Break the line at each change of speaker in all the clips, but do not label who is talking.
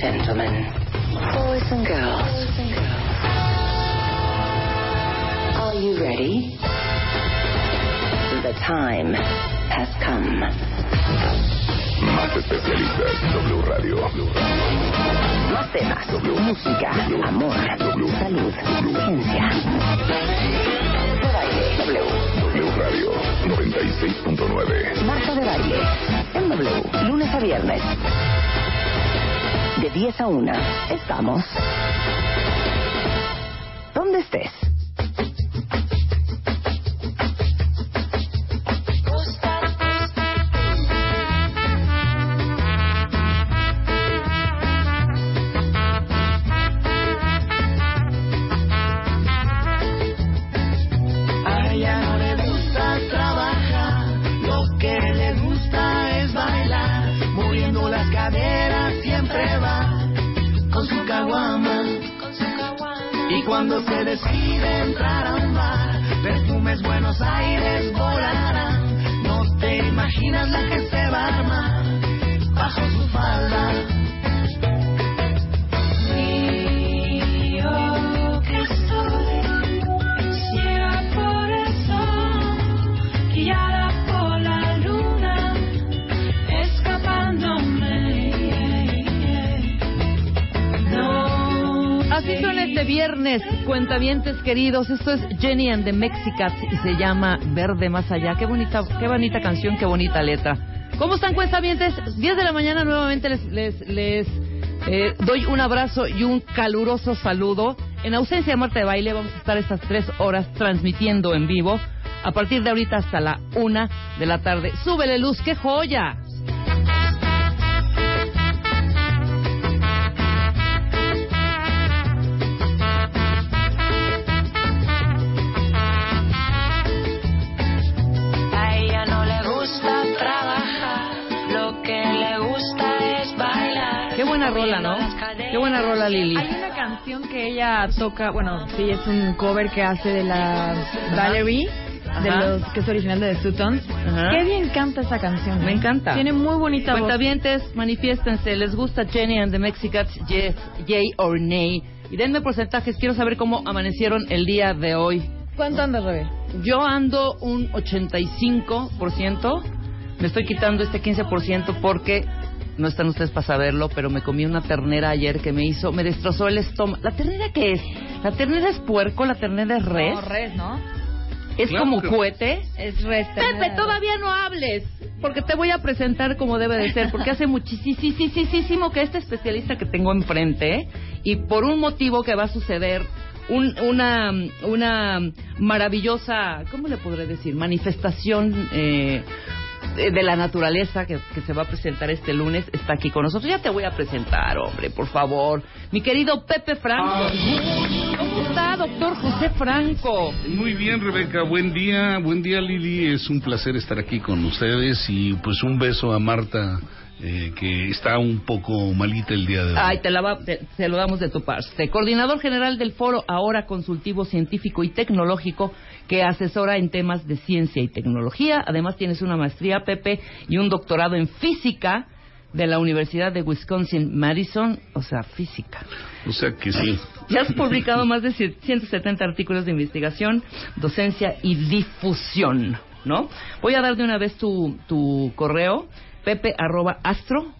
Gentlemen, boys and girls, are you ready? The time has come.
Más especialistas, W Radio.
Más temas, música, amor, salud, ciencia. W.
W Radio 96.9.
Marta de baile, en W, lunes a viernes. De 10 a 1, estamos. ¿Dónde estés?
Y cuando se decide entrar a un bar, perfumes Buenos Aires volarán. No te imaginas la que se va bajo su falda.
Así son este viernes, cuentavientes queridos. Esto es Jenny and the Mexicats y se llama Verde Más Allá. Qué bonita, qué bonita canción, qué bonita letra. ¿Cómo están cuentavientes? 10 de la mañana nuevamente les, les, les eh, doy un abrazo y un caluroso saludo. En ausencia de Marta de Baile vamos a estar estas tres horas transmitiendo en vivo. A partir de ahorita hasta la una de la tarde. ¡Súbele luz, qué joya! Rola, ¿no? Qué buena rola, Lili.
Hay una canción que ella toca, bueno, sí, es un cover que hace de la Valerie, de
Ajá.
los que es original de The.
Ajá.
Qué bien canta esa canción.
Me
¿eh?
encanta.
Tiene muy bonita voz.
Cuentavientes, manifiéstense. ¿Les gusta Jenny and the Mexicats? Yes, yay or nay. Y denme porcentajes. Quiero saber cómo amanecieron el día de hoy.
¿Cuánto andas, Rebe?
Yo ando un 85%. Me estoy quitando este 15% porque no están ustedes para saberlo, pero me comí una ternera ayer que me hizo, me destrozó el estómago. ¿La ternera qué es? ¿La ternera es puerco? ¿La ternera es res?
No, res, ¿no?
¿Es
Claro
como cohete?
Es res.
Pepe, todavía no hables, porque te voy a presentar como debe de ser, porque hace muchísimo que este especialista que tengo enfrente, y por un motivo que va a suceder, un- una, una maravillosa, ¿cómo le podré decir? Manifestación eh, de de la naturaleza que, que se va a presentar este lunes, está aquí con nosotros. Ya te voy a presentar, hombre, por favor. Mi querido Pepe Franco. ¿Cómo está, doctor José Franco?
Muy bien, Rebeca. Buen día, buen día, Lili. Es un placer estar aquí con ustedes y pues un beso a Marta, eh, que está un poco malita el día de hoy.
Ay, te, la va- te- te lo damos de tu parte. Coordinador general del Foro Ahora Consultivo Científico y Tecnológico que asesora en temas de ciencia y tecnología. Además tienes una maestría, Pepe, y un doctorado en física de la Universidad de Wisconsin-Madison, o sea, física.
O sea que sí.
Ya has publicado más de 170 artículos de investigación, docencia y difusión, ¿no? Voy a dar de una vez tu, tu correo, pepe arroba astro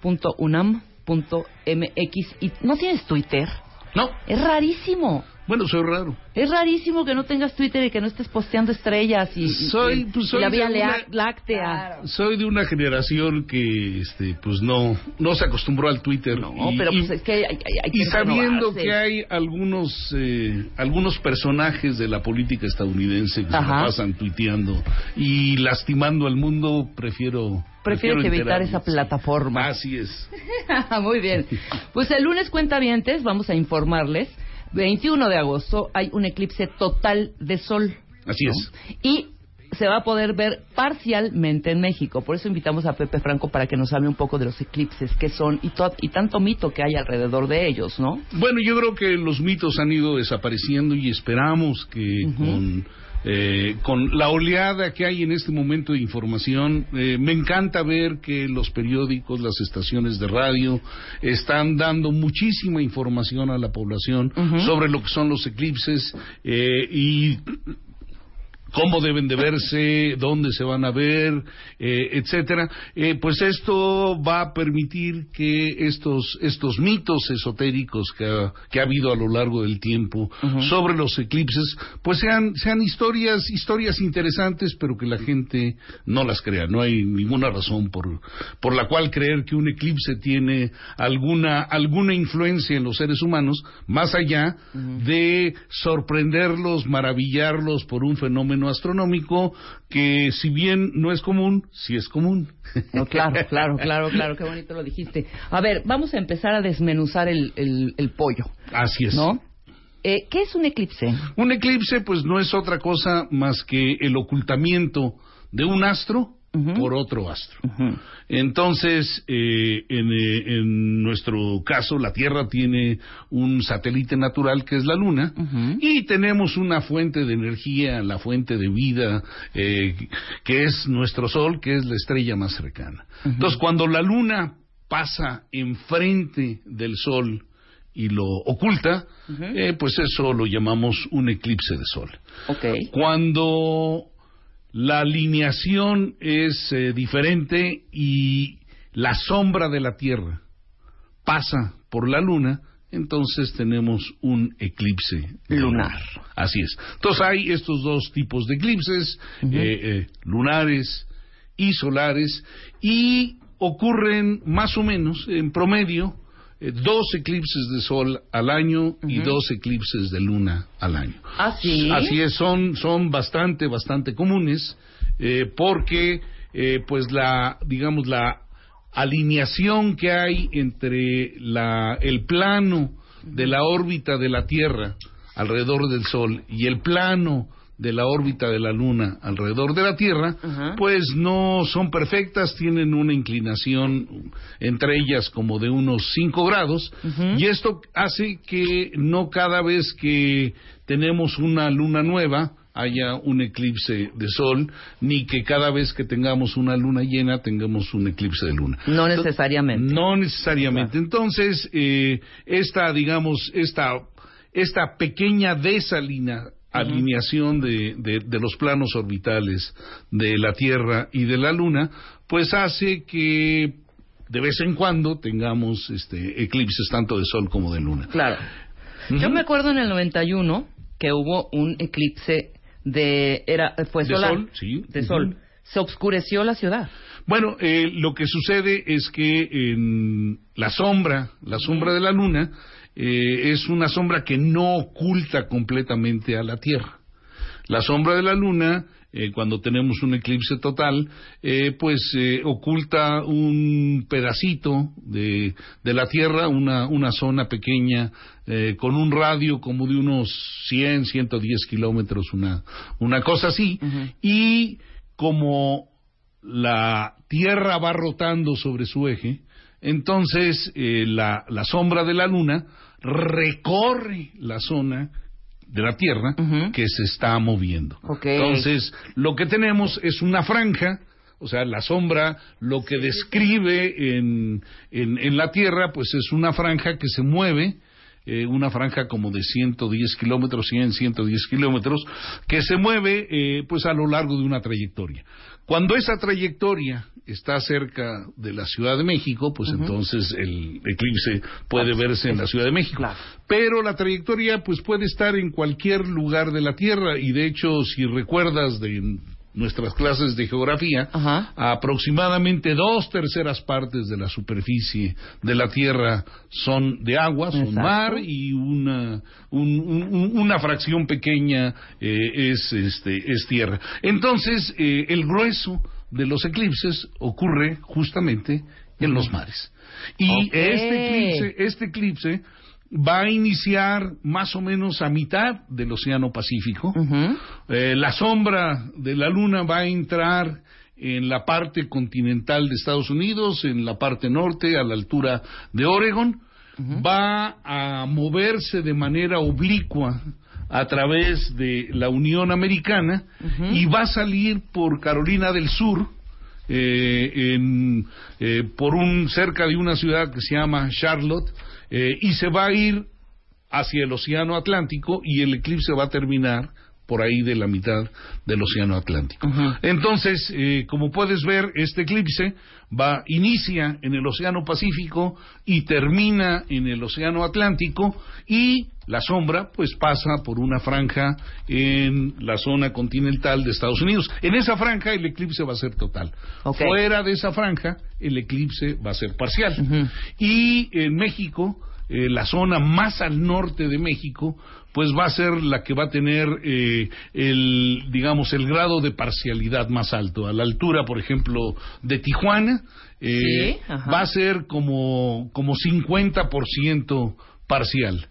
punto unam punto mx. ¿Y no tienes Twitter?
No.
Es rarísimo.
Bueno, soy raro.
Es rarísimo que no tengas Twitter y que no estés posteando estrellas y, y-
Soy-
y-
pues
y
soy
la Vía
una-
Láctea.
Soy de una generación que, este, pues no, no se acostumbró al Twitter.
No,
y-
pero
y-
pues es que hay, hay- hay que
y sabiendo
renovarse.
que hay algunos eh, algunos personajes de la política estadounidense que se
Ajá.
pasan tuiteando y lastimando al mundo, prefiero prefiero
evitar esa plataforma.
Así es.
Muy bien. Pues el lunes cuentavientes vamos a informarles. 21 de agosto hay un eclipse total de sol.
Así
¿no?
es.
Y se va a poder ver parcialmente en México. Por eso invitamos a Pepe Franco para que nos hable un poco de los eclipses, qué son y tanto mito que hay alrededor de ellos, ¿no?
Bueno, yo creo que los mitos han ido desapareciendo y esperamos que con, eh, con la oleada que hay en este momento de información, eh, me encanta ver que los periódicos, las estaciones de radio están dando muchísima información a la población sobre lo que son los eclipses eh, y cómo deben de verse, dónde se van a ver, eh, etcétera. Eh, pues esto va a permitir que estos estos mitos esotéricos que ha, que ha habido a lo largo del tiempo sobre los eclipses, pues sean sean historias historias interesantes, pero que la gente no las crea. No hay ninguna razón por por la cual creer que un eclipse tiene alguna alguna influencia en los seres humanos más allá de sorprenderlos, maravillarlos por un fenómeno astronómico que si bien no es común, sí es común.
No, claro, claro, claro, claro, qué bonito lo dijiste. A ver, vamos a empezar a desmenuzar el, el- el pollo,
Así es.
¿no? Eh, ¿Qué es un eclipse?
Un eclipse pues no es otra cosa más que el ocultamiento de un astro por otro astro. Entonces, eh, en, eh, en nuestro caso, la Tierra tiene un satélite natural que es la Luna y tenemos una fuente de energía, la fuente de vida, eh, que es nuestro Sol, que es la estrella más cercana. Entonces, cuando la Luna pasa enfrente del Sol y lo oculta, eh, pues eso lo llamamos un eclipse de Sol.
Ok.
Cuando la alineación es eh, diferente y la sombra de la Tierra pasa por la Luna, entonces tenemos un eclipse lunar. Así es. Entonces hay estos dos tipos de eclipses, eh, eh, lunares y solares, y ocurren más o menos, en promedio, eh, dos eclipses de sol al año y dos eclipses de luna al año.
¿Ah, sí?
Así es, son, son bastante, bastante comunes, eh, porque, eh, pues, la, digamos, la alineación que hay entre la, el plano de la órbita de la Tierra alrededor del Sol y el plano de la órbita de la Luna alrededor de la Tierra, pues no son perfectas, tienen una inclinación entre ellas como de unos 5 grados, y esto hace que no cada vez que tenemos una luna nueva, haya un eclipse de sol, ni que cada vez que tengamos una luna llena tengamos un eclipse de luna.
No necesariamente.
No necesariamente. Entonces, eh, esta, digamos, esta, esta pequeña desalina, alineación de, de, de los planos orbitales de la Tierra y de la Luna, pues hace que de vez en cuando tengamos este, eclipses tanto de Sol como de Luna.
Claro. Yo me acuerdo en el 91 que hubo un eclipse de era fue
¿De
solar,
sol? Sí.
de sol. Se oscureció la ciudad.
Bueno, eh, lo que sucede es que en la sombra, la sombra de la luna, eh, es una sombra que no oculta completamente a la Tierra. La sombra de la luna, eh, cuando tenemos un eclipse total, eh, pues eh, oculta un pedacito de, de la Tierra, una, una zona pequeña, con un radio como de unos 100, 110 kilómetros, una, una cosa así, y como la Tierra va rotando sobre su eje, entonces eh, la, la sombra de la Luna recorre la zona de la Tierra que se está moviendo. Entonces, lo que tenemos es una franja, o sea, la sombra, lo que describe en, en, en la Tierra, pues es una franja que se mueve, eh, una franja como de 110 kilómetros, 100, 110 kilómetros, que se mueve eh, pues a lo largo de una trayectoria. Cuando esa trayectoria está cerca de la Ciudad de México, pues entonces el eclipse puede verse en la Ciudad de México.
Claro.
Pero la trayectoria pues puede estar en cualquier lugar de la Tierra y de hecho si recuerdas de nuestras clases de geografía,
Ajá.
aproximadamente dos terceras partes de la superficie de la Tierra son de agua, son
Exacto.
mar y una, un- un- una fracción pequeña eh, es, este, es tierra. Entonces, eh, el grueso de los eclipses ocurre justamente en los mares. Y este eclipse, este eclipse va a iniciar más o menos a mitad del Océano Pacífico. Eh, la sombra de la luna va a entrar en la parte continental de Estados Unidos, en la parte norte, a la altura de Oregon. Va a moverse de manera oblicua a través de la Unión Americana y va a salir por Carolina del Sur, eh, en, eh, por un cerca de una ciudad que se llama Charlotte, eh, y se va a ir hacia el Océano Atlántico y el eclipse va a terminar por ahí de la mitad del Océano Atlántico. Entonces, eh, como puedes ver, este eclipse va inicia en el Océano Pacífico y termina en el Océano Atlántico y la sombra pues pasa por una franja en la zona continental de Estados Unidos. En esa franja el eclipse va a ser total. Fuera de esa franja el eclipse va a ser parcial. Y en México, eh, la zona más al norte de México, pues va a ser la que va a tener eh, el, digamos, el grado de parcialidad más alto. A la altura, por ejemplo, de Tijuana, eh,
Sí,
va a ser como, como 50% parcial.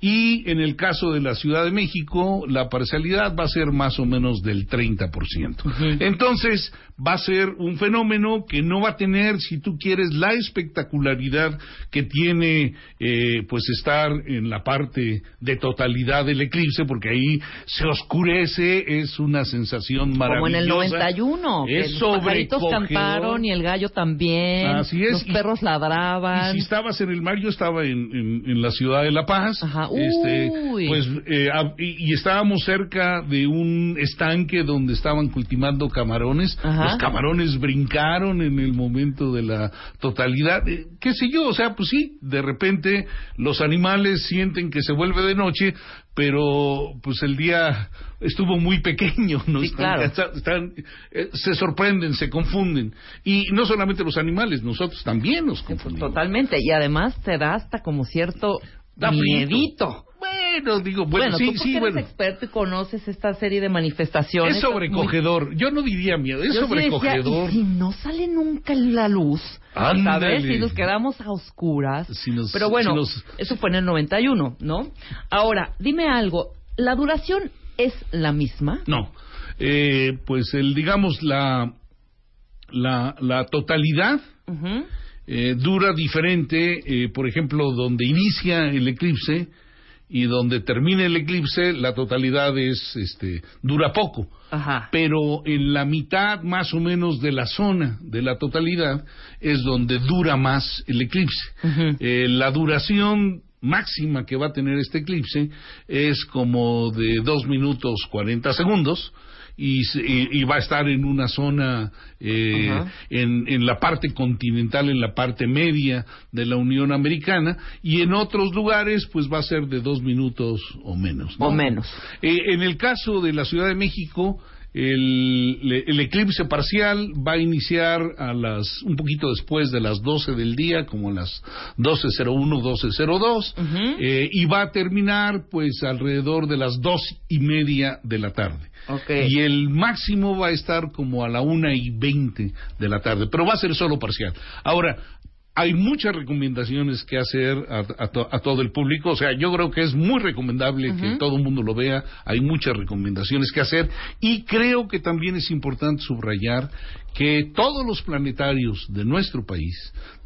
Y en el caso de la Ciudad de México, la parcialidad va a ser más o menos del 30%. Entonces, va a ser un fenómeno que no va a tener, si tú quieres, la espectacularidad que tiene, eh, pues, estar en la parte de totalidad del eclipse, porque ahí se oscurece, es una sensación
Como en el
maravillosa.
91, que
Es
los pajaritos cantaron y el gallo también.
Así es,
Los
y-
perros ladraban.
Y si estabas en el mar, yo estaba en, en- en la ciudad de La Paz.
Ajá.
Este, pues, eh, a- y, y estábamos cerca de un estanque donde estaban cultivando camarones.
Ajá.
Los camarones brincaron en el momento de la totalidad. Eh, ¿Qué sé yo? O sea, pues sí, de repente los animales sienten que se vuelve de noche, pero pues el día estuvo muy pequeño, ¿no?
Sí,
Están
claro.
están, eh, se sorprenden, se confunden. Y no solamente los animales, nosotros también nos confundimos.
Totalmente. Y además te da hasta como cierto
Da
miedito.
Bueno, digo, bueno,
Bueno,
sí,
tú
sí,
eres
bueno.
experto y conoces esta serie de manifestaciones.
Es sobrecogedor. Yo no diría miedo, es
Yo sí decía,
sobrecogedor.
y si no sale nunca la luz. ¿sabes? Si nos quedamos a oscuras.
Si nos-
Pero bueno,
si nos-
eso fue en el 91, ¿no? Ahora, dime algo. ¿La duración es la misma?
No, eh, pues el, digamos, la, la, la totalidad
Ujú.
eh, dura diferente, eh, por ejemplo, donde inicia el eclipse y donde termina el eclipse, la totalidad es, este, dura poco.
Ajá.
pero en la mitad más o menos de la zona de la totalidad es donde dura más el eclipse. Eh, la duración máxima que va a tener este eclipse es como de 2 minutos 40 segundos. Y, y- va a estar en una zona eh, en, en la parte continental, en la parte media de la Unión Americana, y en otros lugares pues va a ser de dos minutos o menos. ¿no?
O menos.
Eh, en el caso de la Ciudad de México, el, el eclipse parcial va a iniciar a las un poquito después de las 12 del día, como las 12.01, 12.02,
Ujú.
eh, y va a terminar pues alrededor de las dos y media de la tarde. Y el máximo va a estar como a la una y veinte de la tarde, pero va a ser solo parcial. Ahora, hay muchas recomendaciones que hacer a, a to- a todo el público. O sea, yo creo que es muy recomendable que todo el mundo lo vea. Hay muchas recomendaciones que hacer. Y creo que también es importante subrayar que todos los planetarios de nuestro país,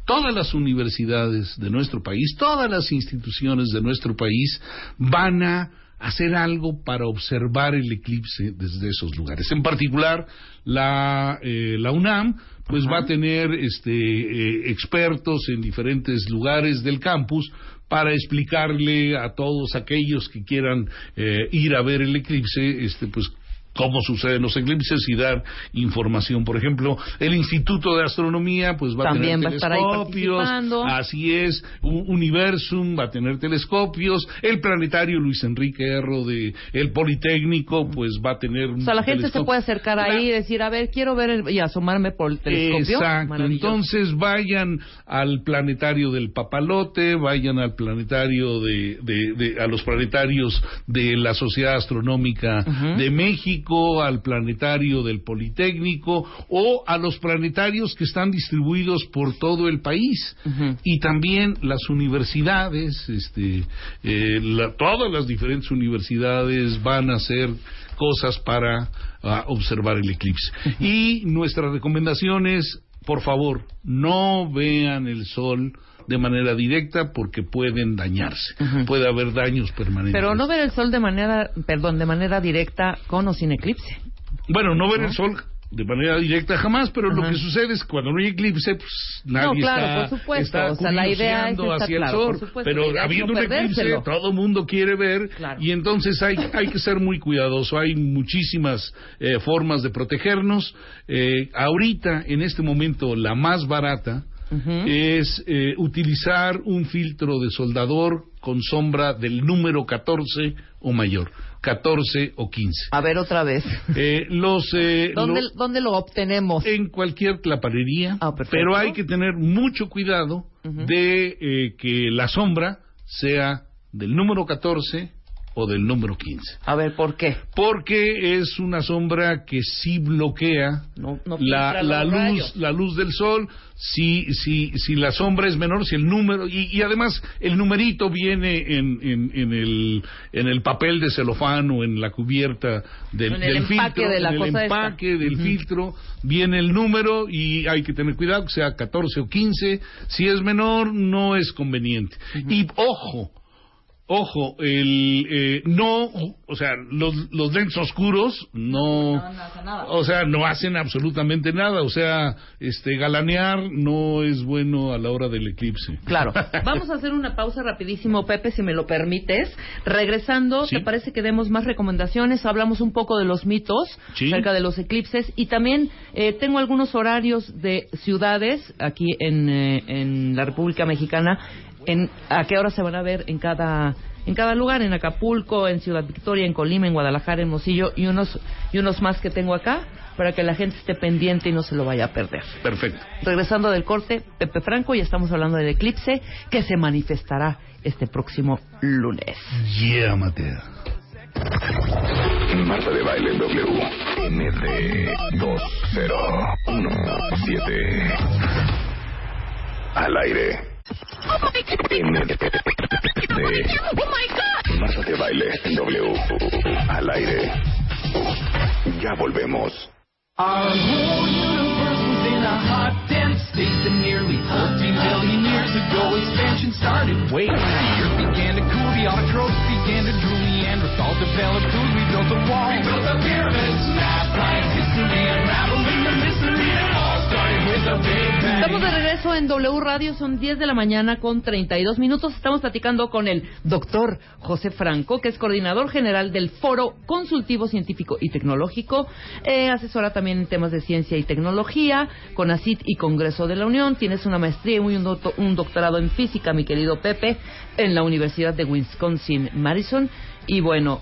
todas las universidades de nuestro país, todas las instituciones de nuestro país van a hacer algo para observar el eclipse desde esos lugares. En particular, la, eh, la UNAM pues va a tener este, eh, expertos en diferentes lugares del campus para explicarle a todos aquellos que quieran eh, ir a ver el eclipse, este, pues cómo suceden los eclipses y dar información. Por ejemplo, el Instituto de Astronomía pues va
También
a
va a
tener
estar ahí
telescopios, así es, Universum va a tener telescopios, el planetario Luis Enrique Erro de el Politécnico pues va a tener
O sea, la gente se puede acercar ahí y decir, a ver, quiero ver el- y asomarme por el telescopio.
Exacto. Entonces vayan al planetario del Papalote, vayan al planetario de, de- de- a los planetarios de la Sociedad Astronómica de México, al planetario del Politécnico o a los planetarios que están distribuidos por todo el país. Y también las universidades, este, eh, la- todas las diferentes universidades van a hacer cosas para ah, observar el eclipse. Y nuestra recomendación es, por favor, no vean el sol de manera directa porque pueden dañarse. Puede haber daños permanentes.
Pero no ver el sol de manera, perdón, de manera directa con o sin eclipse.
Bueno, no ver el sol de manera directa jamás, pero lo que sucede es que cuando no hay eclipse, pues nadie
claro,
está,
por supuesto.
está
O sea, la idea es
hacia
claro,
el sol. pero habiendo
no
un eclipse, todo el mundo quiere ver
Claro.
y entonces hay, hay que ser muy cuidadoso. Hay muchísimas eh, formas de protegernos. Eh, ahorita, en este momento, la más barata Es eh, utilizar un filtro de soldador con sombra del número 14 o mayor, 14 o 15.
A ver otra vez.
Eh, los, eh,
¿Dónde,
lo-
¿Dónde lo obtenemos?
en cualquier claparería,
Ah,
pero hay que tener mucho cuidado de eh, que la sombra sea del número 14 o del número 15.
A ver, ¿por qué?
Porque es una sombra que sí bloquea
No, no
la, la luz,
rayos.
la luz del sol, si, si, si la sombra es menor, si el número, y, y además el numerito viene en, en, en el, en el papel de celofán o en la cubierta del,
En el
del
empaque
filtro,
de la
en el
esta.
empaque del filtro, viene el número y hay que tener cuidado que sea 14 o 15, si es menor no es conveniente. Y ojo, Ojo, el eh, no, o sea, los, los lentes oscuros no, o sea, no hacen absolutamente nada, o sea, este galanear no es bueno a la hora del eclipse.
Claro. Vamos a hacer una pausa rapidísimo, Pepe, si me lo permites. Regresando,
Sí.
¿te parece que demos más recomendaciones? Hablamos un poco de los mitos
Sí.
acerca de los eclipses y también eh, tengo algunos horarios de ciudades aquí en, eh, en la República Mexicana en a qué hora se van a ver en cada en cada lugar, en Acapulco, en Ciudad Victoria, en Colima, en Guadalajara, en Mosillo y unos y unos más que tengo acá para que la gente esté pendiente y no se lo vaya a perder.
Perfecto.
Regresando del corte, Pepe Franco, y estamos hablando del eclipse que se manifestará este próximo lunes.
Yeah, Mateo.
Marta de Baile W. MD 2017. Al aire. MD. Marta de Baile W. Al aire. Ya volvemos.
Our whole universe was in a hot, dense state that nearly 14 billion years ago expansion started. Wait, the earth began to cool, the autotrophs began to drool, Neanderthal developed food, we built the wall. We built the pyramids, math, science, history, unraveling the mystery. It all started with a big bang.
Estamos de regreso en W Radio, son 10 de la mañana con 32 minutos. Estamos platicando con el doctor José Franco, que es coordinador general del Foro Consultivo Científico y Tecnológico, eh, asesora también en temas de ciencia y tecnología, con ACIT y Congreso de la Unión. Tienes una maestría y un, un doctorado en física, mi querido Pepe, en la Universidad de Wisconsin-Madison. Y bueno,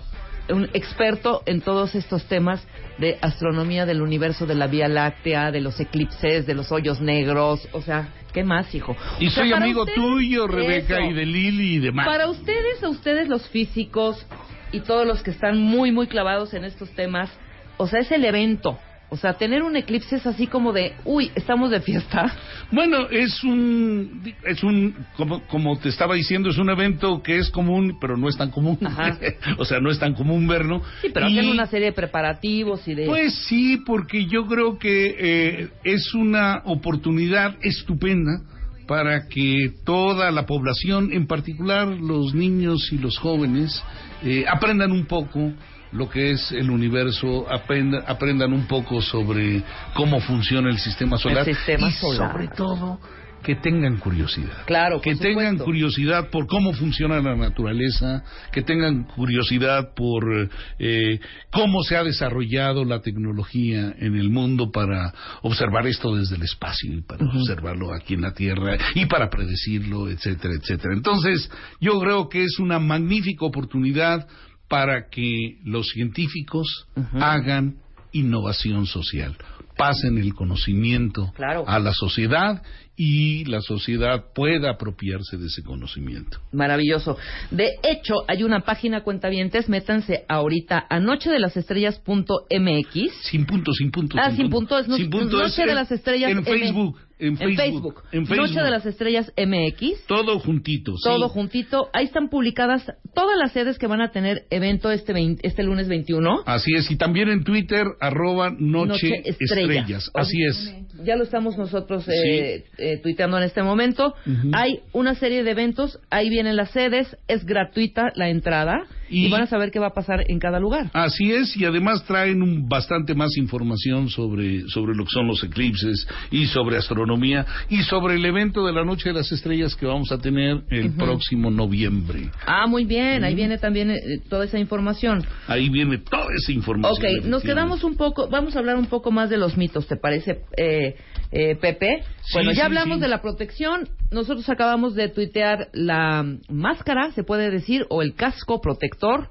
un experto en todos estos temas de astronomía del universo, de la Vía Láctea, de los eclipses, de los hoyos negros, o sea, ¿qué más, hijo?
Y
O sea,
soy amigo
ustedes,
tuyo, Rebeca,
eso.
y de Lili y demás.
Para ustedes, a ustedes los físicos y todos los que están muy, muy clavados en estos temas, o sea, es el evento. O sea, tener un eclipse es así como de, uy, estamos de fiesta.
Bueno, es un, es un, como, como te estaba diciendo, es un evento que es común, pero no es tan común.
Ajá.
o sea, no es tan común verlo.
Sí, pero
Y-
hacen una serie de preparativos y de...
Pues sí, porque yo creo que eh, es una oportunidad estupenda para que toda la población, en particular los niños y los jóvenes, eh, aprendan un poco lo que es el universo, aprenda- aprendan un poco sobre cómo funciona el sistema solar
sistema
y
solar.
sobre todo que tengan curiosidad.
Claro,
que tengan curiosidad por cómo funciona la naturaleza, que tengan curiosidad por eh, cómo se ha desarrollado la tecnología en el mundo para observar esto desde el espacio y para observarlo aquí en la Tierra y para predecirlo, etcétera, etcétera. Entonces, yo creo que es una magnífica oportunidad para que los científicos hagan innovación social, pasen el conocimiento
Claro.
a la sociedad y la sociedad pueda apropiarse de ese conocimiento.
Maravilloso. De hecho, hay una página cuentavientes, métanse ahorita a nochedelasestrellas.mx.
Sin punto, sin punto.
Ah, sin punto, es no-
Sin punto,
Noche
es
de las Estrellas
En
M.
Facebook. En Facebook. En Facebook.
Noche de las Estrellas MX.
Todo juntito. sí.
Todo juntito. Ahí están publicadas todas las sedes que van a tener evento este, vein- este lunes 21.
Así es. Y también en Twitter, arroba Noche,
Noche Estrella.
Estrellas. Así es.
Ya lo estamos nosotros eh, eh, tuiteando en este momento.
Ujú.
Hay una serie de eventos, ahí vienen las sedes, es gratuita la entrada y,
Y-
van a saber qué va a pasar en cada lugar.
Así es, y además traen un- bastante más información sobre, sobre lo que son los eclipses y sobre astronomía y sobre el evento de la Noche de las Estrellas que vamos a tener el próximo noviembre.
Ah, muy bien, ahí viene también eh, toda esa información.
Ahí viene toda esa información.
Ok, nos quedamos un poco, vamos a hablar un poco más de los mitos, ¿te parece, eh, eh, Pepe?
Sí,
bueno, ya
sí,
hablamos
sí.
de la protección, nosotros acabamos de tuitear la máscara, se puede decir, o el casco protector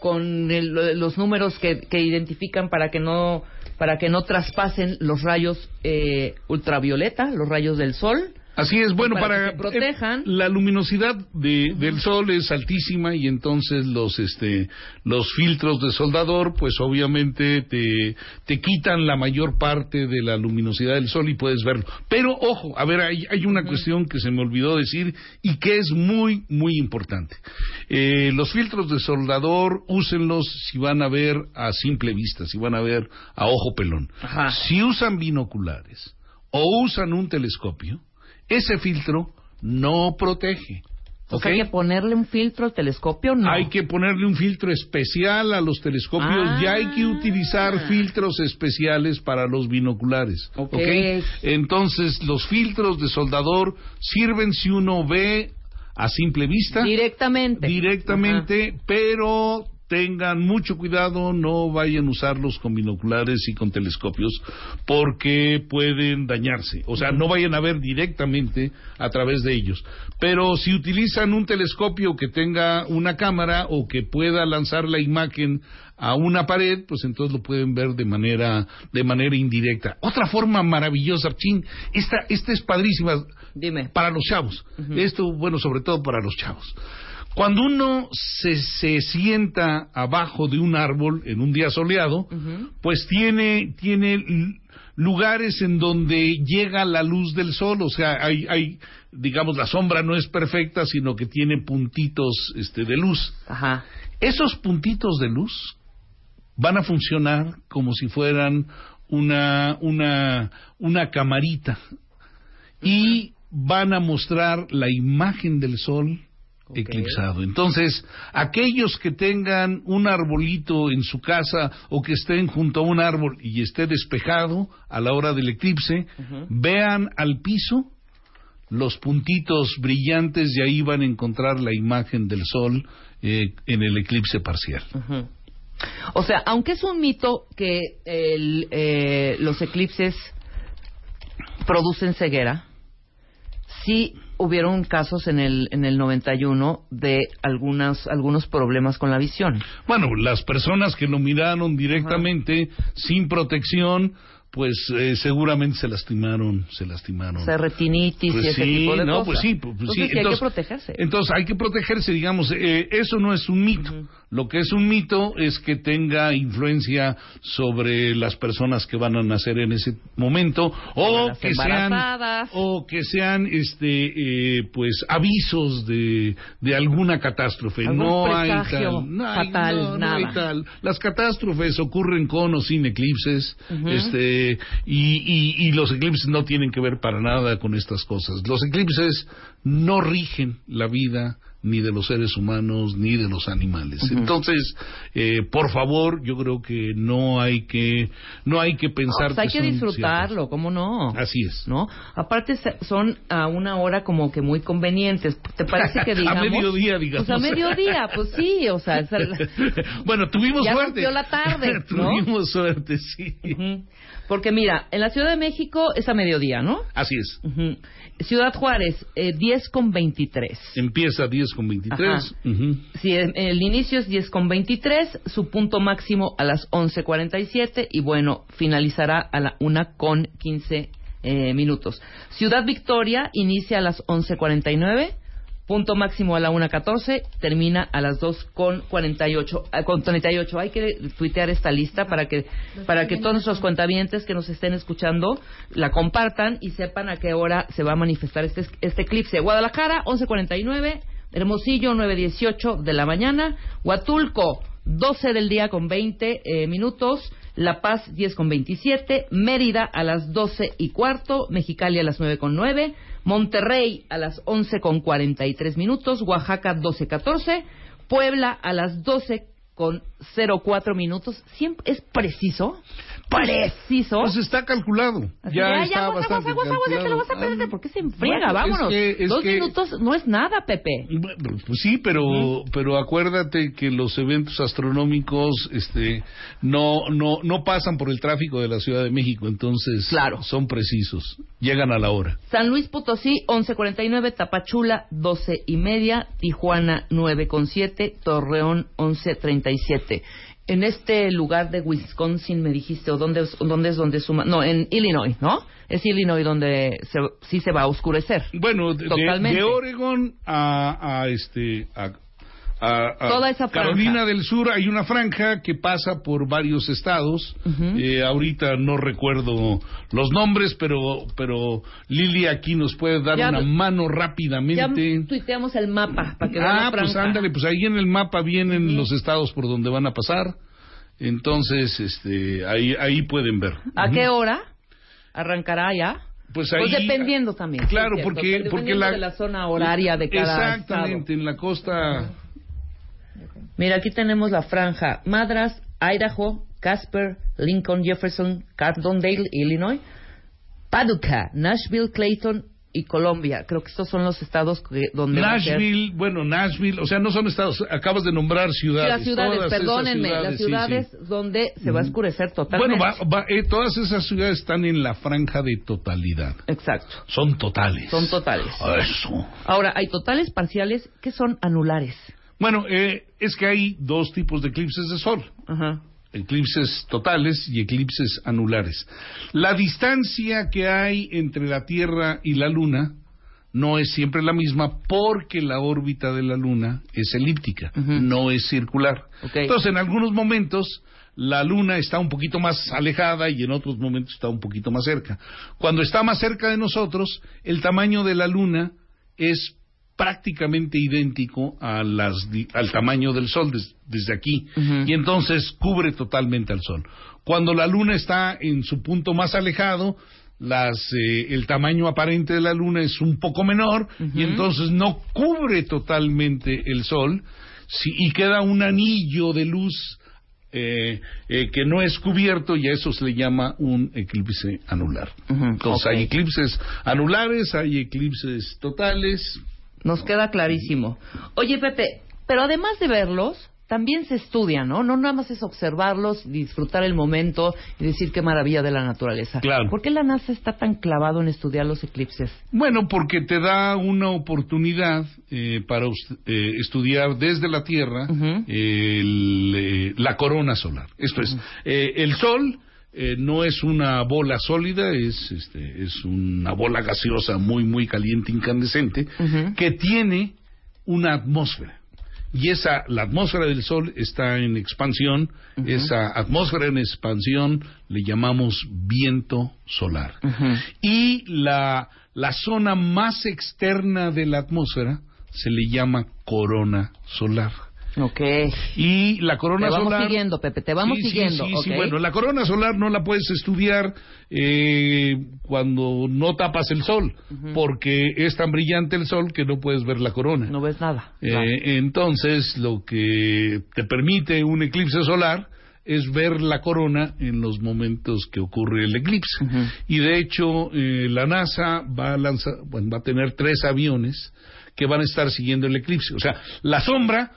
con el- los números que, que identifican para que no para que no traspasen los rayos eh, ultravioleta, los rayos del sol.
Así es, bueno,
para
para,
que se protejan.
eh, la luminosidad de- del sol es altísima y entonces los este los filtros de soldador pues obviamente te, te quitan la mayor parte de la luminosidad del sol y puedes verlo. Pero ojo, a ver, hay, hay una cuestión que se me olvidó decir y que es muy muy importante. Eh, los filtros de soldador úsenlos si van a ver a simple vista, si van a ver a ojo pelón.
Ajá.
Si usan binoculares o usan un telescopio, ese filtro no protege.
Que ponerle un filtro al telescopio, ¿no?
Hay que ponerle un filtro especial a los telescopios
Ah.
y hay que utilizar filtros especiales para los binoculares. Entonces, los filtros de soldador sirven si uno ve a simple vista.
Directamente.
Directamente, pero tengan mucho cuidado, no vayan a usarlos con binoculares y con telescopios porque pueden dañarse. O sea, no vayan a ver directamente a través de ellos. Pero si utilizan un telescopio que tenga una cámara o que pueda lanzar la imagen a una pared, pues entonces lo pueden ver de manera de manera indirecta. Otra forma maravillosa, chin, esta esta es padrísima
Dime.
para los chavos. Esto, bueno, sobre todo para los chavos. Cuando uno se, se sienta abajo de un árbol en un día soleado, pues tiene, tiene lugares en donde llega la luz del sol, o sea, hay, hay, digamos, la sombra no es perfecta, sino que tiene puntitos este, de luz.
Ajá.
Esos puntitos de luz van a funcionar como si fueran una, una, una camarita y van a mostrar la imagen del sol eclipsado. Entonces, aquellos que tengan un arbolito en su casa o que estén junto a un árbol y esté despejado a la hora del eclipse, vean al piso los puntitos brillantes y ahí van a encontrar la imagen del sol eh, en el eclipse parcial.
O sea, aunque es un mito que el, eh, los eclipses producen ceguera, sí hubieron casos en el, en el 91 de algunas, algunos problemas con la visión.
Bueno, las personas que lo miraron directamente sin protección, pues eh, seguramente se lastimaron, se lastimaron.
O sea, retinitis
Pues
y ese
sí,
tipo de
no,
cosas.
pues sí, pues
Entonces,
sí.
sí hay que protegerse.
Entonces hay que protegerse, digamos, eh, eso no es un mito. Lo que es un mito es que tenga influencia sobre las personas que van a nacer en ese momento o que sean o que sean este eh, pues avisos de, de alguna catástrofe.
Algún
no hay tal, no hay-
fatal,
no, no hay
nada.
tal. Las catástrofes ocurren con o sin eclipses, este y, y, y los eclipses no tienen que ver para nada con estas cosas. Los eclipses no rigen la vida ni de los seres humanos, ni de los animales. Entonces, eh, por favor, yo creo que no hay que, no hay que pensar
Pues hay que
son
disfrutarlo, ¿cómo no?
Así es.
¿No? Aparte son a una hora como que muy convenientes. ¿Te parece que
A
digamos?
mediodía, digamos.
Pues a mediodía, pues sí, o sea, es el-
bueno, tuvimos
Ya
suerte.
rompió la tarde, ¿no?
tuvimos suerte, sí.
Ujú. Porque mira, en la Ciudad de México es a mediodía, ¿no?
Así es.
Ujú. Ciudad Juárez, eh, 10 con 23.
Empieza 10 con 23.
Ajá.
Ujú.
Si el, el inicio es 10 con 23, su punto máximo a las 11.47 y bueno, finalizará a la 1 con 15 eh, minutos. Ciudad Victoria inicia a las 11.49, punto máximo a la 1.14, termina a las 2 con 48. eh, con 38. Hay que tuitear esta lista para que, para que todos nuestros cuentavientes que nos estén escuchando la compartan y sepan a qué hora se va a manifestar este, este eclipse. Guadalajara, 11.49. Hermosillo 9.18 de la mañana, Huatulco 12 del día con 20 eh, minutos, La Paz 10 con 27, Mérida a las 12 y cuarto, Mexicali a las 9 con 9, Monterrey a las 11 con 43 minutos, Oaxaca 12.14, Puebla a las 12 con 04 minutos, siempre es preciso, preciso.
Pues está calculado.
Así
ya
"Ay,
está
aguas,
bastante
aguas, aguas, aguas, ya te lo vas a perder, ¿por qué se enfriega?
Bueno, es
Vámonos.
que- es
Dos
que-
minutos no es nada, Pepe.
Pues sí, pero pero acuérdate que los eventos astronómicos este no no no pasan por el tráfico de la Ciudad de México, entonces
Claro.
son precisos, llegan a la hora.
San Luis Potosí, 11.49, Tapachula, 12 y media, Tijuana, 9.7, Torreón, 11.37. En este lugar de Wisconsin me dijiste, o dónde, es- dónde es donde suma, no, en Illinois, ¿no? Es Illinois donde se, sí se va a oscurecer.
Bueno, de, de-
Totalmente.
de Oregon a, a este a, a- a
Toda esa franja.
Carolina del Sur hay una franja que pasa por varios estados.
Ujú.
Eh, ahorita no recuerdo los nombres, pero pero Lili aquí nos puede dar
Ya-
una mano
Ya
rápidamente.
tuiteamos el mapa para que vean la
Ah, pues ándale, pues ahí en el mapa vienen los estados por donde van a pasar. Entonces, este, ahí ahí pueden ver.
¿A
Ujú.
qué hora arrancará ya?
Pues ahí
Pues dependiendo también.
Claro,
cierto,
porque porque la
de la zona horaria de cada
Exactamente, en la costa
Mira, aquí tenemos la franja Madras, Idaho, Casper, Lincoln, Jefferson, Cardondale, Illinois, Paducah, Nashville, Clayton y Colombia. Creo que estos son los estados que, donde ser-
Nashville, bueno, Nashville, o sea, no son estados, acabas de nombrar ciudades.
Las ciudades,
todas
perdónenme, las
ciudades, sí,
ciudades
sí.
donde se va a oscurecer totalmente.
Bueno, va- va- eh, todas esas ciudades están en la franja de totalidad.
Exacto,
Son totales.
son totales.
Eso.
Ahora, hay totales parciales que son anulares.
Bueno, eh, es que hay dos tipos de eclipses de sol.
Ajá.
eclipses totales y eclipses anulares. La distancia que hay entre la Tierra y la Luna no es siempre la misma porque la órbita de la Luna es elíptica, no es circular. Entonces, en algunos momentos la Luna está un poquito más alejada y en otros momentos está un poquito más cerca. Cuando está más cerca de nosotros, el tamaño de la Luna es prácticamente idéntico a las al tamaño del Sol des- desde aquí y entonces cubre totalmente al Sol. Cuando la Luna está en su punto más alejado, las, eh, el tamaño aparente de la Luna es un poco menor y entonces no cubre totalmente el Sol si- y queda un anillo de luz eh, eh, que no es cubierto y a eso se le llama un eclipse anular. Entonces hay eclipses anulares, hay eclipses totales.
Nos queda clarísimo. Oye, Pepe, pero además de verlos, también se estudia, ¿no? No nada más es observarlos, disfrutar el momento y decir qué maravilla de la naturaleza.
Claro.
¿Por qué la NASA está tan clavado en estudiar los eclipses?
Bueno, porque te da una oportunidad eh, para eh, estudiar desde la Tierra el, eh, la corona solar. Esto es, eh, el Sol eh, no es una bola sólida, es, este, es una bola gaseosa muy, muy caliente, incandescente, que tiene una atmósfera. Y esa, la atmósfera del Sol está en expansión, esa atmósfera en expansión le llamamos viento solar. Y la, la zona más externa de la atmósfera se le llama corona solar.
Ok.
Y la corona
Te vamos
solar.
siguiendo, Pepe, te vamos
Sí, sí,
siguiendo,
Sí, sí,
ok.
bueno, la corona solar no la puedes estudiar eh, cuando no tapas el sol, porque es tan brillante el sol que no puedes ver la corona.
No ves nada.
Eh,
Claro.
Entonces, lo que te permite un eclipse solar es ver la corona en los momentos que ocurre el eclipse. Y de hecho, eh, la NASA va a lanzar, bueno, va a tener tres aviones que van a estar siguiendo el eclipse. O sea, la sombra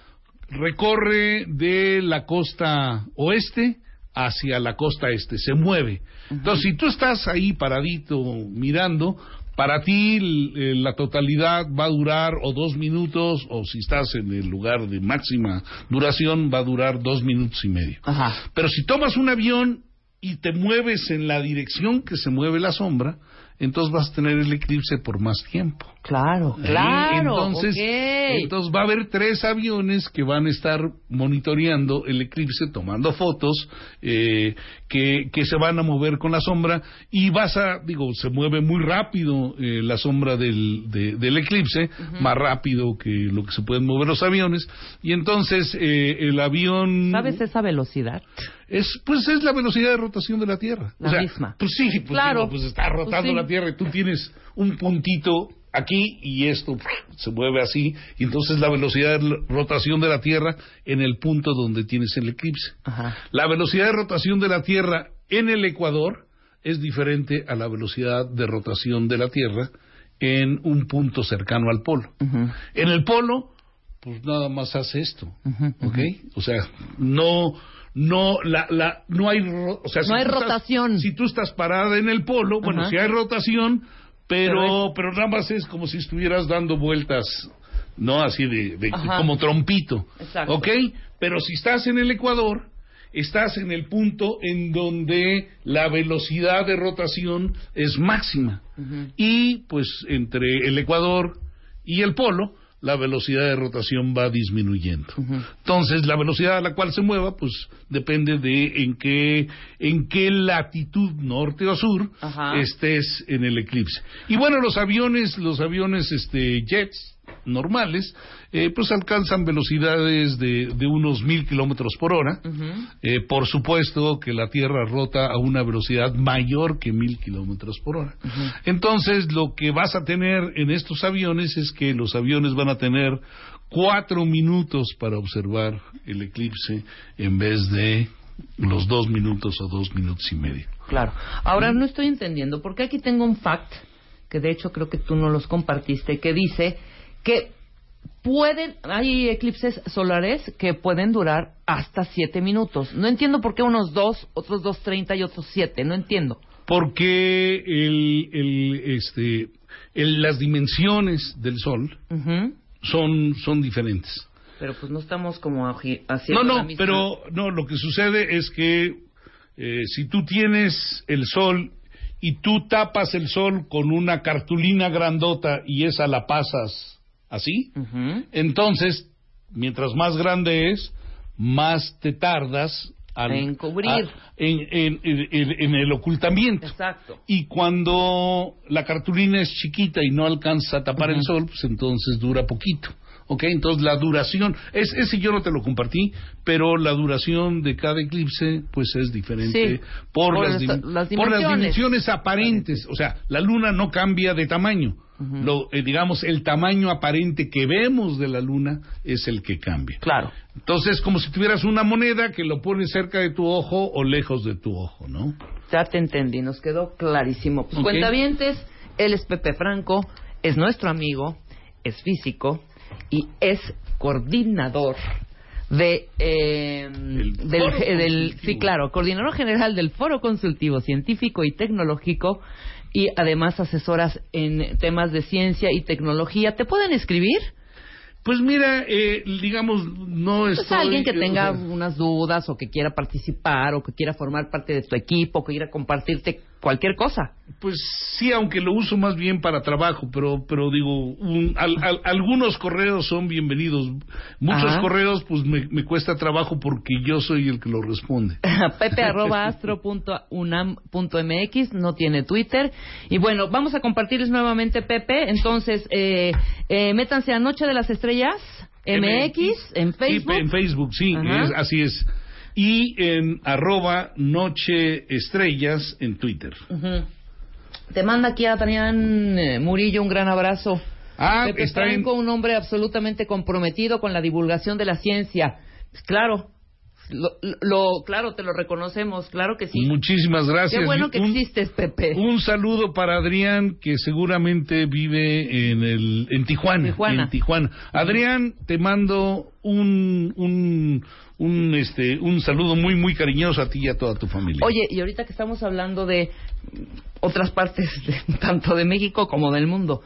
recorre de la costa oeste hacia la costa este, se mueve. Entonces, si tú estás ahí paradito mirando, para ti eh, la totalidad va a durar o dos minutos, o si estás en el lugar de máxima duración, va a durar dos minutos y medio.
Ajá.
Pero si tomas un avión y te mueves en la dirección que se mueve la sombra, entonces vas a tener el eclipse por más tiempo.
Claro, claro.
Entonces,
ok.
entonces va a haber tres aviones que van a estar monitoreando el eclipse, tomando fotos, eh, que, que se van a mover con la sombra y vas a, digo, se mueve muy rápido eh, la sombra del, de- del eclipse, más rápido que lo que se pueden mover los aviones, y entonces eh, el avión...
¿Sabes esa velocidad?
Es, pues es la velocidad de rotación de la Tierra.
La
o sea,
misma.
Pues sí, pues,
Claro.
digo, pues está rotando
Pues sí.
la Tierra y tú tienes un puntito aquí y esto se mueve así y entonces la velocidad de rotación de la Tierra en el punto donde tienes el eclipse.
Ajá.
La velocidad de rotación de la Tierra en el Ecuador es diferente a la velocidad de rotación de la Tierra en un punto cercano al polo. En el polo, pues nada más hace esto, ¿ok? O sea, no, no, la, la, no hay, o sea,
No hay
estás-
rotación.
si tú estás parada en el polo, bueno, sí hay rotación, pero,
Pero
nada más es como si estuvieras dando vueltas, no así de, de- como trompito,
Exacto.
¿ok? Pero si estás en el Ecuador, estás en el punto en donde la velocidad de rotación es máxima. Y pues entre el Ecuador y el polo, la velocidad de rotación va disminuyendo. Entonces, la velocidad a la cual se mueva, pues depende de en qué, en qué latitud norte o sur
Ajá.
estés en el eclipse. Y bueno, los aviones, los aviones este, jets normales, eh, pues alcanzan velocidades de, de unos mil kilómetros por hora. Eh, por supuesto que la Tierra rota a una velocidad mayor que mil kilómetros por hora. Entonces, lo que vas a tener en estos aviones es que los aviones van a tener cuatro minutos para observar el eclipse en vez de los dos minutos o dos minutos y medio.
Claro. Ahora no estoy entendiendo, porque aquí tengo un fact, que de hecho creo que tú no los compartiste, que dice que pueden, hay eclipses solares que pueden durar hasta siete minutos. No entiendo por qué unos dos, otros dos treinta y otros siete, no entiendo.
Porque el, el, este, el- las dimensiones del Sol son, son diferentes.
Pero pues no estamos como
No,
haciendo la
no,
misma-
pero no, lo que sucede es que eh, si tú tienes el sol y tú tapas el sol con una cartulina grandota y esa la pasas así, entonces, mientras más grande es, más te tardas al-
En cubrir.
a- en, en- en- en- en el ocultamiento.
Exacto.
Y cuando la cartulina es chiquita y no alcanza a tapar el sol, pues entonces dura poquito. ¿Ok? Entonces la duración, es, ese yo no te lo compartí, pero la duración de cada eclipse pues es diferente
Sí,
por,
por
las,
esa-
dim-
las
por las dimensiones. aparentes. O sea, la luna no cambia de tamaño. Lo, eh, digamos, el tamaño aparente que vemos de la luna es el que cambia.
Claro.
Entonces, como si tuvieras una moneda que lo pones cerca de tu ojo o lejos de tu ojo, ¿no?
Ya te entendí, nos quedó clarísimo. Pues
Ok.
cuentavientes, él es Pepe Franco, es nuestro amigo, es físico y es coordinador de eh, del, sí claro coordinador general del foro consultivo científico y tecnológico y además asesoras en temas de ciencia y tecnología. Te pueden escribir
Pues mira, eh, digamos, no
Pues
estoy...
alguien que
eh,
tenga
o sea,
unas dudas o que quiera participar o que quiera formar parte de tu equipo, que quiera compartirte cualquier cosa.
Pues sí, aunque lo uso más bien para trabajo, pero pero digo, un- al- al- algunos correos son bienvenidos. Muchos
Ajá.
correos, pues me, me cuesta trabajo porque yo soy el que lo responde.
Pepe arroba astro punto unam punto mx, no tiene Twitter. Y bueno, vamos a compartirles nuevamente, Pepe. Entonces, eh, eh, métanse a Noche de las Estrellas. MX en Facebook.
En Facebook, sí, es- así es. Y en arroba Noche Estrellas en Twitter.
Te manda aquí Adrián eh, Murillo un gran abrazo.
Ah,
Pepe
está en-
Franco, un hombre absolutamente comprometido con la divulgación de la ciencia. Claro, lo, lo- claro, te lo reconocemos, claro que sí.
Muchísimas gracias.
Qué bueno que
Un-
existes, Pepe.
Un saludo para Adrián, que seguramente vive en el en Tijuana.
Tijuana.
En Tijuana. Adrián, te mando un un un este un saludo muy muy cariñoso a ti y a toda tu familia.
Oye, y ahorita que estamos hablando de otras partes, de- tanto de México como del mundo,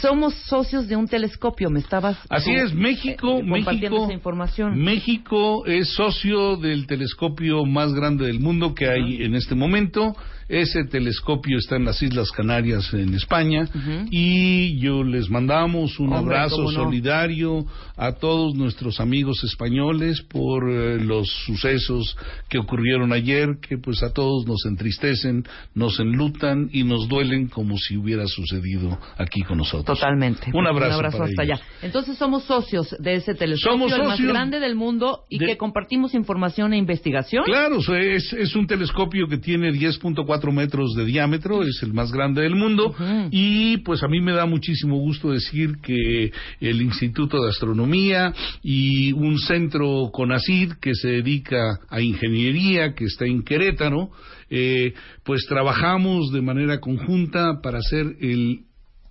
somos socios de un telescopio, me estabas...
Así
tú,
es, México,
eh, compartiendo
México,
esa información.
México es socio del telescopio más grande del mundo que hay en este momento. Ese telescopio está en las Islas Canarias, en España, y yo les mandamos un
Hombre,
abrazo
no.
solidario a todos nuestros amigos españoles por eh, los sucesos que ocurrieron ayer, que pues a todos nos entristecen, nos enlutan y nos duelen como si hubiera sucedido aquí con nosotros.
Totalmente.
Un abrazo, para
hasta
ellos.
allá. Entonces somos socios de ese telescopio,
Somos
el más grande del mundo y
de-
que compartimos información e investigación.
Claro, es, es un telescopio que tiene 10.4 metros de diámetro, es el más grande del mundo y pues a mí me da muchísimo gusto decir que el Instituto de Astronomía y un centro CONACID que se dedica a ingeniería, que está en Querétaro, eh, pues trabajamos de manera conjunta para hacer el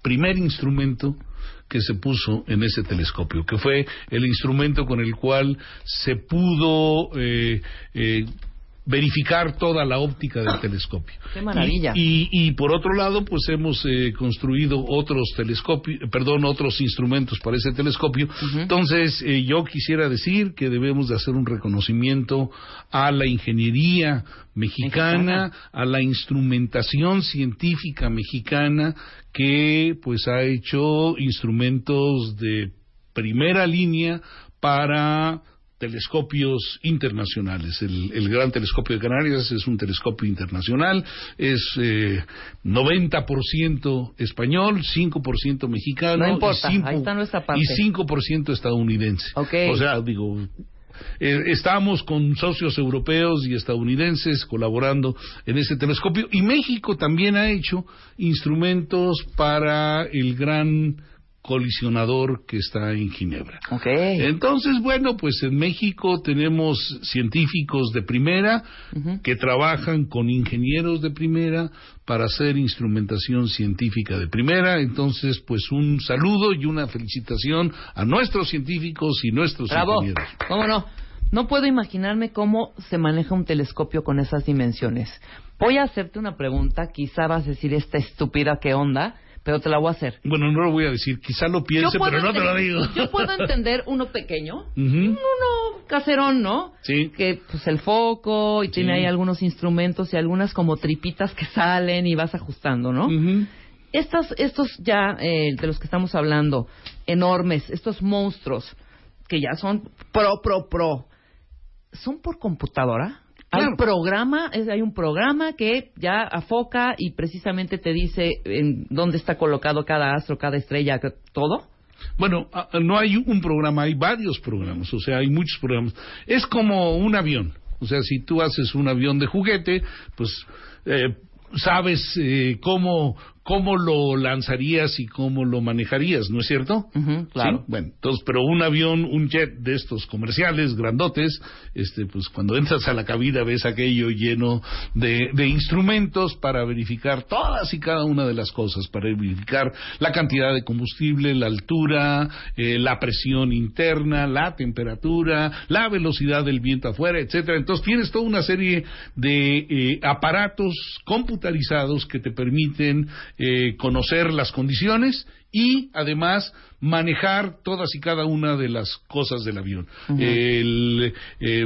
primer instrumento que se puso en ese telescopio, que fue el instrumento con el cual se pudo eh, eh, verificar toda la óptica del telescopio.
Qué maravilla.
Y, y- y por otro lado, pues hemos eh, construido otros telescopios, perdón, otros instrumentos para ese telescopio. Entonces, eh, yo quisiera decir que debemos de hacer un reconocimiento a la ingeniería mexicana,
Mexicana.
a la instrumentación científica mexicana que pues ha hecho instrumentos de primera línea para telescopios internacionales. El, el Gran Telescopio de Canarias es un telescopio internacional, es eh, 90% español, 5% mexicano
No importa,
y 5%,
ahí está nuestra parte.
y 5% estadounidense. O sea, digo, eh, estamos con socios europeos y estadounidenses colaborando en ese telescopio y México también ha hecho instrumentos para el gran colisionador que está en Ginebra.
Ok.
Entonces, bueno, pues en México tenemos científicos de primera que trabajan con ingenieros de primera para hacer instrumentación científica de primera. Entonces, pues un saludo y una felicitación a nuestros científicos y nuestros
Bravo.
ingenieros.
¿Cómo no? No puedo imaginarme cómo se maneja un telescopio con esas dimensiones. Voy a hacerte una pregunta, quizá vas a decir esta estúpida qué onda, pero te la voy a hacer.
Bueno, no lo voy a decir, quizá lo piense, pero no te lo digo.
Yo puedo entender uno pequeño,
Ujú.
uno caserón, ¿no?
Sí.
Que pues el foco y tiene ahí algunos instrumentos y algunas como tripitas que salen y vas ajustando, ¿no?
Ujú.
Estas, estos ya eh, de los que estamos hablando, enormes, estos monstruos que ya son pro, pro, pro, ¿son por computadora? Hay
Claro.
un programa, es- hay un programa que ya afoca y precisamente te dice en dónde está colocado cada astro, cada estrella, todo.
Bueno, no hay un programa, hay varios programas, o sea, hay muchos programas. Es como un avión, o sea, si tú haces un avión de juguete, pues eh, sabes eh, cómo cómo lo lanzarías y cómo lo manejarías, ¿no es cierto?
Claro.
Sí, Bueno, entonces, pero un avión, un jet de estos comerciales, grandotes, este, pues cuando entras a la cabina ves aquello lleno de, de instrumentos para verificar todas y cada una de las cosas, para verificar la cantidad de combustible, la altura, eh, la presión interna, la temperatura, la velocidad del viento afuera, etcétera. Entonces tienes toda una serie de eh, aparatos computarizados que te permiten eh, conocer las condiciones y además manejar todas y cada una de las cosas del avión. El, eh,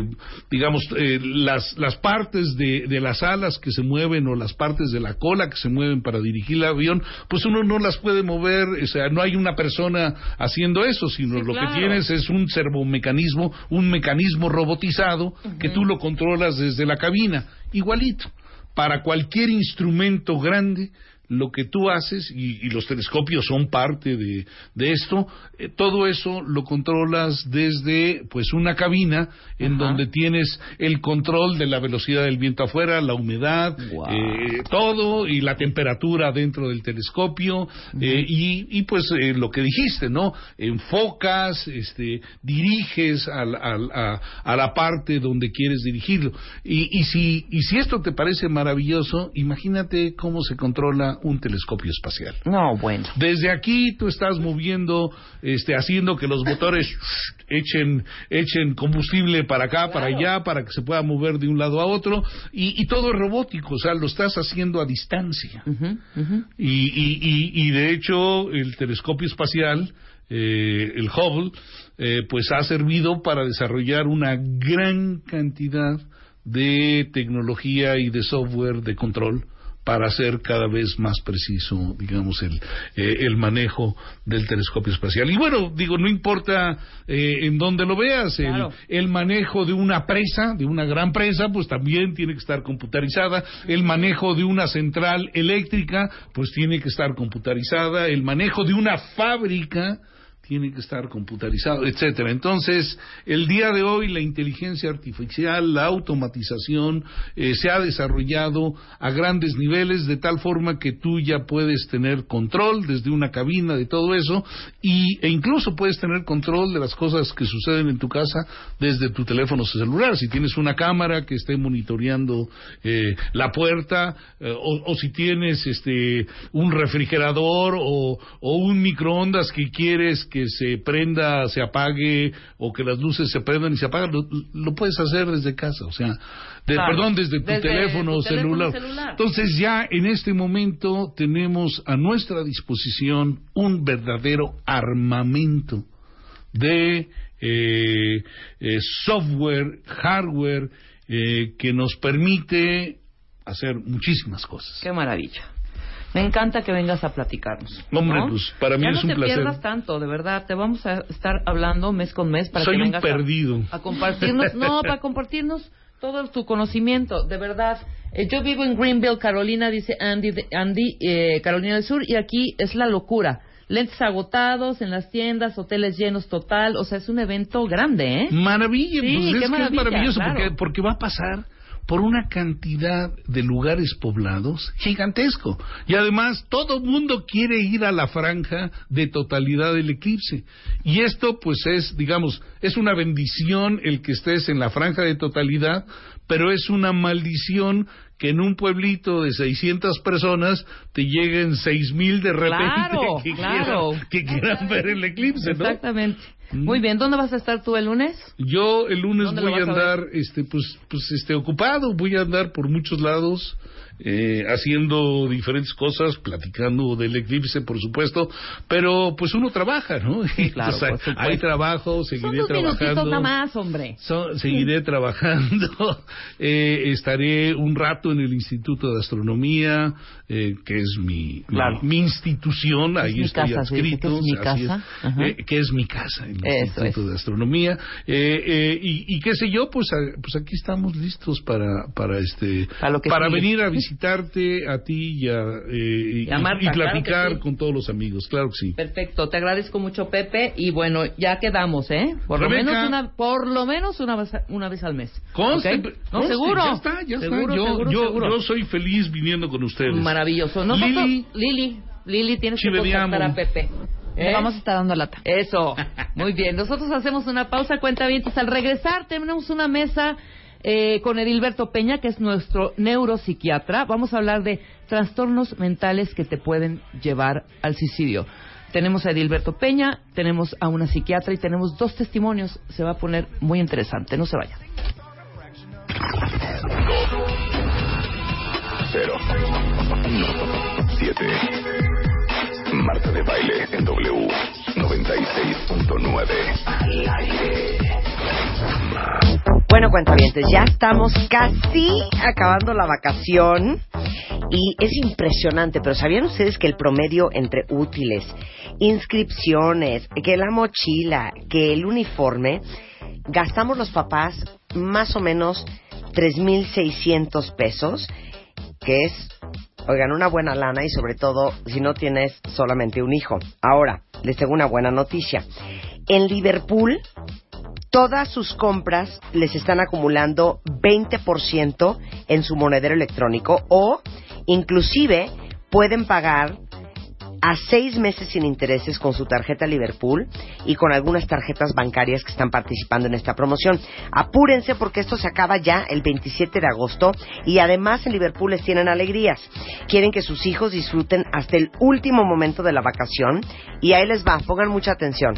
digamos, eh, las, las partes de, de las alas que se mueven o las partes de la cola que se mueven para dirigir el avión, pues uno no las puede mover, o sea, no hay una persona haciendo eso, sino
Sí,
lo
claro.
que tienes es un servomecanismo, un mecanismo robotizado que tú lo controlas desde la cabina, igualito. Para cualquier instrumento grande lo que tú haces, y, y los telescopios son parte de, de esto, eh, todo eso lo controlas desde pues una cabina en
Ajá.
donde tienes el control de la velocidad del viento afuera, la humedad,
Wow.
eh, todo, y la temperatura dentro del telescopio, eh, y, y, pues eh, lo que dijiste, ¿no? Enfocas, este, diriges al- al- a, a la parte donde quieres dirigirlo. Y, y, si, y si esto te parece maravilloso, imagínate cómo se controla un telescopio espacial.
No, bueno.
Desde aquí tú estás moviendo, este, haciendo que los motores echen, echen combustible para acá, para allá, para que se pueda mover de un lado a otro, y, y todo es robótico, o sea, lo estás haciendo a distancia. Y, y, y, y de hecho, el telescopio espacial, eh, el Hubble, eh, pues ha servido para desarrollar una gran cantidad de tecnología y de software de control para hacer cada vez más preciso, digamos, el, eh, el manejo del telescopio espacial. Y bueno, digo, no importa eh, en dónde lo veas, el- el, manejo de una presa, de una gran presa, pues también tiene que estar computarizada, el manejo de una central eléctrica, pues tiene que estar computarizada, el manejo de una fábrica, tiene que estar computarizado, etcétera. Entonces, el día de hoy la inteligencia artificial, la automatización eh, se ha desarrollado a grandes niveles de tal forma que tú ya puedes tener control desde una cabina de todo eso y, e incluso puedes tener control de las cosas que suceden en tu casa desde tu teléfono celular. Si tienes una cámara que esté monitoreando eh, la puerta eh, o, o si tienes este un refrigerador o, o un microondas que quieres que se prenda, se apague o que las luces se prendan y se apagan, lo, lo puedes hacer desde casa, o sea, de-
Claro.
perdón, desde tu
Desde
teléfono,
tu teléfono
celular. Entonces ya en este momento tenemos a nuestra disposición un verdadero armamento de eh, eh, software, hardware, eh, que nos permite hacer muchísimas cosas.
Qué maravilla. Me encanta que vengas a platicarnos.
Hombre,
¿no?
pues, para mí
Ya
es
no
un
te
placer.
pierdas tanto, de verdad. Te vamos a estar hablando mes con mes para
Soy
que
un
vengas a-
perdido.
A, compartirnos, no, para compartirnos todo tu conocimiento, de verdad. Eh, yo vivo en Greenville, Carolina, dice Andy, de- Andy eh, Carolina del Sur, y aquí es la locura. Lentes agotados en las tiendas, hoteles llenos total, o sea, es un evento grande, ¿eh?
Maravilla,
Sí,
pues es
qué
que es maravilloso
claro.
porque, porque va a pasar por una cantidad de lugares poblados gigantesco. Y además todo mundo quiere ir a la franja de totalidad del eclipse. Y esto pues es, digamos, es una bendición el que estés en la franja de totalidad, pero es una maldición que en un pueblito de 600 personas te lleguen 6.000 de repente
Claro,
que,
claro.
Quieran, que quieran ver el eclipse, ¿no?
Exactamente.
Mm.
Muy bien, ¿dónde vas a estar tú el lunes?
Yo el lunes
¿Dónde lo
voy a andar, este, pues, pues, este, ocupado. Voy a andar por muchos lados, eh, haciendo diferentes cosas, platicando del eclipse, por supuesto. Pero, pues, uno trabaja, ¿no?
claro,
hay- trabajo,
Son
seguiré
minutitos
trabajando.
nada más, hombre.
So- seguiré trabajando, eh, estaré un rato en el Instituto de Astronomía, eh, que es mi,
Claro.
mi, mi institución, ahí
mi
estoy
casa,
adscrito,
es mi
es,
casa. Ajá.
eh, que es mi casa, el
Eso
Instituto
es.
de Astronomía, eh, eh, y, y qué sé yo, pues, a- pues aquí estamos listos para, para este,
Para lo que sigue.
venir a visitarte a ti y a, eh, y,
a Marta,
y
claro
platicar
que sí.
con todos los amigos, claro que sí.
Perfecto, te agradezco mucho, Pepe. Y bueno, ya quedamos, ¿eh? Por lo
Rebeca.
menos una, por lo menos una vez, una vez al mes.
Conste,
¿Ok? No,
conste,
seguro.
Ya está, ya
Seguro,
está. Yo,
seguro,
yo,
seguro.
yo soy feliz viniendo con ustedes.
Maravilloso. Nosotros,
Lili.
Lili, Lili, tienes que contactar a Pepe.
Le
¿Eh?
vamos a estar dando lata.
Eso. Muy bien. Nosotros hacemos una pausa, cuenta bien. Al regresar tenemos una mesa eh, con Edilberto Peña, que es nuestro neuropsiquiatra. Vamos a hablar de trastornos mentales que te pueden llevar al suicidio. Tenemos a Edilberto Peña, tenemos a una psiquiatra y tenemos dos testimonios. Se va a poner muy interesante. No se vayan.
Cero. No. Siete. Marta de baile en W 96.9. Al aire.
Bueno, cuentavientes, ya estamos casi acabando la vacación y es impresionante, pero ¿sabían ustedes que el promedio entre útiles, inscripciones, que la mochila, que el uniforme, gastamos los papás más o menos 3.600 pesos, que es Oigan, una buena lana y sobre todo si no tienes solamente un hijo. Ahora, les tengo una buena noticia. En Liverpool, todas sus compras les están acumulando 20% en su monedero electrónico o inclusive pueden pagar a seis meses sin intereses con su tarjeta Liverpool y con algunas tarjetas bancarias que están participando en esta promoción. Apúrense porque esto se acaba ya el 27 de agosto y además en Liverpool les tienen alegrías. Quieren que sus hijos disfruten hasta el último momento de la vacación y ahí les va, pongan mucha atención.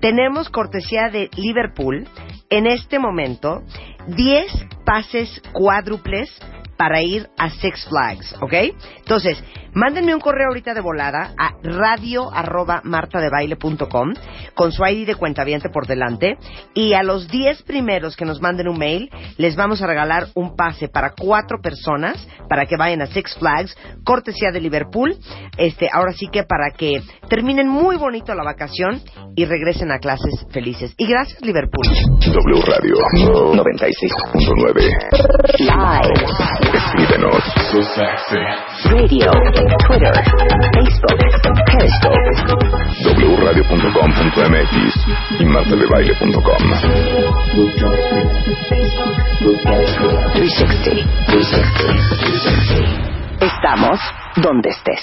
Tenemos cortesía de Liverpool. En este momento 10 pases cuádruples para ir a Six Flags, ¿ok? Entonces, mándenme un correo ahorita de volada a radio arroba martadebaile.com con su ID de cuentaviente por delante y a los 10 primeros que nos manden un mail les vamos a regalar un pase para cuatro personas para que vayan a Six Flags, cortesía de Liverpool, este, ahora sí que para que terminen muy bonito la vacación y regresen a clases felices. Y gracias Liverpool.
W Radio 96.9.
Live.
Escríbenos.
Radio. Twitter. Facebook. Periscope.
wradio.com.mx y martadebaile.com.
360. 360. Estamos donde estés.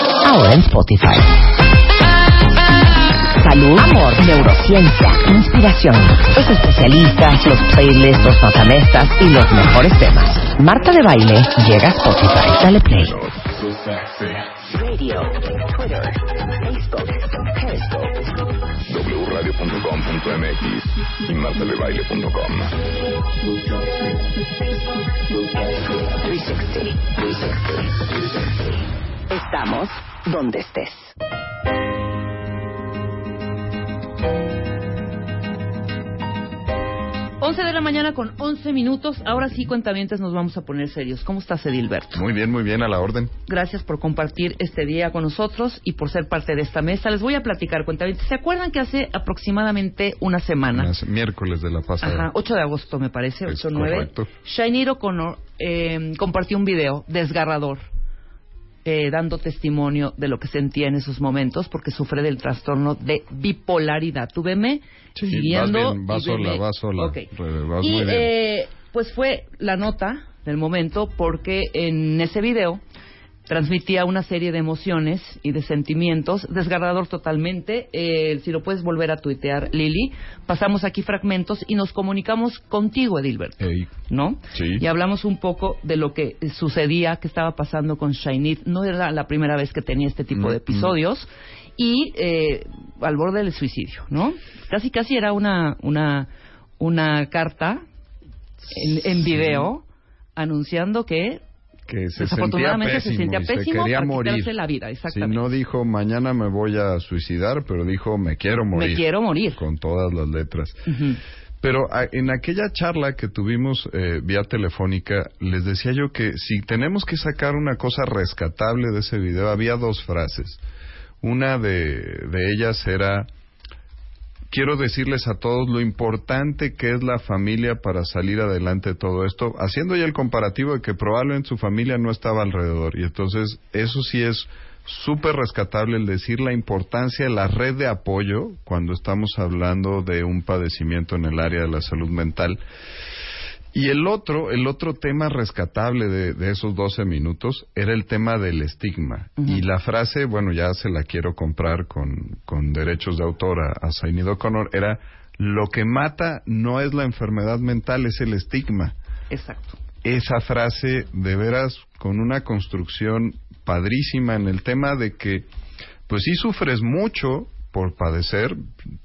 Ahora en Spotify. Salud, amor, neurociencia, inspiración, los especialistas, los playlists, los notamestas y los mejores temas. Marta de Baile llega a Spotify. Dale play. Radio, Twitter, Facebook, Periscope.
wradio.com.mx y martadebaile.com.
360. 360. Estamos donde estés.
11 de la mañana con 11 minutos. Ahora sí, cuentavientes, nos vamos a poner serios. ¿Cómo estás, Edilberto?
Muy bien, muy bien, a la orden.
Gracias por compartir este día con nosotros y por ser parte de esta mesa. Les voy a platicar, cuentavientes. ¿Se acuerdan que hace aproximadamente una semana?
Unas- miércoles de la pasada.
Ajá, 8 de agosto me parece,
Es
8 9.
correcto.
Shainir O'Connor eh, compartió un video desgarrador eh, dando testimonio de lo que sentía en esos momentos porque sufre del trastorno de bipolaridad. Tú veme
Sí,
siguiendo.
vas bien, vas sola,
veme-
vas sola. Vas
y eh, pues fue la nota del momento porque en ese video transmitía una serie de emociones y de sentimientos, desgarrador totalmente. Eh, si lo puedes volver a tuitear, Lili, pasamos aquí fragmentos y nos comunicamos contigo, Edilbert,
Ey,
¿no?
Sí.
Y hablamos un poco de lo que sucedía, que estaba pasando con Shainit. No era la primera vez que tenía este tipo
Mm,
de episodios. Y eh, al borde del suicidio, ¿no? Casi, casi era una, una, una carta en, en video anunciando que
que se sentía pésimo,
se sentía
y se quería morir.
la vida,
Sí,
exactamente.
no dijo mañana me voy a suicidar, pero dijo me quiero morir.
Me quiero morir.
Con todas las letras. Pero en aquella charla que tuvimos eh, vía telefónica, les decía yo que si tenemos que sacar una cosa rescatable de ese video, había dos frases. Una de, de ellas era, quiero decirles a todos lo importante que es la familia para salir adelante de todo esto, haciendo ya el comparativo de que probablemente su familia no estaba alrededor. Y entonces eso sí es súper rescatable el decir la importancia de la red de apoyo cuando estamos hablando de un padecimiento en el área de la salud mental. Y el otro, el otro tema rescatable de, de esos 12 minutos era el tema del estigma. Y la frase, bueno, ya se la quiero comprar con, con derechos de autor a, a Zainid O'Connor, era, lo que mata no es la enfermedad mental, es el estigma.
Exacto.
Esa frase, de veras, con una construcción padrísima en el tema de que, pues sí sufres mucho por padecer,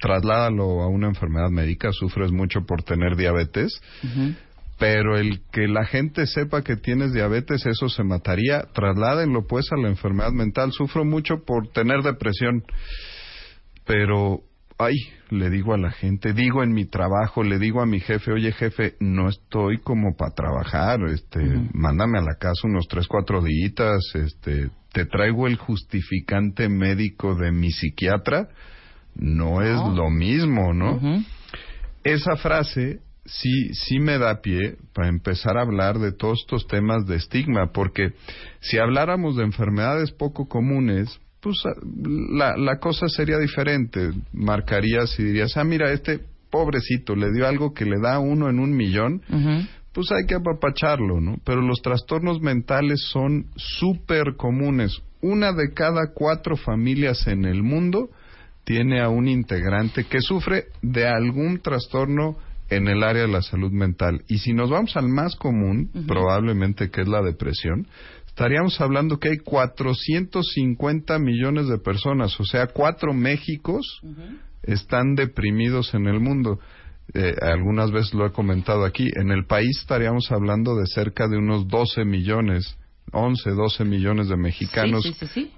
trasládalo a una enfermedad médica, sufres mucho por tener diabetes,
Ujú.
Pero el que la gente sepa que tienes diabetes, eso se mataría. Trasládenlo pues a la enfermedad mental. Sufro mucho por tener depresión, pero, ay, le digo a la gente, digo en mi trabajo, le digo a mi jefe, oye jefe, no estoy como para trabajar, este, mándame a la casa unos tres, cuatro días, este, te traigo el justificante médico de mi psiquiatra, no es lo mismo, ¿no? Esa frase sí, sí me da pie para empezar a hablar de todos estos temas de estigma, porque si habláramos de enfermedades poco comunes, pues ah, la, la cosa sería diferente. Marcarías y dirías, ah, mira, este pobrecito le dio algo que le da uno en un millón, pues hay que apapacharlo, ¿no? Pero los trastornos mentales son súper comunes. Una de cada cuatro familias en el mundo tiene a un integrante que sufre de algún trastorno en el área de la salud mental. Y si nos vamos al más común, probablemente que es la depresión, estaríamos hablando que hay 450 millones de personas, o sea, cuatro Méxicos están deprimidos en el mundo. Eh, algunas veces lo he comentado aquí, en el país estaríamos hablando de cerca de unos 12 millones 11, 12 millones de mexicanos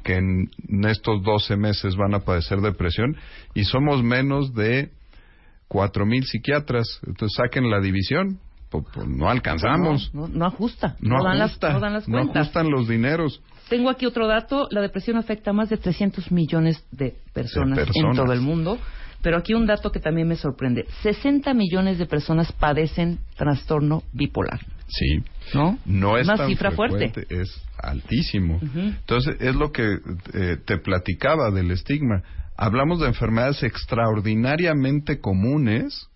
que en estos 12 meses van a padecer depresión y somos menos de cuatro mil psiquiatras. Entonces saquen la división. Pues, pues, no alcanzamos.
No, ajusta.
No, ajusta,
las, no dan las cuentas.
No ajustan los dineros.
Tengo aquí otro dato. La depresión afecta a más de 300 millones de personas, en todo el mundo. Pero aquí un dato que también me sorprende. 60 millones de personas padecen trastorno bipolar.
Sí.
¿No?
No es
Una
tan
cifra fuerte.
Es altísimo. Entonces, es lo que eh, te platicaba del estigma. Hablamos de enfermedades extraordinariamente comunes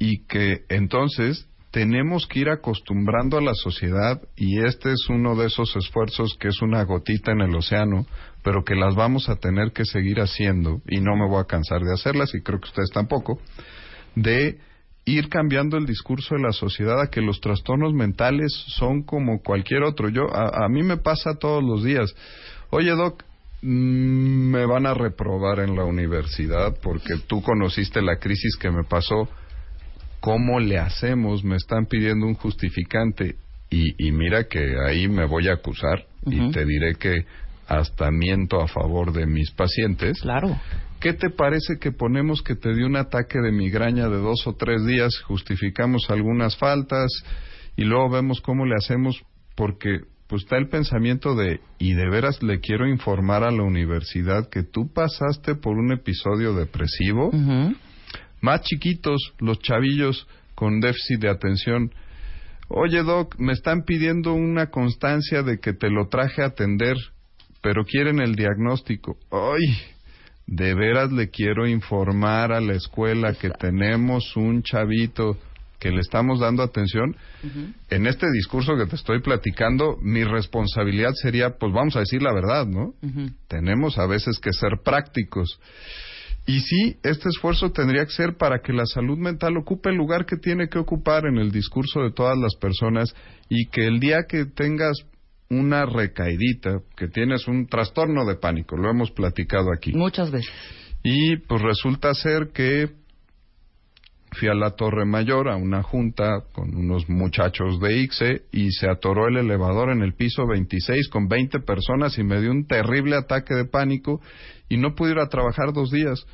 y que entonces tenemos que ir acostumbrando a la sociedad y este es uno de esos esfuerzos que es una gotita en el océano, pero que las vamos a tener que seguir haciendo y no me voy a cansar de hacerlas y creo que ustedes tampoco, de ir cambiando el discurso de la sociedad a que los trastornos mentales son como cualquier otro. Yo a, a mí me pasa todos los días. Oye, doc, me van a reprobar en la universidad porque tú conociste la crisis que me pasó. ¿Cómo le hacemos? Me están pidiendo un justificante y, y mira que ahí me voy a acusar y te diré que hasta miento a favor de mis pacientes.
Claro.
¿Qué te parece que ponemos que te dio un ataque de migraña de dos o tres días, justificamos algunas faltas y luego vemos cómo le hacemos porque pues está el pensamiento de y de veras le quiero informar a la universidad que tú pasaste por un episodio depresivo. Más chiquitos, los chavillos con déficit de atención. Oye, Doc, me están pidiendo una constancia de que te lo traje a atender, pero quieren el diagnóstico. ¡Ay! de veras le quiero informar a la escuela que tenemos un chavito que le estamos dando atención. En este discurso que te estoy platicando, mi responsabilidad sería, pues vamos a decir la verdad, ¿no? Tenemos a veces que ser prácticos. Y sí, este esfuerzo tendría que ser para que la salud mental ocupe el lugar que tiene que ocupar en el discurso de todas las personas y que el día que tengas una recaidita, que tienes un trastorno de pánico, lo hemos platicado aquí.
Muchas veces.
Y pues resulta ser que fui a la Torre Mayor a una junta con unos muchachos de ICSE y se atoró el elevador en el piso 26 con 20 personas y me dio un terrible ataque de pánico y no pude ir a trabajar dos días.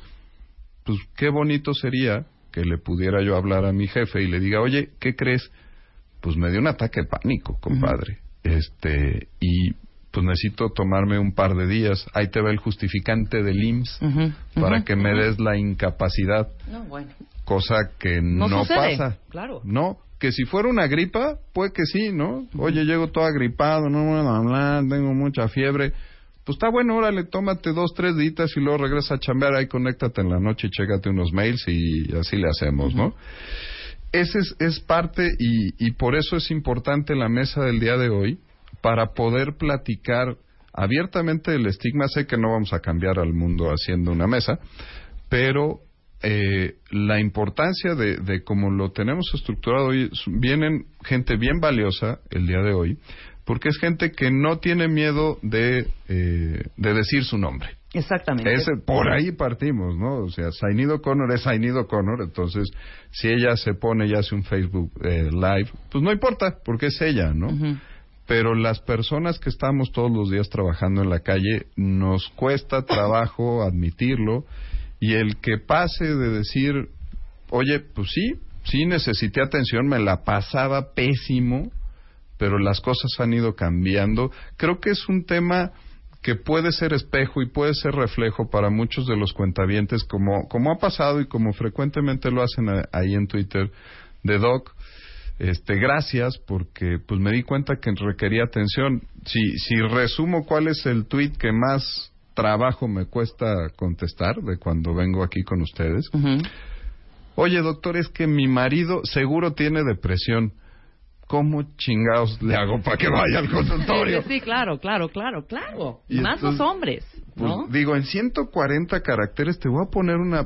Pues qué bonito sería que le pudiera yo hablar a mi jefe y le diga, oye, ¿qué crees? Pues me dio un ataque de pánico, compadre este y pues necesito tomarme un par de días. Ahí te va el justificante del IMSS para que me des la incapacidad.
No, bueno.
Cosa que no, pasa.
Claro.
No, que si fuera una gripa, puede que sí, ¿no? Oye, llego todo agripado, no me a hablar, tengo mucha fiebre. Pues está bueno, órale, tómate dos, tres días y luego regresa a chambear, ahí conéctate en la noche y chécate unos mails y así le hacemos, ¿no? ese es, parte y, por eso es importante la mesa del día de hoy para poder platicar abiertamente del estigma. Sé que no vamos a cambiar al mundo haciendo una mesa, pero eh, la importancia de, de cómo lo tenemos estructurado hoy, vienen gente bien valiosa el día de hoy porque es gente que no tiene miedo de, eh, de decir su nombre.
Exactamente.
Ese, por ahí partimos, ¿no? O sea, Sainido Connor es Sainido Connor, entonces si ella se pone y hace un Facebook eh, Live, pues no importa, porque es ella, ¿no? Pero las personas que estamos todos los días trabajando en la calle, nos cuesta trabajo admitirlo, y el que pase de decir, oye, pues sí, sí necesité atención, me la pasaba pésimo, pero las cosas han ido cambiando. Creo que es un tema que puede ser espejo y puede ser reflejo para muchos de los cuentavientes, como, como ha pasado y como frecuentemente lo hacen ahí en Twitter, de Doc. Este, gracias, porque pues me di cuenta que requería atención. Si, si resumo cuál es el tweet que más trabajo me cuesta contestar de cuando vengo aquí con ustedes. Oye, doctor, es que mi marido seguro tiene depresión. ¿Cómo chingados le hago para que vaya al consultorio?
Sí, sí, claro, claro, claro, claro.
Y
Más
entonces,
los hombres,
Pues,
¿no?
digo, en 140 caracteres te voy a poner una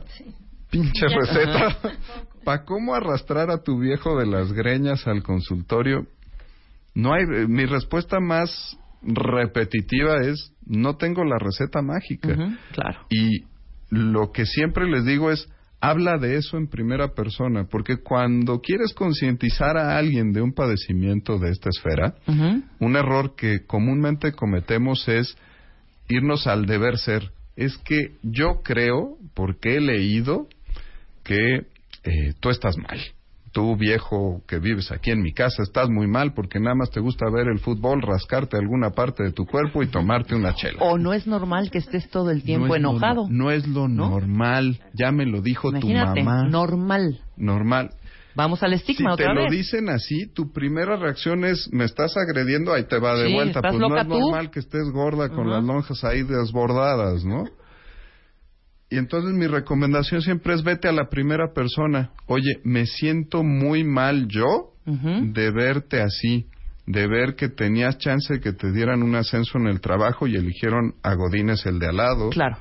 pinche receta para cómo arrastrar a tu viejo de las greñas al consultorio. No hay, mi respuesta más repetitiva es no tengo la receta mágica.
Claro.
Y lo que siempre les digo es habla de eso en primera persona, porque cuando quieres concientizar a alguien de un padecimiento de esta esfera, un error que comúnmente cometemos es irnos al deber ser. Es que yo creo, porque he leído, que eh, tú estás mal. Tú, viejo que vives aquí en mi casa, estás muy mal porque nada más te gusta ver el fútbol, rascarte alguna parte de tu cuerpo y tomarte una chela.
O no es normal que estés todo el tiempo
No es lo-
enojado.
no es lo
¿no?
normal. Ya me lo dijo
Imagínate,
tu mamá.
normal.
normal.
Vamos al
Si
estigma
te
otra
lo
vez.
dicen así, tu primera reacción es, me estás agrediendo, ahí te va de
Sí,
vuelta.
¿estás
Pues no es
tú?
normal que estés gorda con las lonjas ahí desbordadas, ¿no? Y entonces mi recomendación siempre es vete a la primera persona. Oye, me siento muy mal yo de verte así, de ver que tenías chance de que te dieran un ascenso en el trabajo y eligieron a Godínez el de al lado
Claro.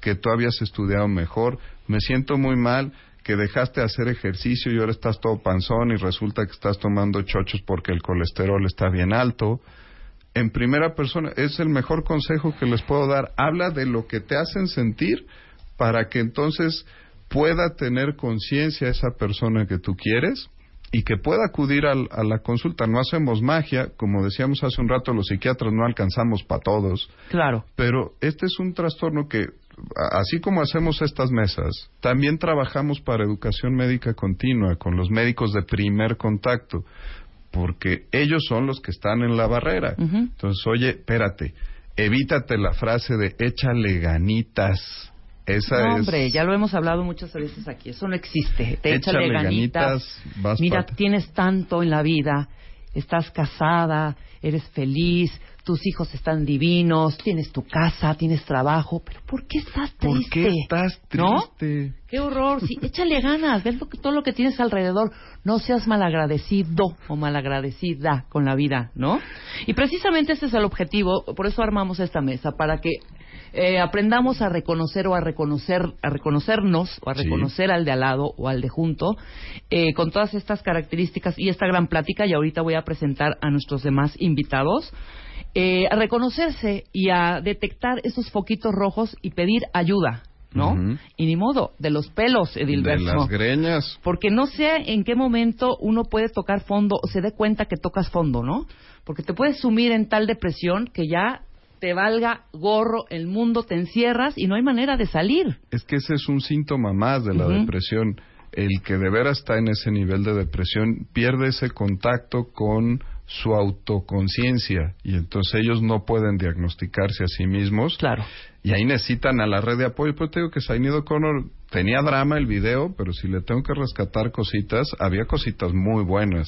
que tú habías estudiado mejor. Me siento muy mal que dejaste de hacer ejercicio y ahora estás todo panzón y resulta que estás tomando chochos porque el colesterol está bien alto. En primera persona, es el mejor consejo que les puedo dar. Habla de lo que te hacen sentir para que entonces pueda tener conciencia esa persona que tú quieres y que pueda acudir al- a la consulta. No hacemos magia, como decíamos hace un rato, los psiquiatras no alcanzamos para todos.
Claro.
Pero este es un trastorno que, así como hacemos estas mesas, también trabajamos para educación médica continua con los médicos de primer contacto, porque ellos son los que están en la barrera. Entonces, oye, espérate, evítate la frase de échale ganitas. Esa
No,
es...
hombre, ya lo hemos hablado muchas veces aquí. Eso no existe. Te
Échale
échale ganitas. Mira, tienes tanto en la vida. Estás casada, eres feliz, tus hijos están divinos, tienes tu casa, tienes trabajo. Pero ¿por qué estás
¿Por
triste?
qué estás
¿No?
triste?
Qué horror. Sí, échale ganas. Ves lo que- todo lo que tienes alrededor. No seas malagradecido o malagradecida con la vida, ¿no? Y precisamente ese es el objetivo. Por eso armamos esta mesa, para que eh, aprendamos a reconocer o a reconocer, a reconocernos o a
Sí.
reconocer al de al lado o al de junto eh, con todas estas características y esta gran plática. Y ahorita voy a presentar a nuestros demás invitados. eh, a reconocerse y a detectar esos foquitos rojos y pedir ayuda, ¿no? Y ni modo, de los pelos,
De
Edilberto.
las greñas.
Porque no sé en qué momento uno puede tocar fondo o se dé cuenta que tocas fondo, ¿no? Porque te puedes sumir en tal depresión que ya te valga gorro el mundo, te encierras y no hay manera de salir.
Es que ese es un síntoma más de la depresión. El que de veras está en ese nivel de depresión pierde ese contacto con su autoconciencia y entonces ellos no pueden diagnosticarse a sí mismos.
Claro.
Y ahí necesitan a la red de apoyo. Pues te digo que Sainido Connor tenía drama el video, pero si le tengo que rescatar cositas, había cositas muy buenas.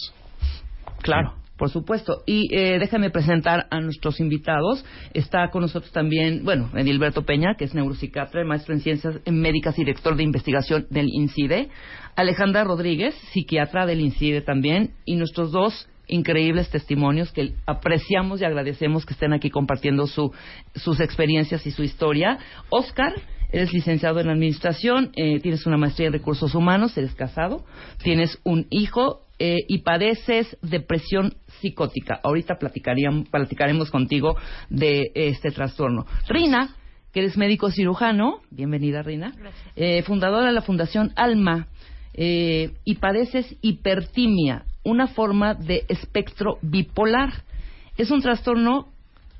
Claro, por supuesto. Y eh, déjame presentar a nuestros invitados. Está con nosotros también, bueno, Edilberto Peña, que es neuropsiquiatra, maestro en ciencias médicas y director de investigación del INCIDE. Alejandra Rodríguez, psiquiatra del INCIDE también. Y nuestros dos increíbles testimonios que apreciamos y agradecemos que estén aquí compartiendo su, sus experiencias y su historia. Oscar Eres licenciado en administración, eh, tienes una maestría en recursos humanos, eres casado, tienes un hijo eh, y padeces depresión psicótica. Ahorita platicaríamos, platicaremos contigo de este trastorno. Rina, que eres médico cirujano, bienvenida Rina, eh, fundadora de la Fundación Alma, eh, y padeces hipertimia, una forma de espectro bipolar. Es un trastorno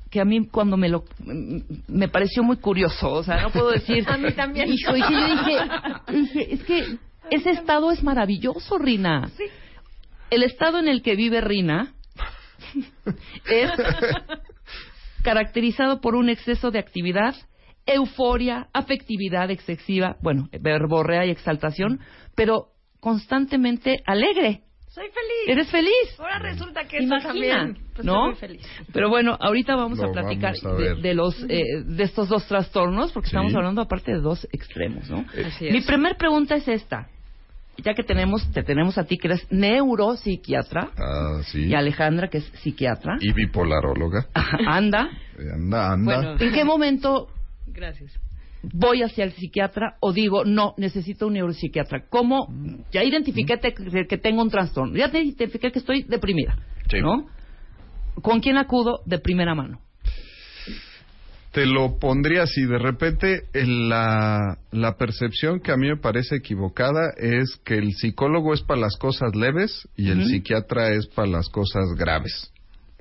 que a mí cuando me lo me pareció muy curioso, o sea, no puedo decir.
A mí también.
Hijo, dije, yo dije, dije, es que ese estado es maravilloso, Rina.
Sí.
El estado en el que vive Rina es caracterizado por un exceso de actividad, euforia, afectividad excesiva, bueno, verborrea y exaltación, pero constantemente alegre.
Soy feliz.
¿Eres feliz?
Ahora resulta que eso también. Pues
¿no?
feliz.
Pero bueno, ahorita vamos
Lo
a platicar
vamos a
de, los eh, de estos dos trastornos, porque
Sí.
estamos hablando aparte de dos extremos, ¿no?
Así
Mi
es.
primer pregunta es esta. Ya que tenemos te tenemos a ti que eres neuropsiquiatra
Ah, sí.
y Alejandra que es psiquiatra.
Y bipolaróloga.
Anda.
Eh, Anda, anda.
Bueno.
¿En qué momento
Gracias.
voy hacia el psiquiatra o digo, no, necesito un neuropsiquiatra? ¿Cómo? Ya identifiqué te- que tengo un trastorno, ya te identifiqué que estoy deprimida,
Sí.
¿no? ¿Con quién acudo de primera mano?
Te lo pondría así, de repente la, la percepción que a mí me parece equivocada es que el psicólogo es para las cosas leves y el psiquiatra es para las cosas graves.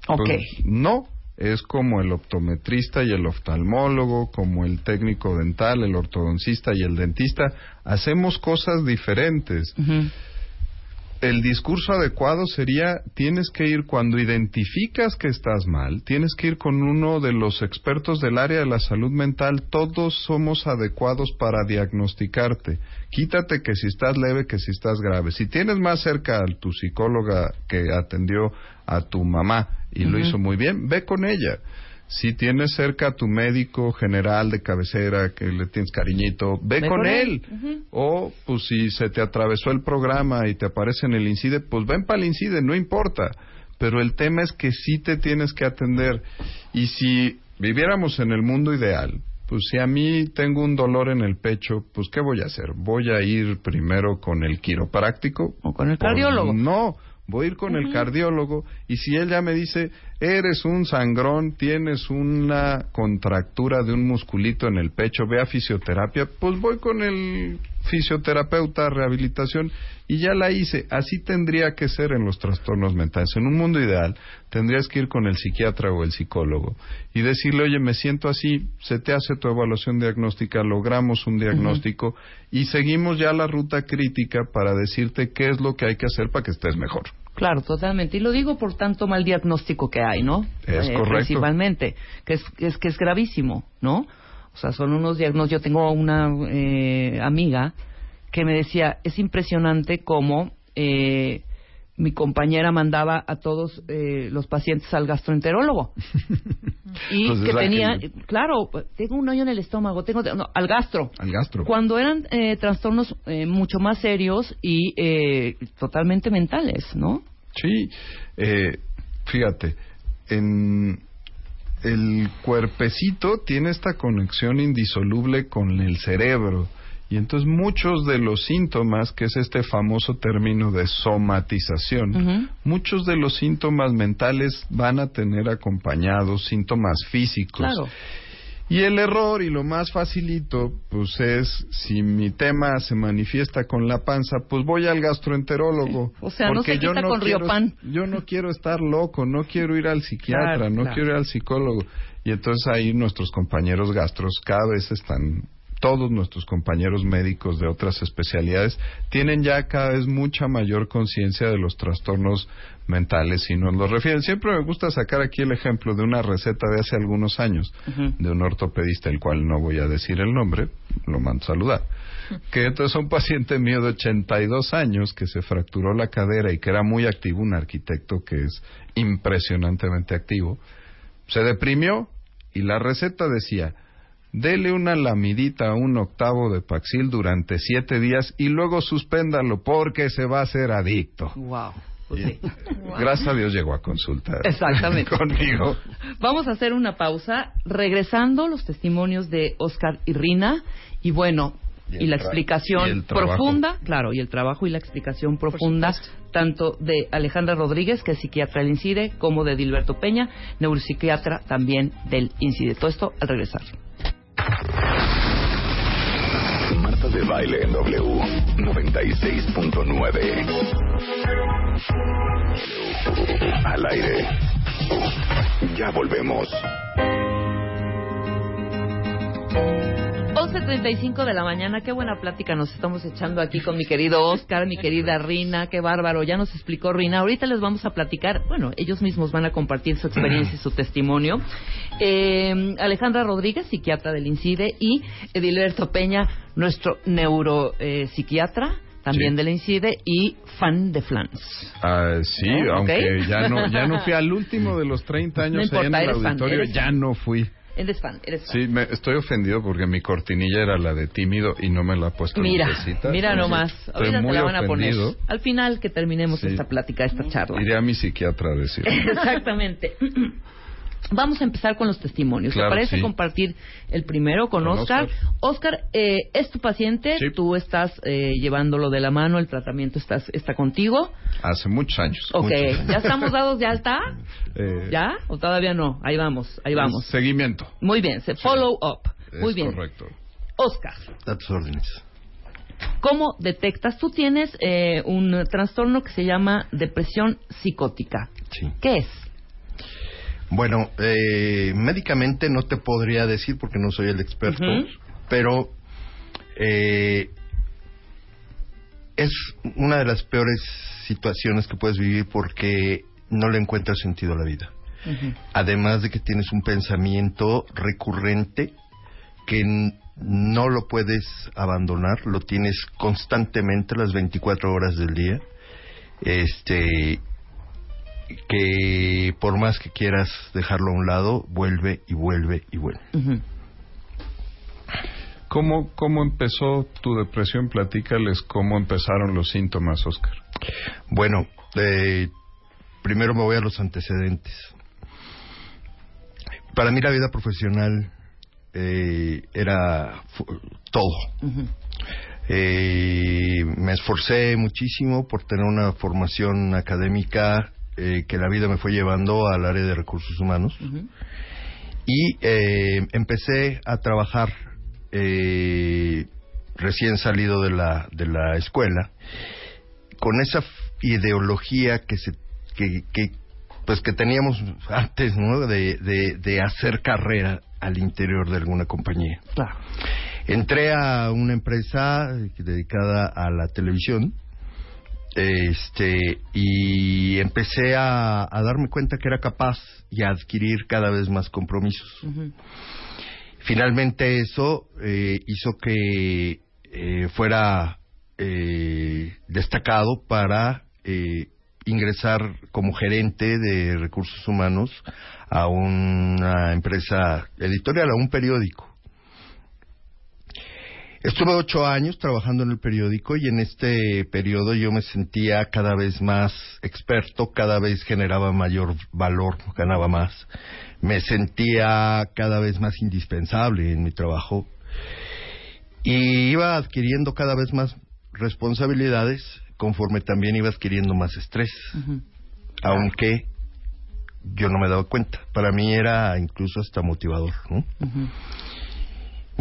Ok.
Pues, no, es como el optometrista y el oftalmólogo, como el técnico dental, el ortodoncista y el dentista. Hacemos cosas diferentes.
Ujú.
El discurso adecuado sería, tienes que ir cuando identificas que estás mal, tienes que ir con uno de los expertos del área de la salud mental, todos somos adecuados para diagnosticarte. Quítate que si estás leve, que si estás grave. Si tienes más cerca a tu psicóloga que atendió a tu mamá y lo hizo muy bien, ve con ella. Si tienes cerca a tu médico general de cabecera que le tienes cariñito, ve,
Ve
con,
con
él. O, pues, si se te atravesó el programa y te aparece en el INCIDE, pues ven para el INCIDE, no importa. Pero el tema es que sí te tienes que atender. Y si viviéramos en el mundo ideal, pues si a mí tengo un dolor en el pecho, pues ¿qué voy a hacer? ¿Voy a ir primero con el quiropráctico?
O con el
Pues,
cardiólogo.
no, voy a ir con el cardiólogo y si él ya me dice, eres un sangrón, tienes una contractura de un musculito en el pecho, ve a fisioterapia, pues voy con el fisioterapeuta, rehabilitación y ya la hice. Así tendría que ser en los trastornos mentales. En un mundo ideal tendrías que ir con el psiquiatra o el psicólogo y decirle, oye, me siento así, se te hace tu evaluación diagnóstica, logramos un diagnóstico y seguimos ya la ruta crítica para decirte qué es lo que hay que hacer para que estés mejor.
Claro, totalmente. Y lo digo por tanto mal diagnóstico que hay, ¿no?
Es correcto.
Principalmente, que es, que es que es gravísimo, ¿no? O sea, son unos diagnósticos. Yo tengo una eh, amiga que me decía, es impresionante cómo eh, mi compañera mandaba a todos eh, los pacientes al gastroenterólogo. y
Pues
que tenía,
que-
claro, tengo un hoyo en el estómago, tengo, no, al gastro.
Al gastro.
Cuando eran eh, trastornos eh, mucho más serios y eh, totalmente mentales, ¿no?
Sí, eh, fíjate, en el cuerpecito tiene esta conexión indisoluble con el cerebro. Y entonces muchos de los síntomas, que es este famoso término de somatización, muchos de los síntomas mentales van a tener acompañados síntomas físicos.
Claro.
Y el error y lo más facilito, pues es si mi tema se manifiesta con la panza, pues voy al gastroenterólogo.
O sea, no
porque
se
yo no
con
quiero,
Riopan.
Yo no quiero estar loco, no quiero ir al psiquiatra,
Claro,
no
claro.
quiero ir al psicólogo. Y entonces ahí nuestros compañeros gastros cada vez están todos nuestros compañeros médicos de otras especialidades tienen ya cada vez mucha mayor conciencia de los trastornos mentales y nos los refieren. Siempre me gusta sacar aquí el ejemplo de una receta de hace algunos años de un ortopedista, el cual no voy a decir el nombre, lo mando a saludar. Que entonces un paciente mío de 82 años que se fracturó la cadera y que era muy activo, un arquitecto que es impresionantemente activo, se deprimió y la receta decía, dele una lamidita a un octavo de Paxil durante siete días y luego suspéndalo porque se va a hacer adicto.
Wow. Pues sí.
Gracias a Dios llegó a consultar.
Exactamente.
Conmigo.
Vamos a hacer una pausa, regresando los testimonios de Oscar y Rina. Y bueno,
Y
la explicación
y
profunda, claro, y el trabajo y la explicación profunda, tanto de Alejandra Rodríguez, que es psiquiatra del INCIDE, como de Dilberto Peña, neuropsiquiatra también del INCIDE. Todo esto al regresar.
Marta de Baile en W 96.9. Al aire. Ya volvemos.
11.35 de la mañana, qué buena plática nos estamos echando aquí con mi querido Oscar, mi querida Rina, qué bárbaro, ya nos explicó Rina. Ahorita les vamos a platicar, bueno, ellos mismos van a compartir su experiencia y su testimonio. Eh, Alejandra Rodríguez, psiquiatra del INCIDE, y Edilberto Peña, nuestro neuropsiquiatra, también
Sí.
del INCIDE, y fan de Flans.
Ah, sí,
¿Eh?
aunque ya no ya no fui al último de los 30 años
No importa,
en el
fan,
auditorio, ya no fui.
Eres fan, eres fan.
Sí, me, estoy ofendido porque mi cortinilla era la de tímido y no me la ha puesto
Mira, mira nomás. Ahorita te la van a poner.
ofendido.
Al final que terminemos
Sí.
esta plática, esta charla.
Iré a mi psiquiatra a decir.
Exactamente. Vamos a empezar con los testimonios.
Claro,
¿Te parece
sí.
compartir el primero con,
Con
Oscar?
Oscar.
Oscar, eh, es tu paciente,
Sí.
tú estás eh, llevándolo de la mano, el tratamiento estás, está contigo.
Hace muchos años.
Ok,
muchos años.
¿ya estamos dados de alta?
Eh,
¿Ya? ¿O todavía no? Ahí vamos, ahí vamos.
Seguimiento.
Muy bien, se follow up. Muy
es
bien.
correcto.
Oscar,
A tus órdenes.
¿cómo detectas? Tú tienes eh, un trastorno que se llama depresión psicótica.
Sí.
¿Qué es?
Bueno, eh, médicamente no te podría decir porque no soy el experto, pero eh, es una de las peores situaciones que puedes vivir porque no le encuentras sentido a la vida. Además de que tienes un pensamiento recurrente que no lo puedes abandonar, lo tienes constantemente las 24 horas del día. Este que por más que quieras dejarlo a un lado, vuelve y vuelve y vuelve.
Ujú.
¿Cómo, ¿Cómo empezó tu depresión? Platícales cómo empezaron los síntomas, Oscar.
Bueno, eh, primero me voy a los antecedentes. Para mí la vida profesional eh, era todo. Eh, me esforcé muchísimo por tener una formación académica eh, que la vida me fue llevando al área de recursos humanos. Y eh, empecé a trabajar eh, recién salido de la de la escuela con esa ideología que se que, que, pues que teníamos antes no de, de, de hacer carrera al interior de alguna compañía.
Claro.
Entré a una empresa dedicada a la televisión este y empecé a, a darme cuenta que era capaz y a adquirir cada vez más compromisos. Finalmente eso eh, hizo que eh, fuera eh, destacado para eh, ingresar como gerente de recursos humanos a una empresa editorial, a un periódico. Estuve ocho años trabajando en el periódico y en este periodo yo me sentía cada vez más experto, cada vez generaba mayor valor, ganaba más. Me sentía cada vez más indispensable en mi trabajo y iba adquiriendo cada vez más responsabilidades conforme también iba adquiriendo más estrés, aunque yo no me daba cuenta. Para mí era incluso hasta motivador, ¿no?
Ujú.